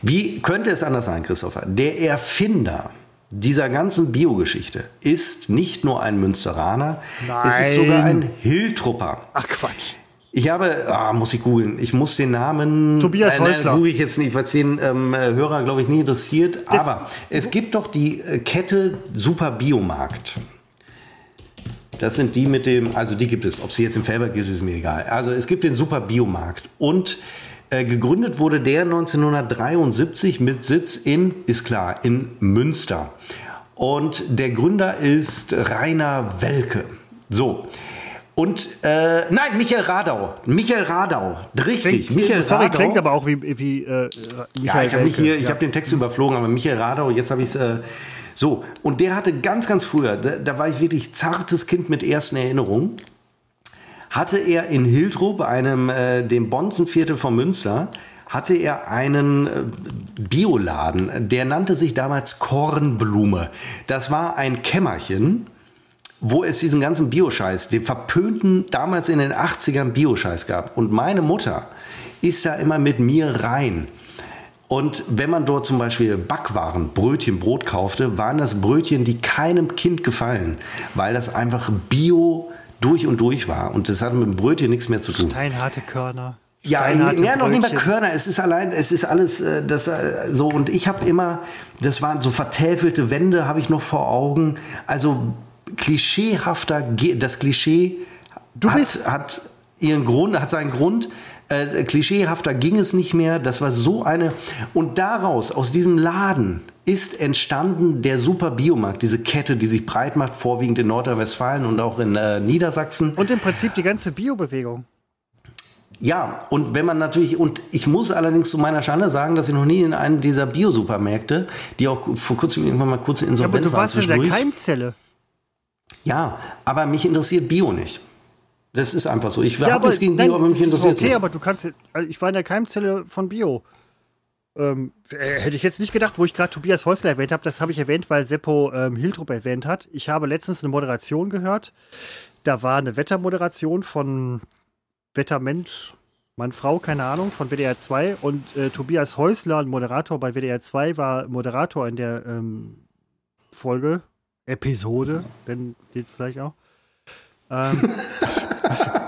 wie könnte es anders sein, Christopher? Der Erfinder dieser ganzen Biogeschichte ist nicht nur ein Münsteraner, es ist sogar ein Hiltrupper. Ach Quatsch. Ich habe, ah, muss ich googeln, ich muss den Namen. Tobias nein, Häusler. google ich jetzt nicht, was den ähm, Hörer, glaube ich, nie interessiert. Das- Aber es gibt doch die äh, Kette Super Biomarkt. Das sind die mit dem, also die gibt es. Ob sie jetzt im Felber gibt, ist mir egal. Also es gibt den Super Biomarkt. Und äh, gegründet wurde der 1973 mit Sitz in, ist klar, in Münster. Und der Gründer ist Rainer Welke. So. Und, äh, nein, Michael Radau. Michael Radau. Richtig. Klingt, Michael sorry, Radau. klingt aber auch wie, wie äh, Michael Ja, ich habe mich hier, ich Ja. habe den Text überflogen, aber Michael Radau, jetzt habe ich es. Äh, so, und der hatte ganz, ganz früher, da, da war ich wirklich zartes Kind mit ersten Erinnerungen, hatte er in Hildrup, einem, äh, dem Bonzenviertel von Münster, hatte er einen äh, Bioladen, der nannte sich damals Kornblume. Das war ein Kämmerchen, wo es diesen ganzen Bioscheiß, den verpönten damals in den 80ern Bioscheiß gab. Und meine Mutter ist da immer mit mir rein. Und wenn man dort zum Beispiel Backwaren, Brötchen, Brot kaufte, waren das Brötchen, die keinem Kind gefallen, weil das einfach Bio durch und durch war. Und das hatte mit dem Brötchen nichts mehr zu tun. Steinharte Körner. Ja, ja, noch nicht mal. Körner. Es ist allein, es ist alles äh, das äh, so. Und ich habe immer, das waren so vertäfelte Wände, habe ich noch vor Augen. Also klischeehafter, das Klischee Du hat, hat ihren Grund, hat seinen Grund. Äh, klischeehafter ging es nicht mehr. Das war so eine. Und daraus, aus diesem Laden, ist entstanden der Super Biomarkt, diese Kette, die sich breit macht, vorwiegend in Nordrhein-Westfalen und auch in äh, Niedersachsen. Und im Prinzip die ganze Biobewegung. Ja, und wenn man natürlich, und ich muss allerdings zu meiner Schande sagen, dass ich noch nie in einem dieser Biosupermärkte, die auch vor kurzem irgendwann mal kurz Ja, aber du waren warst in der. Keimzelle. Ja, aber mich interessiert Bio nicht. Das ist einfach so. Ich Ja, habe nichts gegen nein, Bio, aber mich interessiert okay, nicht. aber du kannst, also ich war in der Keimzelle von Bio. Ähm, äh, hätte ich jetzt nicht gedacht, wo ich gerade Tobias Häusler erwähnt habe, das habe ich erwähnt, weil Seppo ähm, Hildrup erwähnt hat. Ich habe letztens eine Moderation gehört. da war eine Wettermoderation von Wettermensch, Mann, Frau, keine Ahnung, von WDR 2 und äh, Tobias Häusler, ein Moderator bei WDR 2, war Moderator in der ähm, Folge, Episode, denn geht vielleicht auch. Ähm,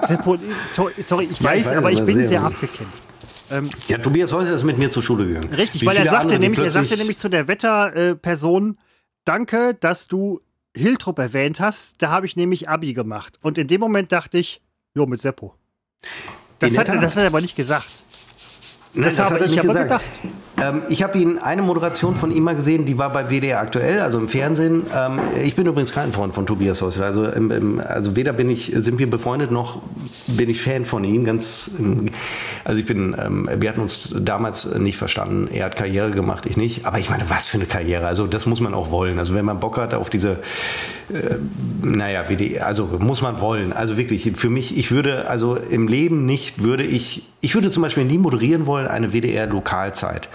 Seppo, sorry, ich Ja, ich weiß, weiß, aber ich bin sehr abgekämpft. Ähm, Ja, Tobias Häuser ist mit mir zur Schule gegangen. Richtig, Wie weil er sagte, nämlich, er sagte nämlich zu der Wetterperson, danke, dass du Hiltrup erwähnt hast. Da habe ich nämlich Abi gemacht. Und in dem Moment dachte ich, jo, mit Seppo. Das hat, er- das hat er aber nicht gesagt. Nein, das habe hat er ich nicht aber gesagt. gedacht. Ähm, ich habe ihn eine Moderation von ihm mal gesehen, die war bei WDR aktuell, also im Fernsehen. Ähm, ich bin übrigens kein Freund von Tobias Häusler. Also, im, im, also weder bin ich, sind wir befreundet noch bin ich Fan von ihm. Ganz, also ich bin, ähm, wir hatten uns damals nicht verstanden. Er hat Karriere gemacht, ich nicht. Aber ich meine, was für eine Karriere? Also das muss man auch wollen. Also wenn man Bock hat auf diese äh, naja, WDR, also muss man wollen. Also wirklich, für mich, ich würde, also im Leben nicht, würde ich, ich würde zum Beispiel nie moderieren wollen, eine WDR-Lokalzeit.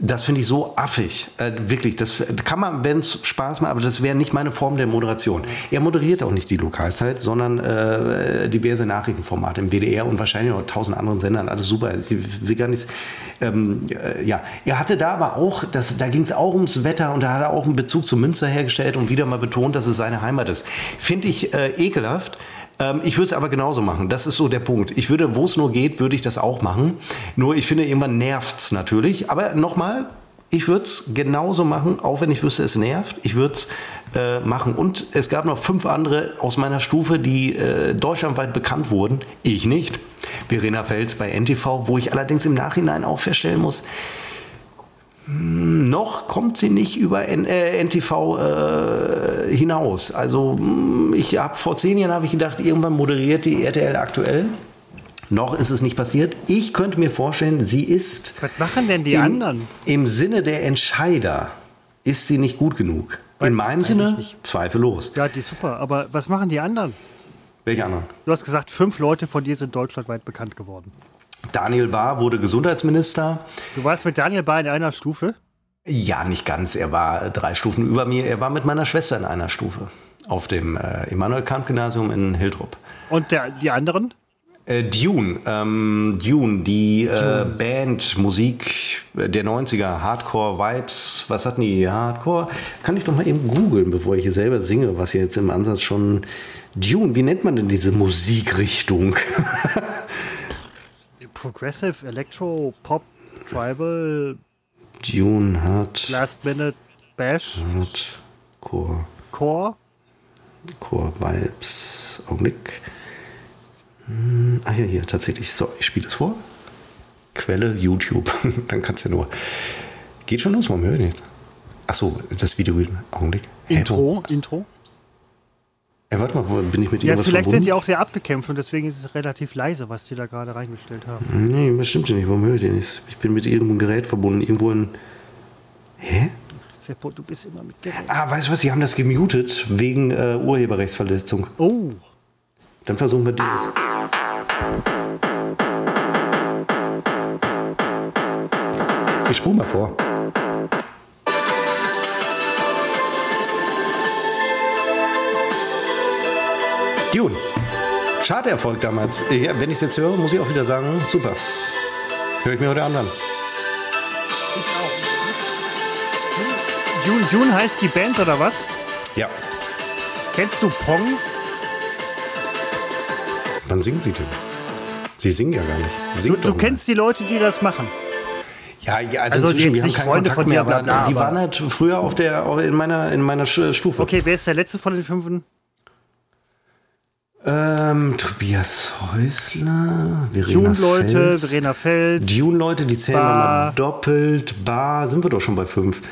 Das finde ich so affig. Äh, wirklich, das kann man, wenn es Spaß macht, aber das wäre nicht meine Form der Moderation. Er moderiert auch nicht die Lokalzeit, sondern äh, diverse Nachrichtenformate im WDR und wahrscheinlich noch tausend anderen Sendern. Alles super. Ich will gar nichts. Ähm, äh, ja, er hatte da aber auch, das, da ging es auch ums Wetter und da hat er auch einen Bezug zu Münster hergestellt und wieder mal betont, dass es seine Heimat ist. Finde ich äh, ekelhaft. Ähm, ich würde es aber genauso machen. Das ist so der Punkt. Ich würde, wo es nur geht, würde ich das auch machen. Nur ich finde, irgendwann nervt es natürlich. Aber nochmal, ich würde es genauso machen, auch wenn ich wüsste, es nervt. Ich würde es äh, machen. Und es gab noch fünf andere aus meiner Stufe, die äh, deutschlandweit bekannt wurden. Ich nicht. Verena Fels bei NTV, wo ich allerdings im Nachhinein auch feststellen muss, noch kommt sie nicht über N äh, NTV äh, hinaus. Also hm, ich habe vor zehn Jahren habe ich gedacht, irgendwann moderiert die RTL aktuell. Noch ist es nicht passiert. Ich könnte mir vorstellen, sie ist Was machen denn die im, anderen? im Sinne der Entscheider ist sie nicht gut genug. Weiß- In meinem Sinne nicht. zweifellos. Ja, die ist super. Aber was machen die anderen? Welche anderen? Du hast gesagt, fünf Leute von dir sind deutschlandweit bekannt geworden. Daniel Bahr wurde Gesundheitsminister. Du warst mit Daniel Bahr in einer Stufe. Ja, nicht ganz. Er war drei Stufen über mir. Er war mit meiner Schwester in einer Stufe auf dem äh, Immanuel-Kant-Gymnasium in Hildrup. Und der, die anderen? Äh, Dune, ähm, Dune, die äh, Band, Musik der 90er, Hardcore Vibes, was hatten die? Hardcore? Kann ich doch mal eben googeln, bevor ich hier selber singe, was hier jetzt im Ansatz schon. Dune, wie nennt man denn diese Musikrichtung? Progressive, Electro, Pop, Tribal, Dune hat. Last Minute, Bash, Hardcore. Core. Core Vibes. Augenblick. Hm, Ah ja, hier, tatsächlich. So, ich spiele es vor. Quelle YouTube. Dann kannst du ja nur. Geht schon los, warum höre ich nichts? Achso, das Video. Augenblick. Intro, Intro. Ey, warte mal, wo bin ich mit Ja, irgendwas vielleicht verbunden? sind die auch sehr abgekämpft und deswegen ist es relativ leise, was die da gerade reingestellt haben. Nee, das stimmt ja nicht. Warum höre ich den nicht? Ich bin mit irgendeinem Gerät verbunden. Irgendwo in. Hä? Seppo, du bist immer mit der. Ah, weißt du was? Sie haben das gemutet wegen äh, Urheberrechtsverletzung. Oh, Dann versuchen wir dieses. Ich spule mal vor. Dune. Charterfolg damals. Ich, wenn ich es jetzt höre, muss ich auch wieder sagen, super. Höre ich mir heute anderen. June, June heißt die Band oder was? Ja. Kennst du Pong? Wann singen Sie denn? Sie singen ja gar nicht. Du, Singt du mal. kennst die Leute, die das machen. Ja, also, Also inzwischen, wir haben keinen Freunde Kontakt von mehr, dir, bla, aber bla, die waren halt früher auf der, in meiner, in meiner Stufe. Okay, wer ist der letzte von den fünf? Ähm, Tobias Häusler, Verena Dune-Leute. Verena Fels. Dune-Leute, die zählen wir Bar. mal doppelt. Bar, sind wir doch schon bei fünf.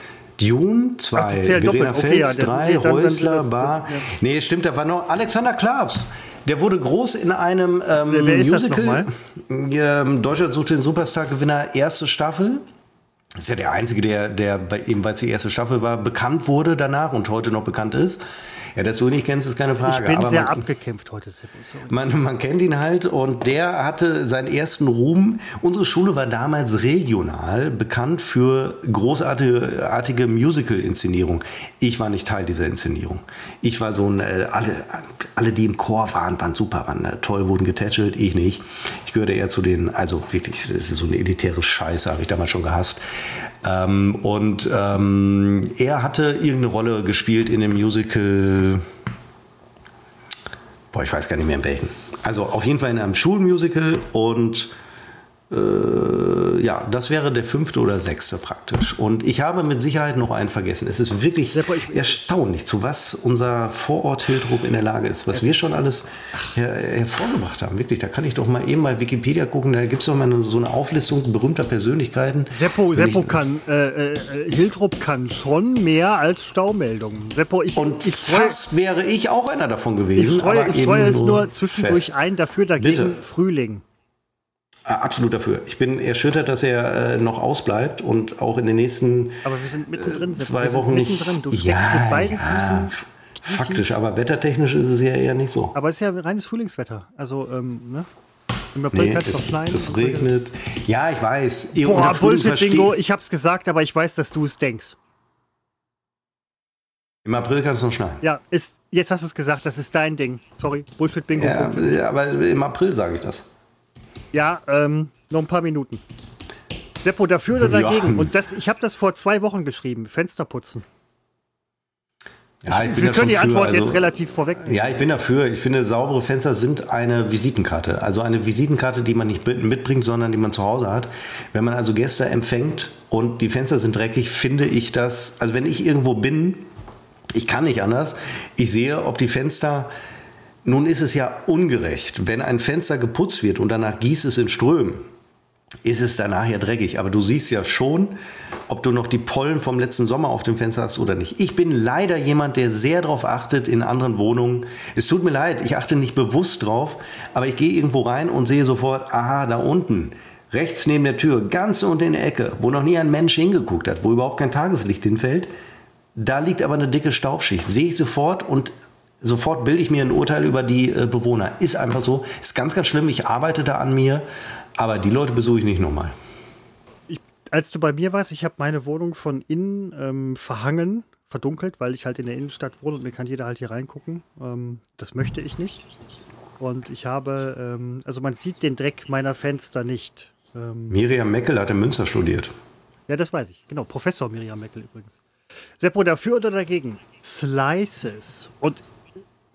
Dune, Ach, zwei. die zählen Verena doppelt. Okay, Fels, ja, dann- drei. nee, dann- dann Häusler, das- Bar. ja. Nee, stimmt, da war noch Alexander Klavs. Der wurde groß in einem ähm, Wer- wer Musical. Ähm, Deutschland sucht den Superstar-Gewinner, erste Staffel. Das ist ja der Einzige, der, der eben weil es die erste Staffel war, bekannt wurde danach und heute noch bekannt ist. Ja, dass du ihn nicht kennst, ist keine Frage. Ich bin aber sehr man, abgekämpft heute, man, man kennt ihn halt und der hatte seinen ersten Ruhm. Unsere Schule war damals regional bekannt für großartige artige Musical-Inszenierung. Ich war nicht Teil dieser Inszenierung. Ich war so ein, äh, alle, alle, die im Chor waren, waren super, waren äh, toll, wurden getätschelt, ich nicht. Ich gehörte eher zu den, also wirklich, das ist so eine elitäre Scheiße, habe ich damals schon gehasst. Ähm, und ähm, er hatte irgendeine Rolle gespielt in dem Musical. Boah, ich weiß gar nicht mehr in welchen. Also auf jeden Fall in einem Schulmusical und äh, ja, das wäre der fünfte oder sechste praktisch. Und ich habe mit Sicherheit noch einen vergessen. Es ist wirklich Seppo, ich- erstaunlich, zu was unser Vorort Hiltrup in der Lage ist, was wir schon alles her hervorgebracht haben. Wirklich, da kann ich doch mal eben bei Wikipedia gucken, da gibt es doch mal eine, so eine Auflistung berühmter Persönlichkeiten. Seppo, Wenn Seppo ich- kann, äh, äh, Hiltrup kann schon mehr als Staumeldungen. Seppo, ich, Und ich streue, fast wäre ich auch einer davon ich gewesen. streue, aber ich streue es nur zwischendurch fest. ein, dafür dagegen Bitte. Frühling. Absolut dafür. Ich bin erschüttert, dass er äh, noch ausbleibt und auch in den nächsten Aber wir sind mittendrin. Seppo, zwei wir sind Wochen nicht. mittendrin. Du steckst mit beiden Füßen. f- Faktisch, aber wettertechnisch ist es ja eher nicht so. Aber es ist ja reines Frühlingswetter. Also, ähm, ne? Im April Nee, kann es doch es, schneien. es regnet. Ja, ich weiß. Boah, Bullshit-Bingo. versteht- Ich hab's gesagt, aber ich weiß, dass du es denkst. Im April kann es noch schneien. Ja, ist, jetzt hast du es gesagt. Das ist dein Ding. Sorry. Bullshit-Bingo. Ja, Ja, aber im April sage ich das. Ja ähm, noch ein paar Minuten. Seppo, dafür oder Ja. dagegen? Und das, ich habe das vor zwei Wochen geschrieben. Fenster putzen. Ja, ich bin Wir können die Antwort also- jetzt relativ vorwegnehmen. Ja, ich bin dafür. Ich finde, saubere Fenster sind eine Visitenkarte. Also eine Visitenkarte, die man nicht mit- mitbringt, sondern die man zu Hause hat. Wenn man also Gäste empfängt und die Fenster sind dreckig, finde ich das, also wenn ich irgendwo bin, ich kann nicht anders, ich sehe, ob die Fenster, nun ist es ja ungerecht, wenn ein Fenster geputzt wird und danach gießt es in Strömen, ist es danach ja dreckig. Aber du siehst ja schon, ob du noch die Pollen vom letzten Sommer auf dem Fenster hast oder nicht. Ich bin leider jemand, der sehr darauf achtet in anderen Wohnungen. Es tut mir leid, ich achte nicht bewusst drauf, aber ich gehe irgendwo rein und sehe sofort, aha, da unten, rechts neben der Tür, ganz unten in der Ecke, wo noch nie ein Mensch hingeguckt hat, wo überhaupt kein Tageslicht hinfällt, da liegt aber eine dicke Staubschicht. Sehe ich sofort und sofort bilde ich mir ein Urteil über die äh, Bewohner. Ist einfach so. Ist ganz, ganz schlimm. Ich arbeite da an mir. Aber die Leute besuche ich nicht nochmal. Ich, als du bei mir warst, ich habe meine Wohnung von innen ähm, verhangen, verdunkelt, weil ich halt in der Innenstadt wohne und mir kann jeder halt hier reingucken. Ähm, das möchte ich nicht. Und ich habe, ähm, also man sieht den Dreck meiner Fenster nicht. Ähm, Miriam Meckel hat in Münster studiert. ja, das weiß ich. Genau, Professor Miriam Meckel übrigens. Seppo, dafür oder dagegen? Slices. Und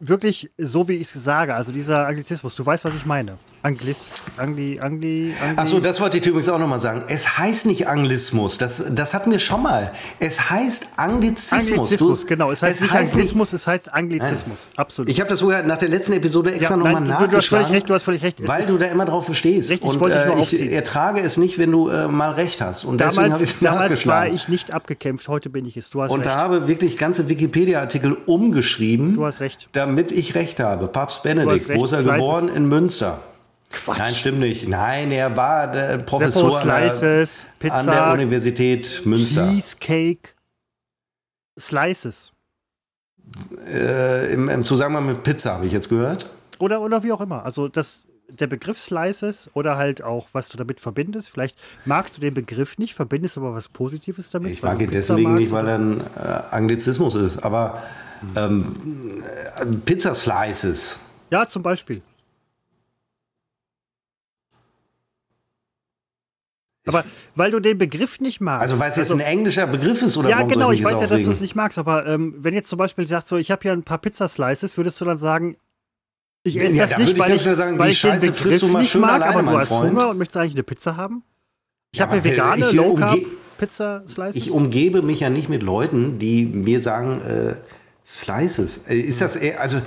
wirklich so, wie ich es sage, also dieser Anglizismus, du weißt, was ich meine. Anglis, Angli, Angli, Angli. Achso, das wollte ich übrigens auch nochmal sagen. Es heißt nicht Anglismus. Das, das hatten wir schon mal. Es heißt Anglizismus. Anglizismus, Du- genau. Es heißt nicht Anglizismus, es heißt Anglizismus. Absolut. Ich habe das sogar nach der letzten Episode extra Ja, nochmal nachgeschlagen. du hast völlig recht, du hast völlig recht. Es Weil du da immer drauf bestehst. Richtig, und wollte ich nur äh, aufziehen. ertrage es nicht, wenn du äh, mal recht hast. Und deswegen habe ich damals, es damals war nachgeschlagen. ich nicht abgekämpft, heute bin ich es. Du hast und recht. habe wirklich ganze Wikipedia-Artikel umgeschrieben, Du hast recht. damit ich recht habe. Papst Benedikt, er Slices. geboren? In Münster. Quatsch. Nein, stimmt nicht. Nein, er war der Professor an der, Slices, Pizza, an der Universität Münster. Cheesecake, Slices. Äh, im, Im Zusammenhang mit Pizza habe ich jetzt gehört. Oder, oder wie auch immer. Also das, der Begriff Slices oder halt auch, was du damit verbindest. Vielleicht magst du den Begriff nicht, verbindest aber was Positives damit. Ich mag ihn deswegen magst nicht, weil er ein äh, Anglizismus ist. Aber ähm, äh, Pizza Slices. Ja, zum Beispiel. Aber weil du den Begriff nicht magst. Also weil es jetzt ein englischer Begriff ist oder Ja, warum genau, soll ich mich weiß jetzt ja, dass du aufregen? es nicht magst, aber ähm, wenn jetzt zum Beispiel sagst, so, ich habe hier ein paar Pizzaslices, würdest du dann sagen, ich esse Ja, das da nicht, ich weil ich, sagen, weil ich den Begriff frisst du mal nicht mag, alleine, aber du hast Freund. Hunger und möchtest eigentlich eine Pizza haben? Ich Ja, habe hier vegane, ich Low Carb umge- Pizza-Slices. Ich umgebe mich ja nicht mit Leuten, die mir sagen, äh, Slices. Äh, Ist das eher, also,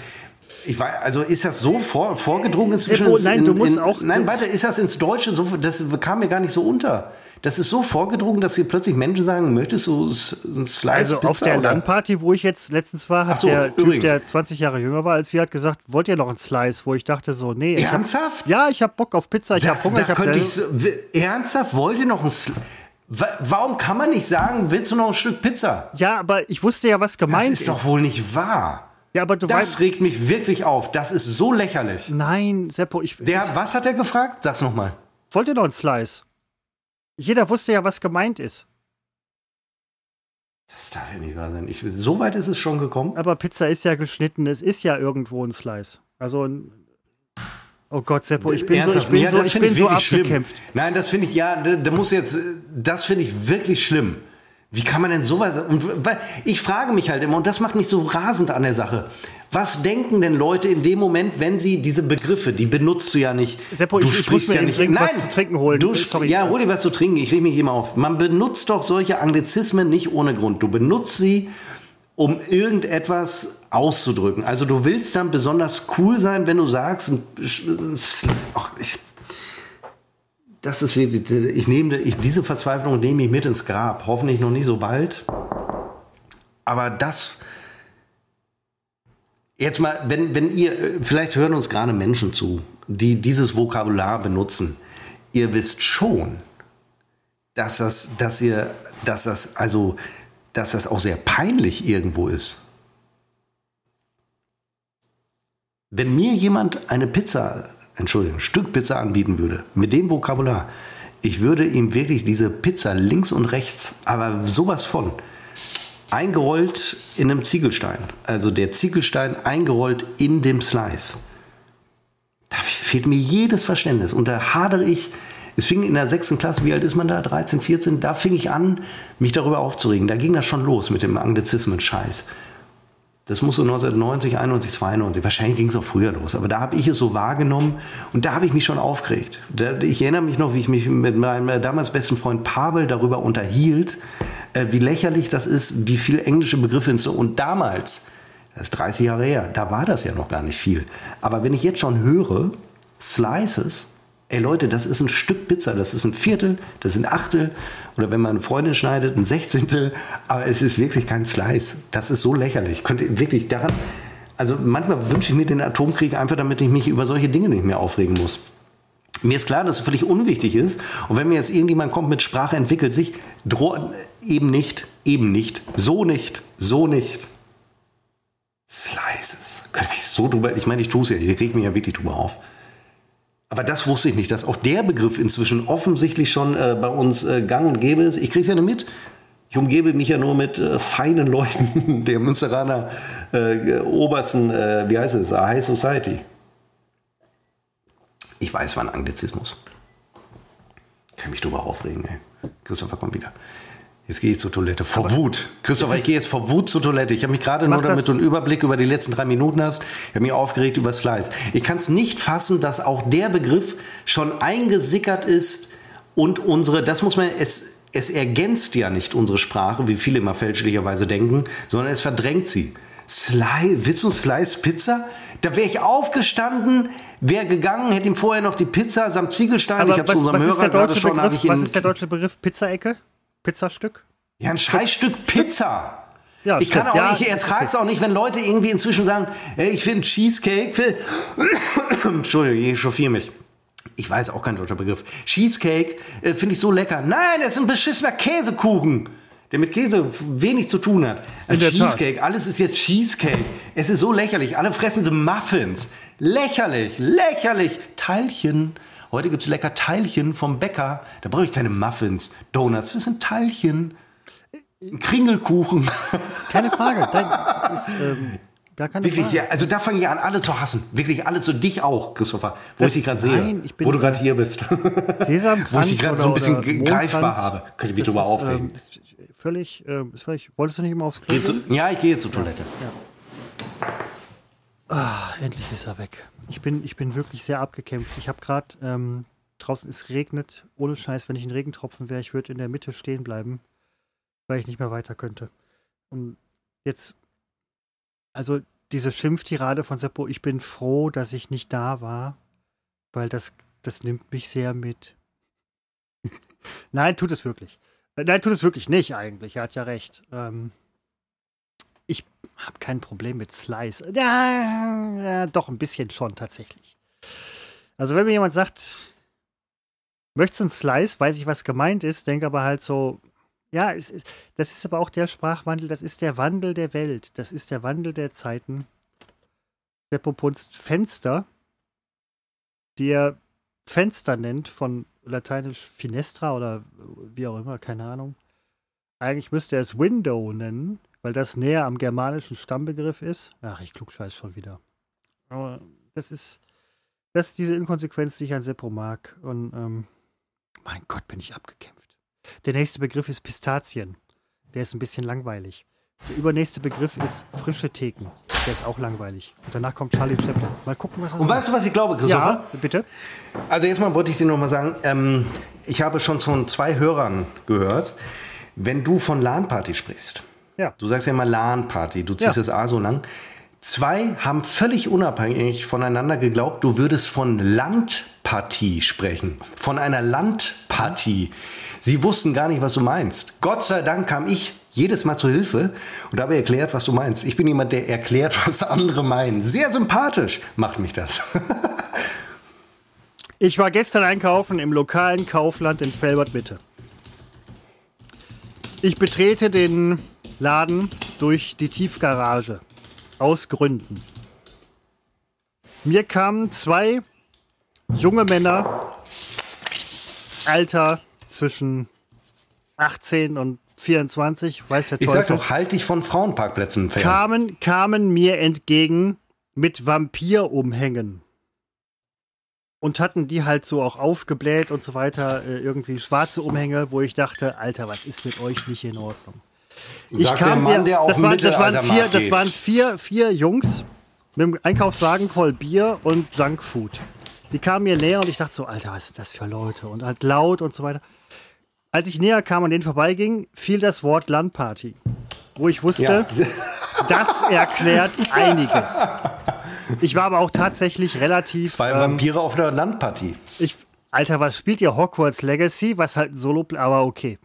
ich weiß, also ist das so vor, vorgedrungen inzwischen? Ins- nein, in, du musst in, auch- Nein, warte, ist das ins Deutsche so, das kam mir gar nicht so unter. Das ist so vorgedrungen, dass hier plötzlich Menschen sagen, möchtest du ein Slice also Pizza auf der oder? Landparty, wo ich jetzt letztens war, hat so, der Typ, übrigens. der 20 Jahre jünger war als wir, hat gesagt, wollt ihr noch ein Slice? Wo ich dachte so, nee. Ich hab, Ernsthaft? ja, ich habe Bock auf Pizza, ich habe Das, Hunger, ich habe so, ernsthaft, wollt ihr noch ein Sl Wa- Warum kann man nicht sagen, willst du noch ein Stück Pizza? Ja, aber ich wusste ja, was Das gemeint ist doch wohl nicht wahr. Ja, aber du Das weißt. regt mich wirklich auf. Das ist so lächerlich. Nein, Seppo, ich, Der, was hat er gefragt? Sag's nochmal. ich wollte noch einen Slice. Jeder wusste ja, was gemeint ist. Das darf ja nicht wahr sein. Ich, so weit ist es schon gekommen. Aber Pizza ist ja geschnitten, es ist ja irgendwo ein Slice. Also ein. Oh Gott, Seppo, ich bin so, ich Ernsthaft? bin Ja, so, ich bin so wirklich schlimm. abgekämpft. Nein, das finde ich, ja, da muss jetzt, das finde ich wirklich schlimm. Wie kann man denn sowas, und ich frage mich halt immer, und das macht mich so rasend an der Sache, was denken denn Leute in dem Moment, wenn sie diese Begriffe, die benutzt du ja nicht, Seppo, du ich- ich muss mir eben dringend was zu trinken holen. Du, Sorry. Ja, hol dir was zu trinken, ich rede mich mal auf. Man benutzt doch solche Anglizismen nicht ohne Grund. Du benutzt sie, um irgendetwas auszudrücken. Also du willst dann besonders cool sein, wenn du sagst, ach, ich, das ist wirklich, ich nehme ich, diese Verzweiflung nehme ich mit ins Grab. Hoffentlich noch nicht so bald. Aber das, jetzt mal, wenn, wenn ihr, vielleicht hören uns gerade Menschen zu, die dieses Vokabular benutzen. Ihr wisst schon, dass das, dass ihr, dass das, also, dass das auch sehr peinlich irgendwo ist. Wenn mir jemand eine Pizza, Entschuldigung, Stück Pizza anbieten würde, mit dem Vokabular, ich würde ihm wirklich diese Pizza links und rechts, aber sowas von, eingerollt in einem Ziegelstein. Also der Ziegelstein eingerollt in dem Slice. Da fehlt mir jedes Verständnis. Und da hadere ich. Es fing in der sechsten Klasse, wie alt ist man da? 13, 14? Da fing ich an, mich darüber aufzuregen. Da ging das schon los mit dem Anglizismen-Scheiß. Das muss so 1990, 91, 92, wahrscheinlich ging es auch früher los, aber da habe ich es so wahrgenommen und da habe ich mich schon aufgeregt. Ich erinnere mich noch, wie ich mich mit meinem damals besten Freund Pavel darüber unterhielt, äh, wie lächerlich das ist, wie viele englische Begriffe ins und damals, das ist 30 Jahre her, da war das ja noch gar nicht viel. Aber wenn ich jetzt schon höre, Slices, ey Leute, das ist ein Stück Pizza, das ist ein Viertel, das sind Achtel oder wenn man eine Freundin schneidet, ein Sechzehntel, aber es ist wirklich kein Slice. Das ist so lächerlich. Könnte wirklich daran, also manchmal wünsche ich mir den Atomkrieg einfach, damit ich mich über solche Dinge nicht mehr aufregen muss. Mir ist klar, dass es völlig unwichtig ist. Und wenn mir jetzt irgendjemand kommt mit Sprache entwickelt sich, eben nicht, eben nicht, so nicht, so nicht. Slices. Könnte ich so drüber, ich meine, ich tue es ja, ich reg mich ja wirklich drüber auf. Aber das wusste ich nicht, dass auch der Begriff inzwischen offensichtlich schon äh, bei uns äh, gang und gäbe ist. Ich kriege es ja nicht mit. Ich umgebe mich ja nur mit äh, feinen Leuten der Münsteraner äh, obersten, äh, wie heißt es, High Society. Ich weiß, war ein Anglizismus. Ich kann mich drüber aufregen, ey. Christopher kommt wieder. Jetzt gehe ich zur Toilette. Vor Wut. Christopher, ich gehe jetzt vor Wut zur Toilette. Ich habe mich gerade nur, damit du einen Überblick über die letzten drei Minuten hast, ich habe mich aufgeregt über Slice. Ich kann es nicht fassen, dass auch der Begriff schon eingesickert ist und unsere, das muss man, es, es ergänzt ja nicht unsere Sprache, wie viele immer fälschlicherweise denken, sondern es verdrängt sie. Slice, willst du Slice Pizza? Da wäre ich aufgestanden, wäre gegangen, hätte ihm vorher noch die Pizza samt Ziegelstein, Aber ich habe zu unserem was, Hörer gerade schon, Begriff, ich was ist der deutsche Begriff? Pizzaecke? Pizzastück? ja, ein Scheißstück Pizza. Ja, ich kann auch Ja, nicht, ich ertrage es auch nicht, wenn Leute irgendwie inzwischen sagen, ey, ich finde Cheesecake, will Entschuldigung, ich chauffiere mich. Ich weiß auch kein deutscher Begriff. Cheesecake äh, finde ich so lecker. Nein, das ist ein beschissener Käsekuchen, der mit Käse wenig zu tun hat. Ein In der Tat. Cheesecake, alles ist jetzt Cheesecake. Es ist so lächerlich. Alle fressen diese Muffins. Lächerlich, lächerlich. Teilchen. Heute gibt es lecker Teilchen vom Bäcker. Da brauche ich keine Muffins, Donuts. Das sind Teilchen. Ein Kringelkuchen. Keine Frage. Nein, ist, ähm, gar keine Wirklich, Frage. ja, also da fange ich an, alle zu hassen. Wirklich, alle zu dich auch, Christopher. Wo Das- ich dich gerade sehe. nein, ich bin- wo du gerade hier bist. Sesamkranz Wo ich dich gerade so ein bisschen greifbar habe. Könnte ich mich drüber ist, aufregen. Ähm, ist völlig, ähm, ist völlig. Wolltest du nicht immer aufs Klo? Zu, ja, ich gehe jetzt zur Toilette. Ah, endlich ist er weg. Ich bin, ich bin wirklich sehr abgekämpft. Ich habe gerade ähm, draußen es regnet. Ohne Scheiß, wenn ich ein Regentropfen wäre, ich würde in der Mitte stehen bleiben, weil ich nicht mehr weiter könnte. Und jetzt, also diese Schimpftirade von Seppo, ich bin froh, dass ich nicht da war, weil das, das nimmt mich sehr mit. Nein, tut es wirklich. Äh, Nein, tut es wirklich nicht eigentlich. Er hat ja recht. Ähm, ich habe kein Problem mit Slice. Ja, ja, doch ein bisschen schon tatsächlich. Also wenn mir jemand sagt, möchtest du einen Slice, weiß ich, was gemeint ist, denke aber halt so, ja, es ist, das ist aber auch der Sprachwandel, das ist der Wandel der Welt, das ist der Wandel der Zeiten. Seppo punzt Fenster, die er Fenster nennt, von lateinisch Finestra oder wie auch immer, keine Ahnung. Eigentlich müsste er es Window nennen, weil das näher am germanischen Stammbegriff ist. Ach, ich klugscheiß schon wieder. Aber das ist, das ist diese Inkonsequenz, die ich an Seppo mag. Und ähm, mein Gott, bin ich abgekämpft. Der nächste Begriff ist Pistazien. Der ist ein bisschen langweilig. Der übernächste Begriff ist frische Theken. Der ist auch langweilig. Und danach kommt Charlie Chaplin. Mal gucken, was er Und weißt du, was ich glaube, Christopher? Ja, bitte. Also jetzt mal wollte ich dir noch mal sagen, ähm, ich habe schon von zwei Hörern gehört, wenn du von LAN-Party sprichst. Ja. Du sagst ja immer LAN-Party, du ziehst Ja. das A so lang. Zwei haben völlig unabhängig voneinander geglaubt, du würdest von Landpartie sprechen. Von einer Landpartie. Sie wussten gar nicht, was du meinst. Gott sei Dank kam ich jedes Mal zur Hilfe und habe erklärt, was du meinst. Ich bin jemand, der erklärt, was andere meinen. Sehr sympathisch macht mich das. Ich war gestern einkaufen im lokalen Kaufland in Felbert Mitte. Ich betrete den Laden durch die Tiefgarage. Aus Gründen. Mir kamen zwei junge Männer, Alter zwischen 18 und 24, weiß der Ich Teufel sag doch, halt dich von Frauenparkplätzen fern. kamen, kamen mir entgegen mit Vampirumhängen. Und hatten die halt so auch aufgebläht und so weiter, äh, irgendwie schwarze Umhänge, wo ich dachte, Alter, was ist mit euch nicht in Ordnung? Sagt der Mann, der auf das, waren, das, waren vier, das waren vier, vier Jungs mit einem Einkaufswagen voll Bier und Junkfood. Die kamen mir näher und ich dachte so, Alter, was ist das für Leute? Und halt laut und so weiter. Als ich näher kam und denen vorbeiging, fiel das Wort Landparty. Wo ich wusste, Ja. das erklärt einiges. Ich war aber auch tatsächlich relativ. Zwei ähm, Vampire auf einer Landpartie. ich, Alter, was spielt ihr Hogwarts Legacy? Was halt ein Solo, aber okay.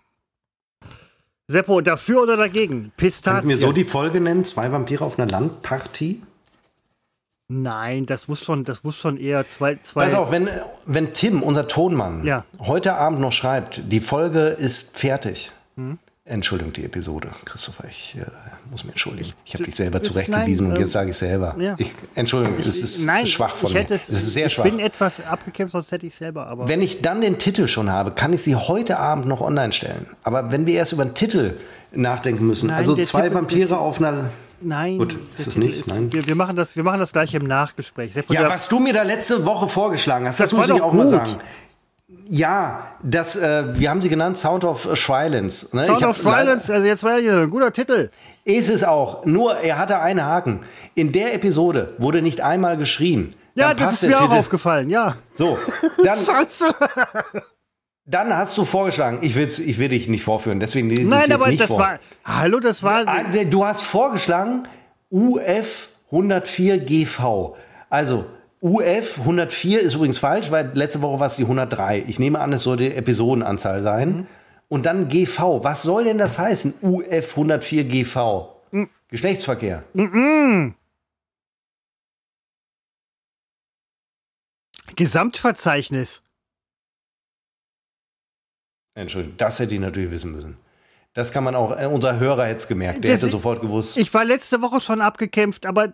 Seppo, dafür oder dagegen? Könnt Pistazien. mir so die Folge nennen? Zwei Vampire auf einer Landpartie? Nein, das muss schon, das muss schon eher zwei, zwei. Pass auf, wenn, wenn Tim, unser Tonmann, Ja. heute Abend noch schreibt, die Folge ist fertig. Hm? Entschuldigung, die Episode, Christopher, ich äh, muss mich entschuldigen. Ich habe dich selber ist- zurechtgewiesen nein, und ähm, jetzt sage ich selber. ja. Ich, Entschuldigung, das ist Nein, schwach von ich mir. es, das ist sehr ich schwach. bin etwas abgekämpft, sonst hätte ich selber, aber. Wenn ich dann den Titel schon habe, kann ich sie heute Abend noch online stellen. Aber wenn wir erst über den Titel nachdenken müssen, Nein, also zwei Titel- Vampire auf einer. Nein, Gut, ist es nicht? Nein. Wir, wir, machen das, wir machen das gleich im Nachgespräch. Seppo, Ja, was du mir da letzte Woche vorgeschlagen hast, das, Das muss ich auch mal gut. sagen. Ja, das, äh, wir haben sie genannt Sound of Silence. Ne? Sound of Violence, also jetzt war hier ein guter Titel. Ist es auch. Nur, er hatte einen Haken. In der Episode wurde nicht einmal geschrien. Ja, Dann das ist mir auch Titel. aufgefallen, ja. So, dann, Scheiße. dann hast du vorgeschlagen, ich, will's, ich will dich nicht vorführen, deswegen lese ich es Nein, jetzt aber nicht das vor. war. Hallo, das war. Ah, Du hast vorgeschlagen UF 104 GV. Also UF 104 ist übrigens falsch, weil letzte Woche war es die 103. Ich nehme an, es soll die Episodenanzahl sein. Mhm. Und dann GV. Was soll denn das heißen? UF 104 GV. Mhm. Geschlechtsverkehr. Gesamtverzeichnis. Entschuldigung, das hätte ich natürlich wissen müssen. Das kann man auch, äh, unser Hörer hätte es gemerkt. Der Das- hätte sofort gewusst. Ich war letzte Woche schon abgekämpft, aber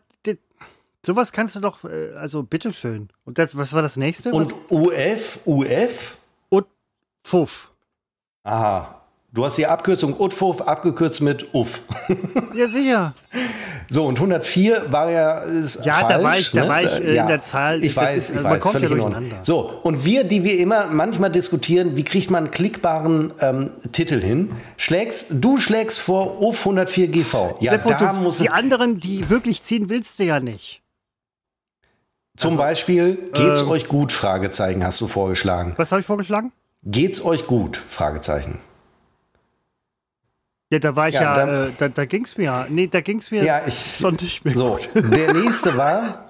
sowas kannst du doch, äh, also bitteschön. Und das, was war das nächste? Und was? UF, UF? Und Fuff. Aha. Du hast die Abkürzung UTFUF abgekürzt mit UF. Ja, sicher. So, und 104 war ja ist Ja, falsch, da war ich- da ne? war ich, äh, in der Zahl. Ich weiß, ist- ich also man weiß, kommt völlig ja durcheinander. So, und wir, die wir immer manchmal diskutieren, wie kriegt man einen klickbaren ähm, Titel hin, schlägst, du schlägst vor UF 104 GV. Ja, Seppo, da du, muss die anderen, die wirklich ziehen, willst du ja nicht. Zum Beispiel, geht's ähm, euch gut? Fragezeichen hast du vorgeschlagen. Was habe ich vorgeschlagen? Geht's euch gut? Fragezeichen. Ja, da war ich Ja, ja, dann- äh, da, da ging es mir, nee, da ging es mir Ja, ich. schon nicht mehr So, der nächste war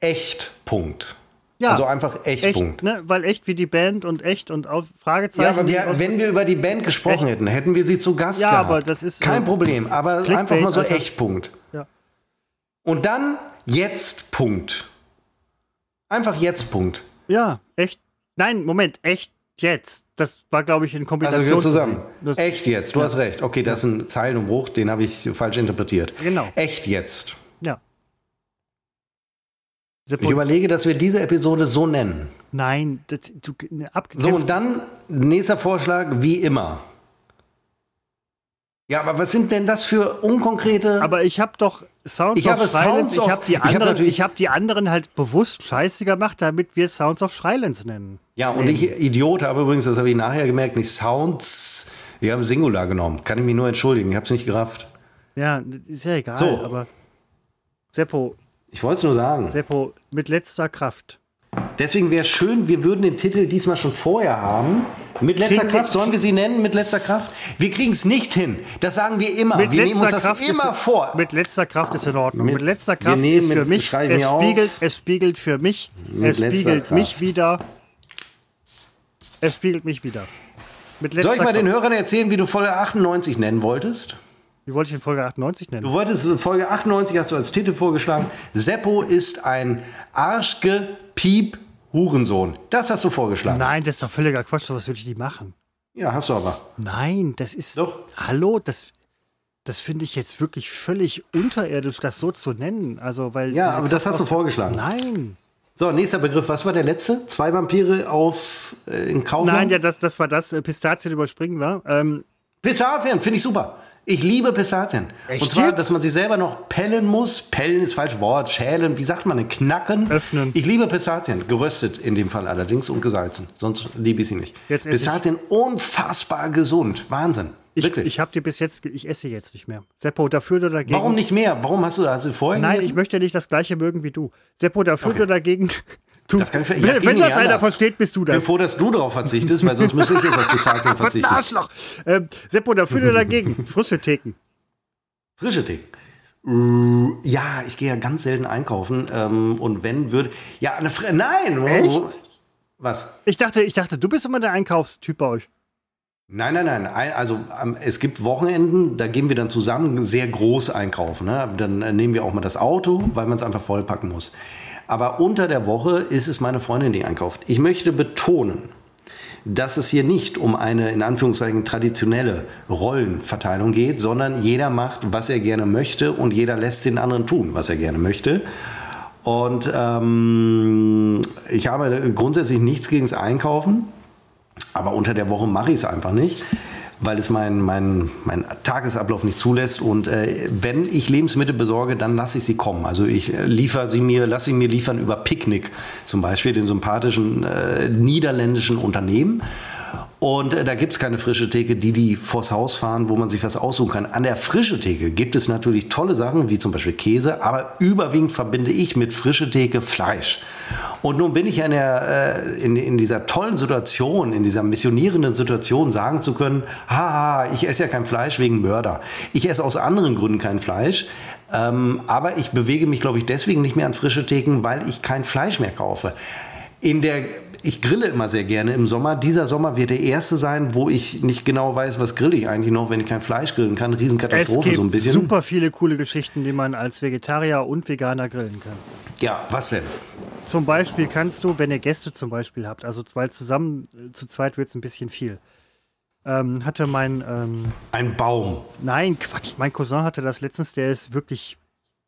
echt Punkt. Ja, Also einfach echt, echt, Punkt. ne? Weil echt wie die Band und echt und auf Fragezeichen. Ja, aber wir, wenn wir über die Band gesprochen Echt? hätten, hätten wir sie zu Gast Ja, gehabt. aber das ist, Kein äh, Problem, aber Clickbait, einfach mal so Alter. Echtpunkt. Ja. Und dann jetzt Punkt. Einfach jetzt Punkt. ja, echt. Nein, Moment, echt jetzt. Das war, glaube ich, in Also Kombination gehört zusammen. Das, Echt jetzt, du Ja. hast recht. Okay, das ist ein Zeilenumbruch, den habe ich falsch interpretiert. Genau. Echt jetzt. Ja. Ich überlege, dass wir diese Episode so nennen. nein, das, du, ne, So, und dann nächster Vorschlag, wie immer. Ja, aber was sind denn das für unkonkrete. aber ich habe doch Sounds Ich of habe Silence, Sounds ich habe die, ich hab ich hab die anderen halt bewusst scheiße gemacht, damit wir Sounds of Silence nennen. ja, und ich, Idiot, habe übrigens, das habe ich nachher gemerkt, nicht Sounds. Ich habe Singular genommen. Kann ich mich nur entschuldigen. Ich habe es nicht gerafft. Ja, ist ja egal, So. aber Seppo, Ich wollte es nur sagen. Seppo, mit letzter Kraft. Deswegen wäre es schön, wir würden den Titel diesmal schon vorher haben. Mit letzter Kriegen- Kraft, sollen wir sie nennen? Mit letzter Kraft? Wir kriegen es nicht hin. Das sagen wir immer. Mit wir nehmen uns das ist, immer vor. Mit letzter Kraft ist in Ordnung. Mit- Mit, letzter Kraft nehmen ist für mich, es spiegelt, es spiegelt für mich, Mit es spiegelt mich Kraft. wieder. Es spiegelt mich wieder. Mit letzter Soll ich mal den Kraft. Hörern erzählen, wie du Folge 98 nennen wolltest? Wie wollte ich in Folge 98 nennen? Du wolltest Folge 98, hast du als Titel vorgeschlagen. Seppo ist ein Arschgepiep Hurensohn. Das hast du vorgeschlagen. Nein, das ist doch völliger Quatsch, sowas würde ich nie machen. Ja, hast du aber. Nein, das ist. Doch. Hallo, das, das finde ich jetzt wirklich völlig unterirdisch, das so zu nennen. Also, weil. Ja, aber das hast du vorgeschlagen. Nein. So, nächster Begriff. Was war der letzte? Zwei Vampire auf äh, in Kaufland? Nein, ja, das, das war das. äh, Pistazien überspringen war. Ähm, Pistazien, finde ich super. Ich liebe Pistazien. Echt Und zwar, jetzt? dass man sie selber noch pellen muss. Pellen ist falsch Wort. Schälen, wie sagt man denn? Knacken. Öffnen. Ich liebe Pistazien. Geröstet in dem Fall allerdings und gesalzen. Sonst liebe ich sie nicht. Jetzt esse ich- Pistazien unfassbar gesund. Wahnsinn. ich Wirklich. ich habe dir bis jetzt. Ich esse jetzt nicht mehr. Seppo, dafür oder dagegen? Warum nicht mehr? Warum hast du hast du vorher Nein, gegessen? ich möchte nicht das gleiche mögen wie du. Seppo, dafür Okay. oder dagegen? Du, Das kann ich- wenn das wenn nicht das einer versteht, bist du Ich bin das. froh, dass du darauf verzichtest, weil sonst müsste ich jetzt auf Was ein verzichten. Arschloch. Ähm, Seppo, dafür oder dagegen? Frische Theken. Frische Tee. Äh, Ja, ich gehe ja ganz selten einkaufen. Ähm, und wenn würde. Ja, eine Fre Nein! Echt? Was? Ich dachte, ich dachte, du bist immer der Einkaufstyp bei euch. Nein, nein, nein. Ein- Also ähm, es gibt Wochenenden, da gehen wir dann zusammen sehr groß einkaufen. Ne? Dann äh, nehmen wir auch mal das Auto, weil man es einfach vollpacken muss. Aber unter der Woche ist es meine Freundin, die einkauft. Ich möchte betonen, dass es hier nicht um eine in Anführungszeichen traditionelle Rollenverteilung geht, sondern jeder macht, was er gerne möchte und jeder lässt den anderen tun, was er gerne möchte. Und ähm, ich habe grundsätzlich nichts gegen das Einkaufen. Aber unter der Woche mache ich es einfach nicht, weil es mein, mein, mein Tagesablauf nicht zulässt. Und äh, wenn ich Lebensmittel besorge, dann lasse ich sie kommen. Also ich äh, liefere sie mir, lasse sie mir liefern über Picknick zum Beispiel, den sympathischen äh, niederländischen Unternehmen. Und äh, da gibt es keine frische Theke, die die vors Haus fahren, wo man sich was aussuchen kann. An der frische Theke gibt es natürlich tolle Sachen, wie zum Beispiel Käse, aber überwiegend verbinde ich mit frische Theke Fleisch. Und nun bin ich in, der, äh, in, in dieser tollen Situation, in dieser missionierenden Situation, sagen zu können, haha, ich esse ja kein Fleisch wegen Mörder. Ich esse aus anderen Gründen kein Fleisch. Ähm, aber ich bewege mich, glaube ich, deswegen nicht mehr an frische Theken, weil ich kein Fleisch mehr kaufe. In der, ich grille immer sehr gerne im Sommer. Dieser Sommer wird der erste sein, wo ich nicht genau weiß, was grille ich eigentlich noch, wenn ich kein Fleisch grillen kann. Es Riesenkatastrophe gibt so ein bisschen. super viele coole Geschichten, die man als Vegetarier und Veganer grillen kann. Ja, was denn? Zum Beispiel kannst du, wenn ihr Gäste zum Beispiel habt, also weil zusammen äh, zu zweit wird es ein bisschen viel. Ähm, hatte mein, ähm, Ein Baum. nein, Quatsch, mein Cousin hatte das letztens, der ist wirklich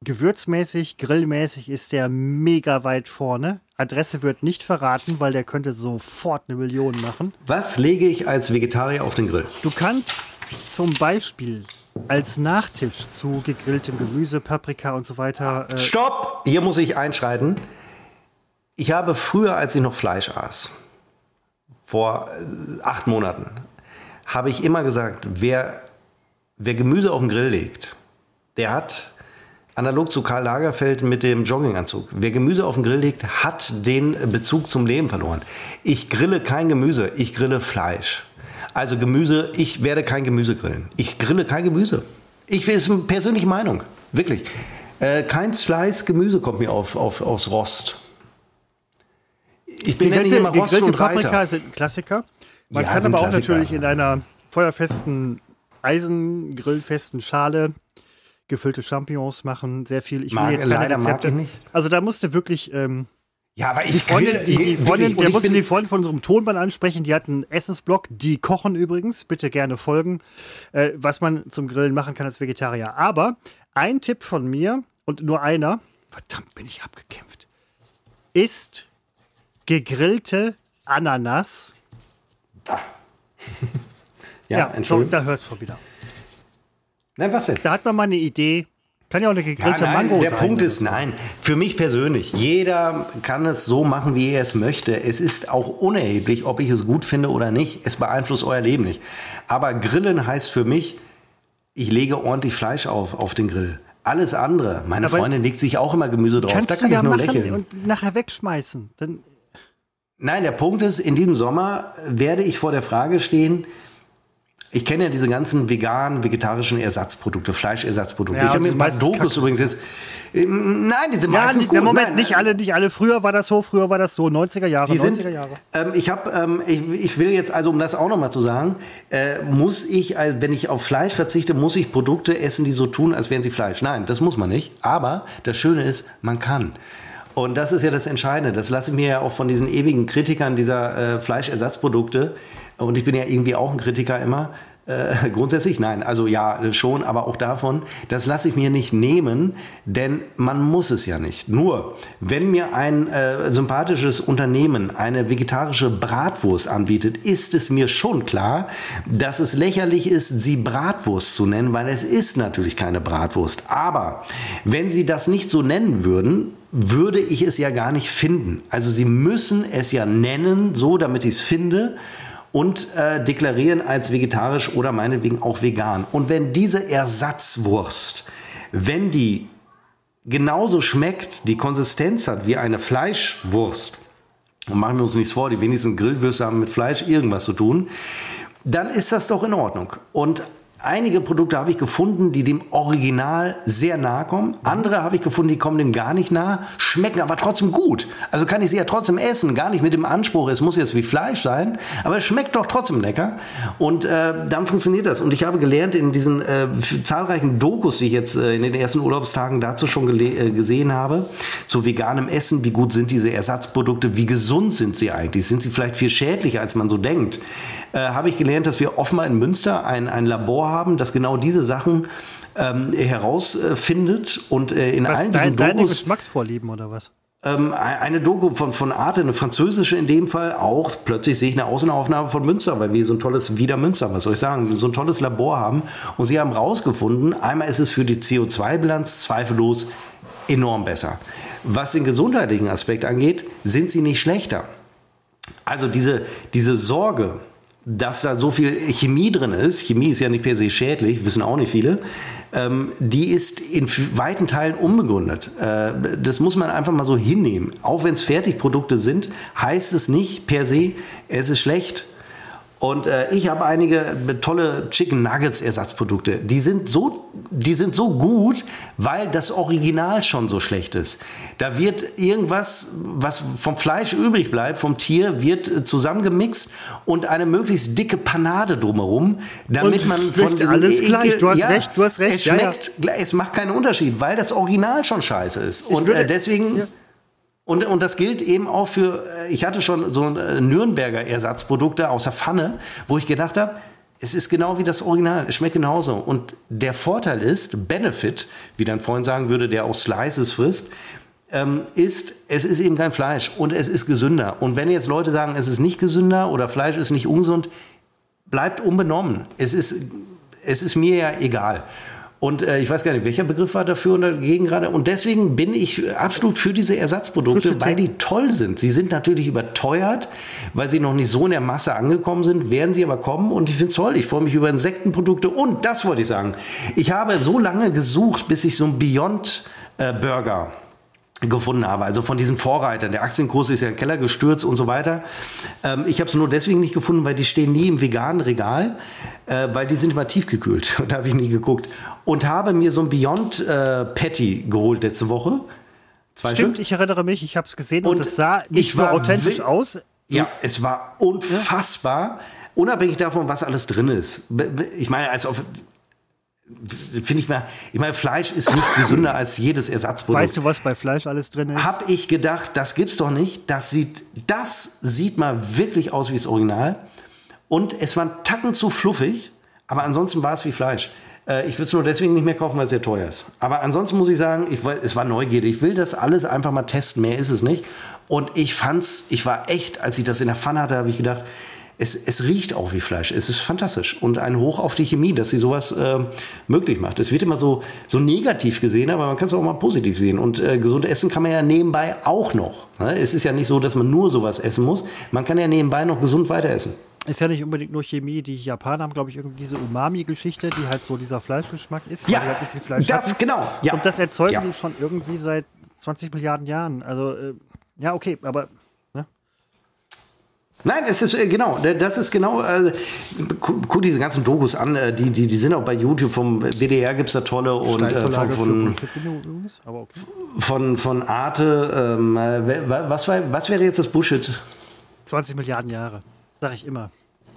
gewürzmäßig, grillmäßig ist der mega weit vorne. Adresse wird nicht verraten, weil der könnte sofort eine Million machen. Was lege ich als Vegetarier auf den Grill? Du kannst zum Beispiel als Nachtisch zu gegrilltem Gemüse, Paprika und so weiter. Äh, Stopp! Hier muss ich einschreiten. Ich habe früher, als ich noch Fleisch aß, vor äh, acht Monaten, habe ich immer gesagt, wer, wer Gemüse auf den Grill legt, der hat, analog zu Karl Lagerfeld mit dem Jogginganzug, wer Gemüse auf den Grill legt, hat den Bezug zum Leben verloren. Ich grille kein Gemüse, ich grille Fleisch. Also Gemüse, ich werde kein Gemüse grillen. Ich grille kein Gemüse. Ich ist eine persönliche Meinung, wirklich. Äh, kein Slice Gemüse kommt mir auf, auf, aufs Rost. Ich bin gegrillte, immer Rost gegrillte und Paprika Reiter. sind ein Klassiker. Man Ja, kann aber auch Klassiker. natürlich in einer feuerfesten, eisengrillfesten Schale gefüllte Champignons machen. Sehr viel. Ich will Mag- jetzt keine leider mag Rezepte. ich nicht. Also da musst du wirklich ähm, Ja, aber ich Die Freundin, die, die Freundin und der musste die Freundin von unserem Tonband ansprechen, die hat einen Essensblog, die kochen übrigens, bitte gerne folgen, äh, was man zum Grillen machen kann als Vegetarier. Aber ein Tipp von mir und nur einer, verdammt bin ich abgekämpft, ist gegrillte Ananas. Ja, so, Entschuldigung. da hört es schon wieder. Nein, was denn? Da hat man mal eine Idee. Kann ja auch eine Ja, gegrillte nein, Mango der sein. Punkt oder ist, nein, für mich persönlich, jeder kann es so machen, wie er es möchte. Es ist auch unerheblich, ob ich es gut finde oder nicht. Es beeinflusst euer Leben nicht. Aber Grillen heißt für mich, ich lege ordentlich Fleisch auf, auf den Grill. Alles andere, meine Aber- Freundin legt sich auch immer Gemüse drauf. Kannst da du kann ja ich nur machen lächeln. und nachher wegschmeißen. Dann Nein, der Punkt ist, in diesem Sommer werde ich vor der Frage stehen, ich kenne ja diese ganzen veganen, vegetarischen Ersatzprodukte, Fleischersatzprodukte. Ja, ich habe mir ein paar Dokus Kacke. übrigens jetzt. Ähm, Nein, die sind ja, meistens nicht, gut. Moment, Nein, nicht alle, nicht alle. Früher war das so, früher war das so. 90er Jahre, Die 90er sind, Jahre. ähm, ich habe, ähm, ich, ich will jetzt also, um das auch nochmal zu sagen, äh, muss ich, also wenn ich auf Fleisch verzichte, muss ich Produkte essen, die so tun, als wären sie Fleisch. Nein, das muss man nicht. Aber das Schöne ist, man kann. Und das ist ja das Entscheidende. Das lasse ich mir ja auch von diesen ewigen Kritikern dieser äh, Fleischersatzprodukte. Und ich bin ja irgendwie auch ein Kritiker immer. Äh, grundsätzlich nein, also ja schon, aber auch davon, das lasse ich mir nicht nehmen, denn man muss es ja nicht. Nur, wenn mir ein äh, sympathisches Unternehmen eine vegetarische Bratwurst anbietet, ist es mir schon klar, dass es lächerlich ist, sie Bratwurst zu nennen, weil es ist natürlich keine Bratwurst. Aber wenn sie das nicht so nennen würden, würde ich es ja gar nicht finden. Also sie müssen es ja nennen, so damit ich es finde und äh, deklarieren als vegetarisch oder meinetwegen auch vegan. Und wenn diese Ersatzwurst, wenn die genauso schmeckt, die Konsistenz hat wie eine Fleischwurst, und machen wir uns nichts vor, die wenigsten Grillwürste haben mit Fleisch irgendwas zu tun, dann ist das doch in Ordnung. Und einige Produkte habe ich gefunden, die dem Original sehr nahe kommen. Andere habe ich gefunden, die kommen dem gar nicht nahe, schmecken aber trotzdem gut. Also kann ich sie ja trotzdem essen, gar nicht mit dem Anspruch, es muss jetzt wie Fleisch sein, aber es schmeckt doch trotzdem lecker. Und äh, dann funktioniert das. Und ich habe gelernt in diesen äh, zahlreichen Dokus, die ich jetzt äh, in den ersten Urlaubstagen dazu schon äh, gesehen habe, zu veganem Essen, wie gut sind diese Ersatzprodukte, wie gesund sind sie eigentlich, sind sie vielleicht viel schädlicher, als man so denkt äh, habe ich gelernt, dass wir offenbar in Münster ein, ein Labor haben, das genau diese Sachen ähm, herausfindet und äh, in Was, allen dein, diesen deine Dokus Geschmacksvorlieben oder was? ähm, eine Doku von, von Arte, eine französische in dem Fall auch. Plötzlich sehe ich eine Außenaufnahme von Münster, weil wir so ein tolles, wieder Münster, was soll ich sagen, so ein tolles Labor haben. Und sie haben rausgefunden, einmal ist es für die CO2-Bilanz zweifellos enorm besser. Was den gesundheitlichen Aspekt angeht, sind sie nicht schlechter. Also diese, diese Sorge, dass da so viel Chemie drin ist, Chemie ist ja nicht per se schädlich, wissen auch nicht viele, ähm, die ist in weiten Teilen unbegründet. Äh, das muss man einfach mal so hinnehmen. Auch wenn es Fertigprodukte sind, heißt es nicht per se, es ist schlecht. Und äh, ich habe einige tolle Chicken Nuggets Ersatzprodukte. Die sind so, die sind so gut, weil das Original schon so schlecht ist. Da wird irgendwas, was vom Fleisch übrig bleibt, vom Tier, wird äh, zusammengemixt und eine möglichst dicke Panade drumherum, damit Und man es von schmeckt alles gleich. Du hast ja, recht, du hast recht. Es Ja, ja. schmeckt, es macht keinen Unterschied, weil das Original schon scheiße ist. Und äh, deswegen Ja. Und, und das gilt eben auch für, äh, ich hatte schon so ein äh, Nürnberger Ersatzprodukte aus der Pfanne, wo ich gedacht habe, es ist genau wie das Original, es schmeckt genauso. Und der Vorteil ist, Benefit, wie dein Freund sagen würde, der auch Slices frisst, ähm, ist, es ist eben kein Fleisch und es ist gesünder. Und wenn jetzt Leute sagen, es ist nicht gesünder oder Fleisch ist nicht ungesund, bleibt unbenommen. Es ist, es ist mir ja egal. Und äh, ich weiß gar nicht, welcher Begriff war dafür und dagegen gerade. Und deswegen bin ich absolut für diese Ersatzprodukte, weil die toll sind. Sie sind natürlich überteuert, weil sie noch nicht so in der Masse angekommen sind, werden sie aber kommen. Und ich finde es toll. Ich freue mich über Insektenprodukte. Und das wollte ich sagen. Ich habe so lange gesucht, bis ich so einen Beyond äh, Burger gefunden habe. Also von diesen Vorreitern. Der Aktienkurs ist ja in den Keller gestürzt und so weiter. Ähm, ich habe es nur deswegen nicht gefunden, weil die stehen nie im veganen Regal, äh, weil die sind immer tiefgekühlt. da habe ich nie geguckt. Und habe mir so ein Beyond äh, Patty geholt letzte Woche. Zwei Stimmt, Stück. ich erinnere mich, ich habe es gesehen und, Und es sah ich nicht nur authentisch aus. Ja, es war unfassbar. Unabhängig davon, was alles drin ist. Ich meine, als ob finde ich mal, ich meine, Fleisch ist nicht gesünder als jedes Ersatzprodukt. Weißt du, was bei Fleisch alles drin ist? Hab ich gedacht, das gibt's doch nicht. Das sieht, das sieht mal wirklich aus wie das Original. Und es war ein Tacken zu fluffig, aber ansonsten war es wie Fleisch. Äh, ich würde es nur deswegen nicht mehr kaufen, weil es sehr teuer ist. Aber ansonsten muss ich sagen, ich, es war Neugierde. Ich will das alles einfach mal testen. Mehr ist es nicht. Und ich fand's, ich war echt, als ich das in der Pfanne hatte, habe ich gedacht, es, es riecht auch wie Fleisch. Es ist fantastisch. Und ein Hoch auf die Chemie, dass sie sowas äh, möglich macht. Es wird immer so, so negativ gesehen, aber man kann es auch mal positiv sehen. Und äh, gesund essen kann man ja nebenbei auch noch. Ne? Es ist ja nicht so, dass man nur sowas essen muss. Man kann ja nebenbei noch gesund weiter essen. Ist ja nicht unbedingt nur Chemie. Die Japaner haben, glaube ich, irgendwie diese Umami-Geschichte, die halt so dieser Fleischgeschmack ist. Ja, halt nicht viel Fleisch das hatten. genau. Ja. Und das erzeugen Ja. die schon irgendwie seit 20 Milliarden Jahren. Also, äh, ja, okay, aber? Nein, es ist äh, genau, da- das ist genau, äh, gu- guck diese ganzen Dokus an, äh, die, die, die sind auch bei YouTube, vom WDR gibt es da tolle und äh, von, von, von, von Arte, ähm, äh, wa- was, war, was wäre jetzt das Bullshit? 20 Milliarden Jahre, sag ich immer.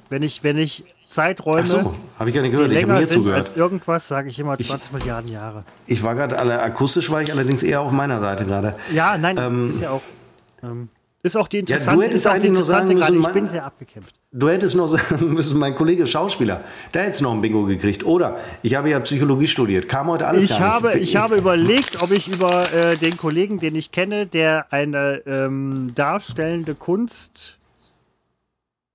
Wenn ich, wenn ich Zeiträume, Ach so, habe ich gar nicht gehört, ich habe mir zugehört. als irgendwas, sage ich immer 20 Milliarden Jahre. Ich war gerade, alle akustisch war ich allerdings eher auf meiner Seite gerade. Ja, nein, Ähm, ist ja auch. Ähm, ist auch die du interessante, hättest ist auch die eigentlich nur sagen müssen. Ich mein- bin sehr abgekämpft. Du hättest noch sagen müssen, mein Kollege ist Schauspieler, der hätte noch ein Bingo gekriegt. Oder ich habe ja Psychologie studiert, kam heute alles Ich gar habe, nicht. ich habe überlegt, ob ich über äh, den Kollegen, den ich kenne, der eine ähm, darstellende Kunst.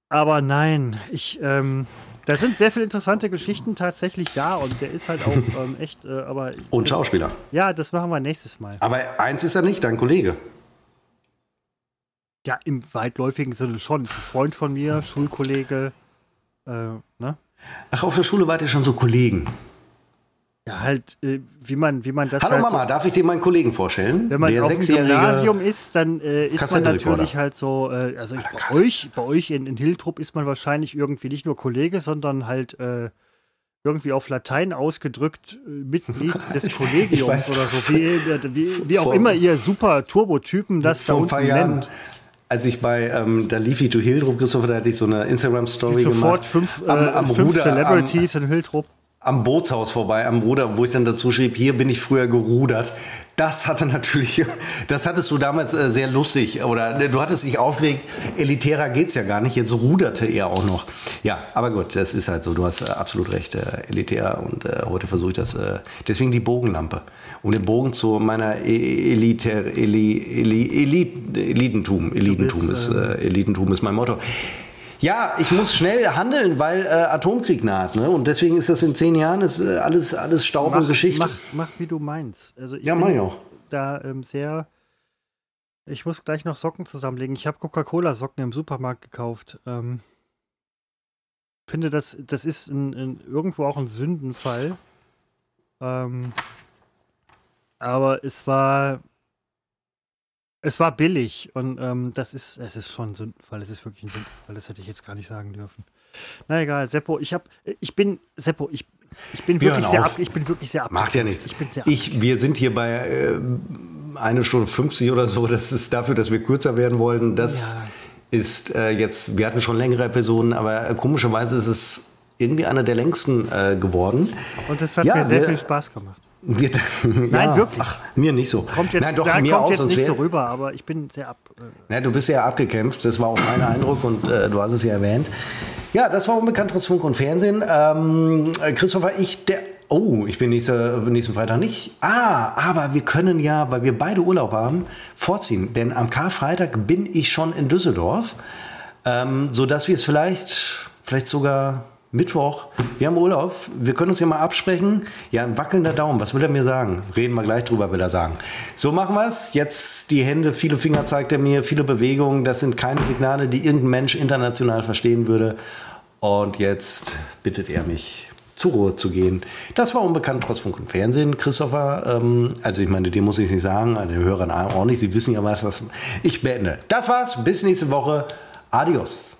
Aber nein, ich. Ähm, da sind sehr viele interessante Geschichten tatsächlich da und der ist halt auch ähm, echt. Äh, aber Und Schauspieler. ja, das machen wir nächstes Mal. Aber eins ist er nicht, dein Kollege. Ja, im weitläufigen Sinne schon. Ist ein Freund von mir, Schulkollege. Äh, ne? Ach, auf der Schule wart ihr schon so Kollegen. Ja, halt, äh, wie man, wie man das Hallo halt Mama, so, darf ich dir meinen Kollegen vorstellen? Wenn man der auf dem. Gymnasium ist, dann äh, ist man natürlich halt so, äh, also ich, bei euch, bei euch in, in Hiltrup ist man wahrscheinlich irgendwie nicht nur Kollege, sondern halt äh, irgendwie auf Latein ausgedrückt äh, Mitglied des Kollegiums oder so. Wie, wie, wie auch Vor- immer ihr super Turbotypen das da unten Jahren, nennt. Als ich bei, ähm, da lief ich to Hildrup, Christopher, da hatte ich so eine Instagram-Story gemacht. sofort fünf, äh, am, am fünf Ruder, Celebrities in Hiltrup. am, am Bootshaus vorbei, am Ruder, wo ich dann dazu schrieb, hier bin ich früher gerudert. Das hatte natürlich, das hattest du damals äh, sehr lustig, oder äh, du hattest dich aufgeregt, elitärer geht's ja gar nicht, jetzt ruderte er auch noch. Ja, aber gut, das ist halt so, du hast äh, absolut recht, äh, elitär und äh, heute versuche ich das, äh, deswegen die Bogenlampe, um den Bogen zu meiner E- Elitär, Eli, Eli, Elit, Elitentum, Elitentum bist, ist, äh, Elitentum ist mein Motto. Ja, ich muss schnell handeln, weil äh, Atomkrieg naht. Ne? Und deswegen ist das in zehn Jahren ist, äh, alles, alles Staub und Geschichte. mach, mach, wie du meinst. Also ich Ja, mach ich auch. da ähm, sehr. Ich muss gleich noch Socken zusammenlegen. Ich habe Coca-Cola-Socken im Supermarkt gekauft. Ähm, finde, das, das ist ein, ein, irgendwo auch ein Sündenfall. Ähm, aber es war. Es war billig und ähm, das ist, es ist schon ein Sündenfall. Es ist wirklich ein Sündenfall. Das hätte ich jetzt gar nicht sagen dürfen. Na egal, Seppo, ich habe, ich bin, Seppo, ich, ich bin Wir wirklich sehr ab, ich bin wirklich sehr ab. Macht ja nichts. Ich bin sehr Ich, wir sind hier bei äh, eine Stunde 50 oder so. Das ist dafür, dass wir kürzer werden wollten. Das Ja. ist äh, jetzt, wir hatten schon längere Episoden, aber äh, komischerweise ist es irgendwie einer der längsten äh, geworden. Und es hat Ja, mir sehr wir- viel Spaß gemacht. Wir, Nein, wirklich. Ach, mir nicht so. Kommt jetzt, Nein, doch, da mir kommt auch, jetzt nicht so wär- rüber, aber ich bin sehr ab. Äh, Ja, du bist ja abgekämpft, das war auch mein Eindruck und äh, du hast es ja erwähnt. Ja, das war unbekannt Funk und Fernsehen. Ähm, äh, Christopher, ich, der. Oh, ich bin nächste, nächsten Freitag nicht. Ah, aber wir können ja, weil wir beide Urlaub haben, vorziehen. Denn am Karfreitag bin ich schon in Düsseldorf, ähm, sodass wir es vielleicht, vielleicht sogar Mittwoch, wir haben Urlaub, wir können uns ja mal absprechen. Ja, ein wackelnder Daumen, was will er mir sagen? Reden wir gleich drüber, will er sagen. So machen wir es. Jetzt die Hände, viele Finger zeigt er mir, viele Bewegungen. Das sind keine Signale, die irgendein Mensch international verstehen würde. Und jetzt bittet er mich, zur Ruhe zu gehen. Das war unbekannt trotz Funk und Fernsehen, Christopher. Ähm, also ich meine, dir muss ich nicht sagen, den Hörern auch nicht. Sie wissen ja was. Das ich beende. Das war's. Bis nächste Woche. Adios.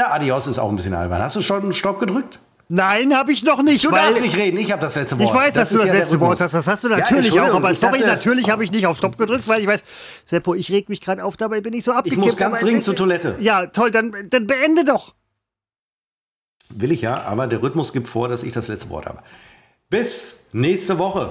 Na, Adios ist auch ein bisschen albern. Hast du schon Stopp gedrückt? Nein, habe ich noch nicht, Du weil darfst nicht reden, ich habe das letzte Wort. ich weiß, dass du das ja letzte Wort hast. Das hast du Ja, natürlich auch, Entschuldigung, aber ich sorry, dachte- natürlich habe ich nicht auf Stopp gedrückt, weil ich weiß, Seppo, ich reg mich gerade auf, dabei bin ich so abgekippt. muss ganz dringend zur Toilette. Ja, toll, dann, dann beende doch. Will ich ja, aber der Rhythmus gibt vor, dass ich das letzte Wort habe. Bis nächste Woche.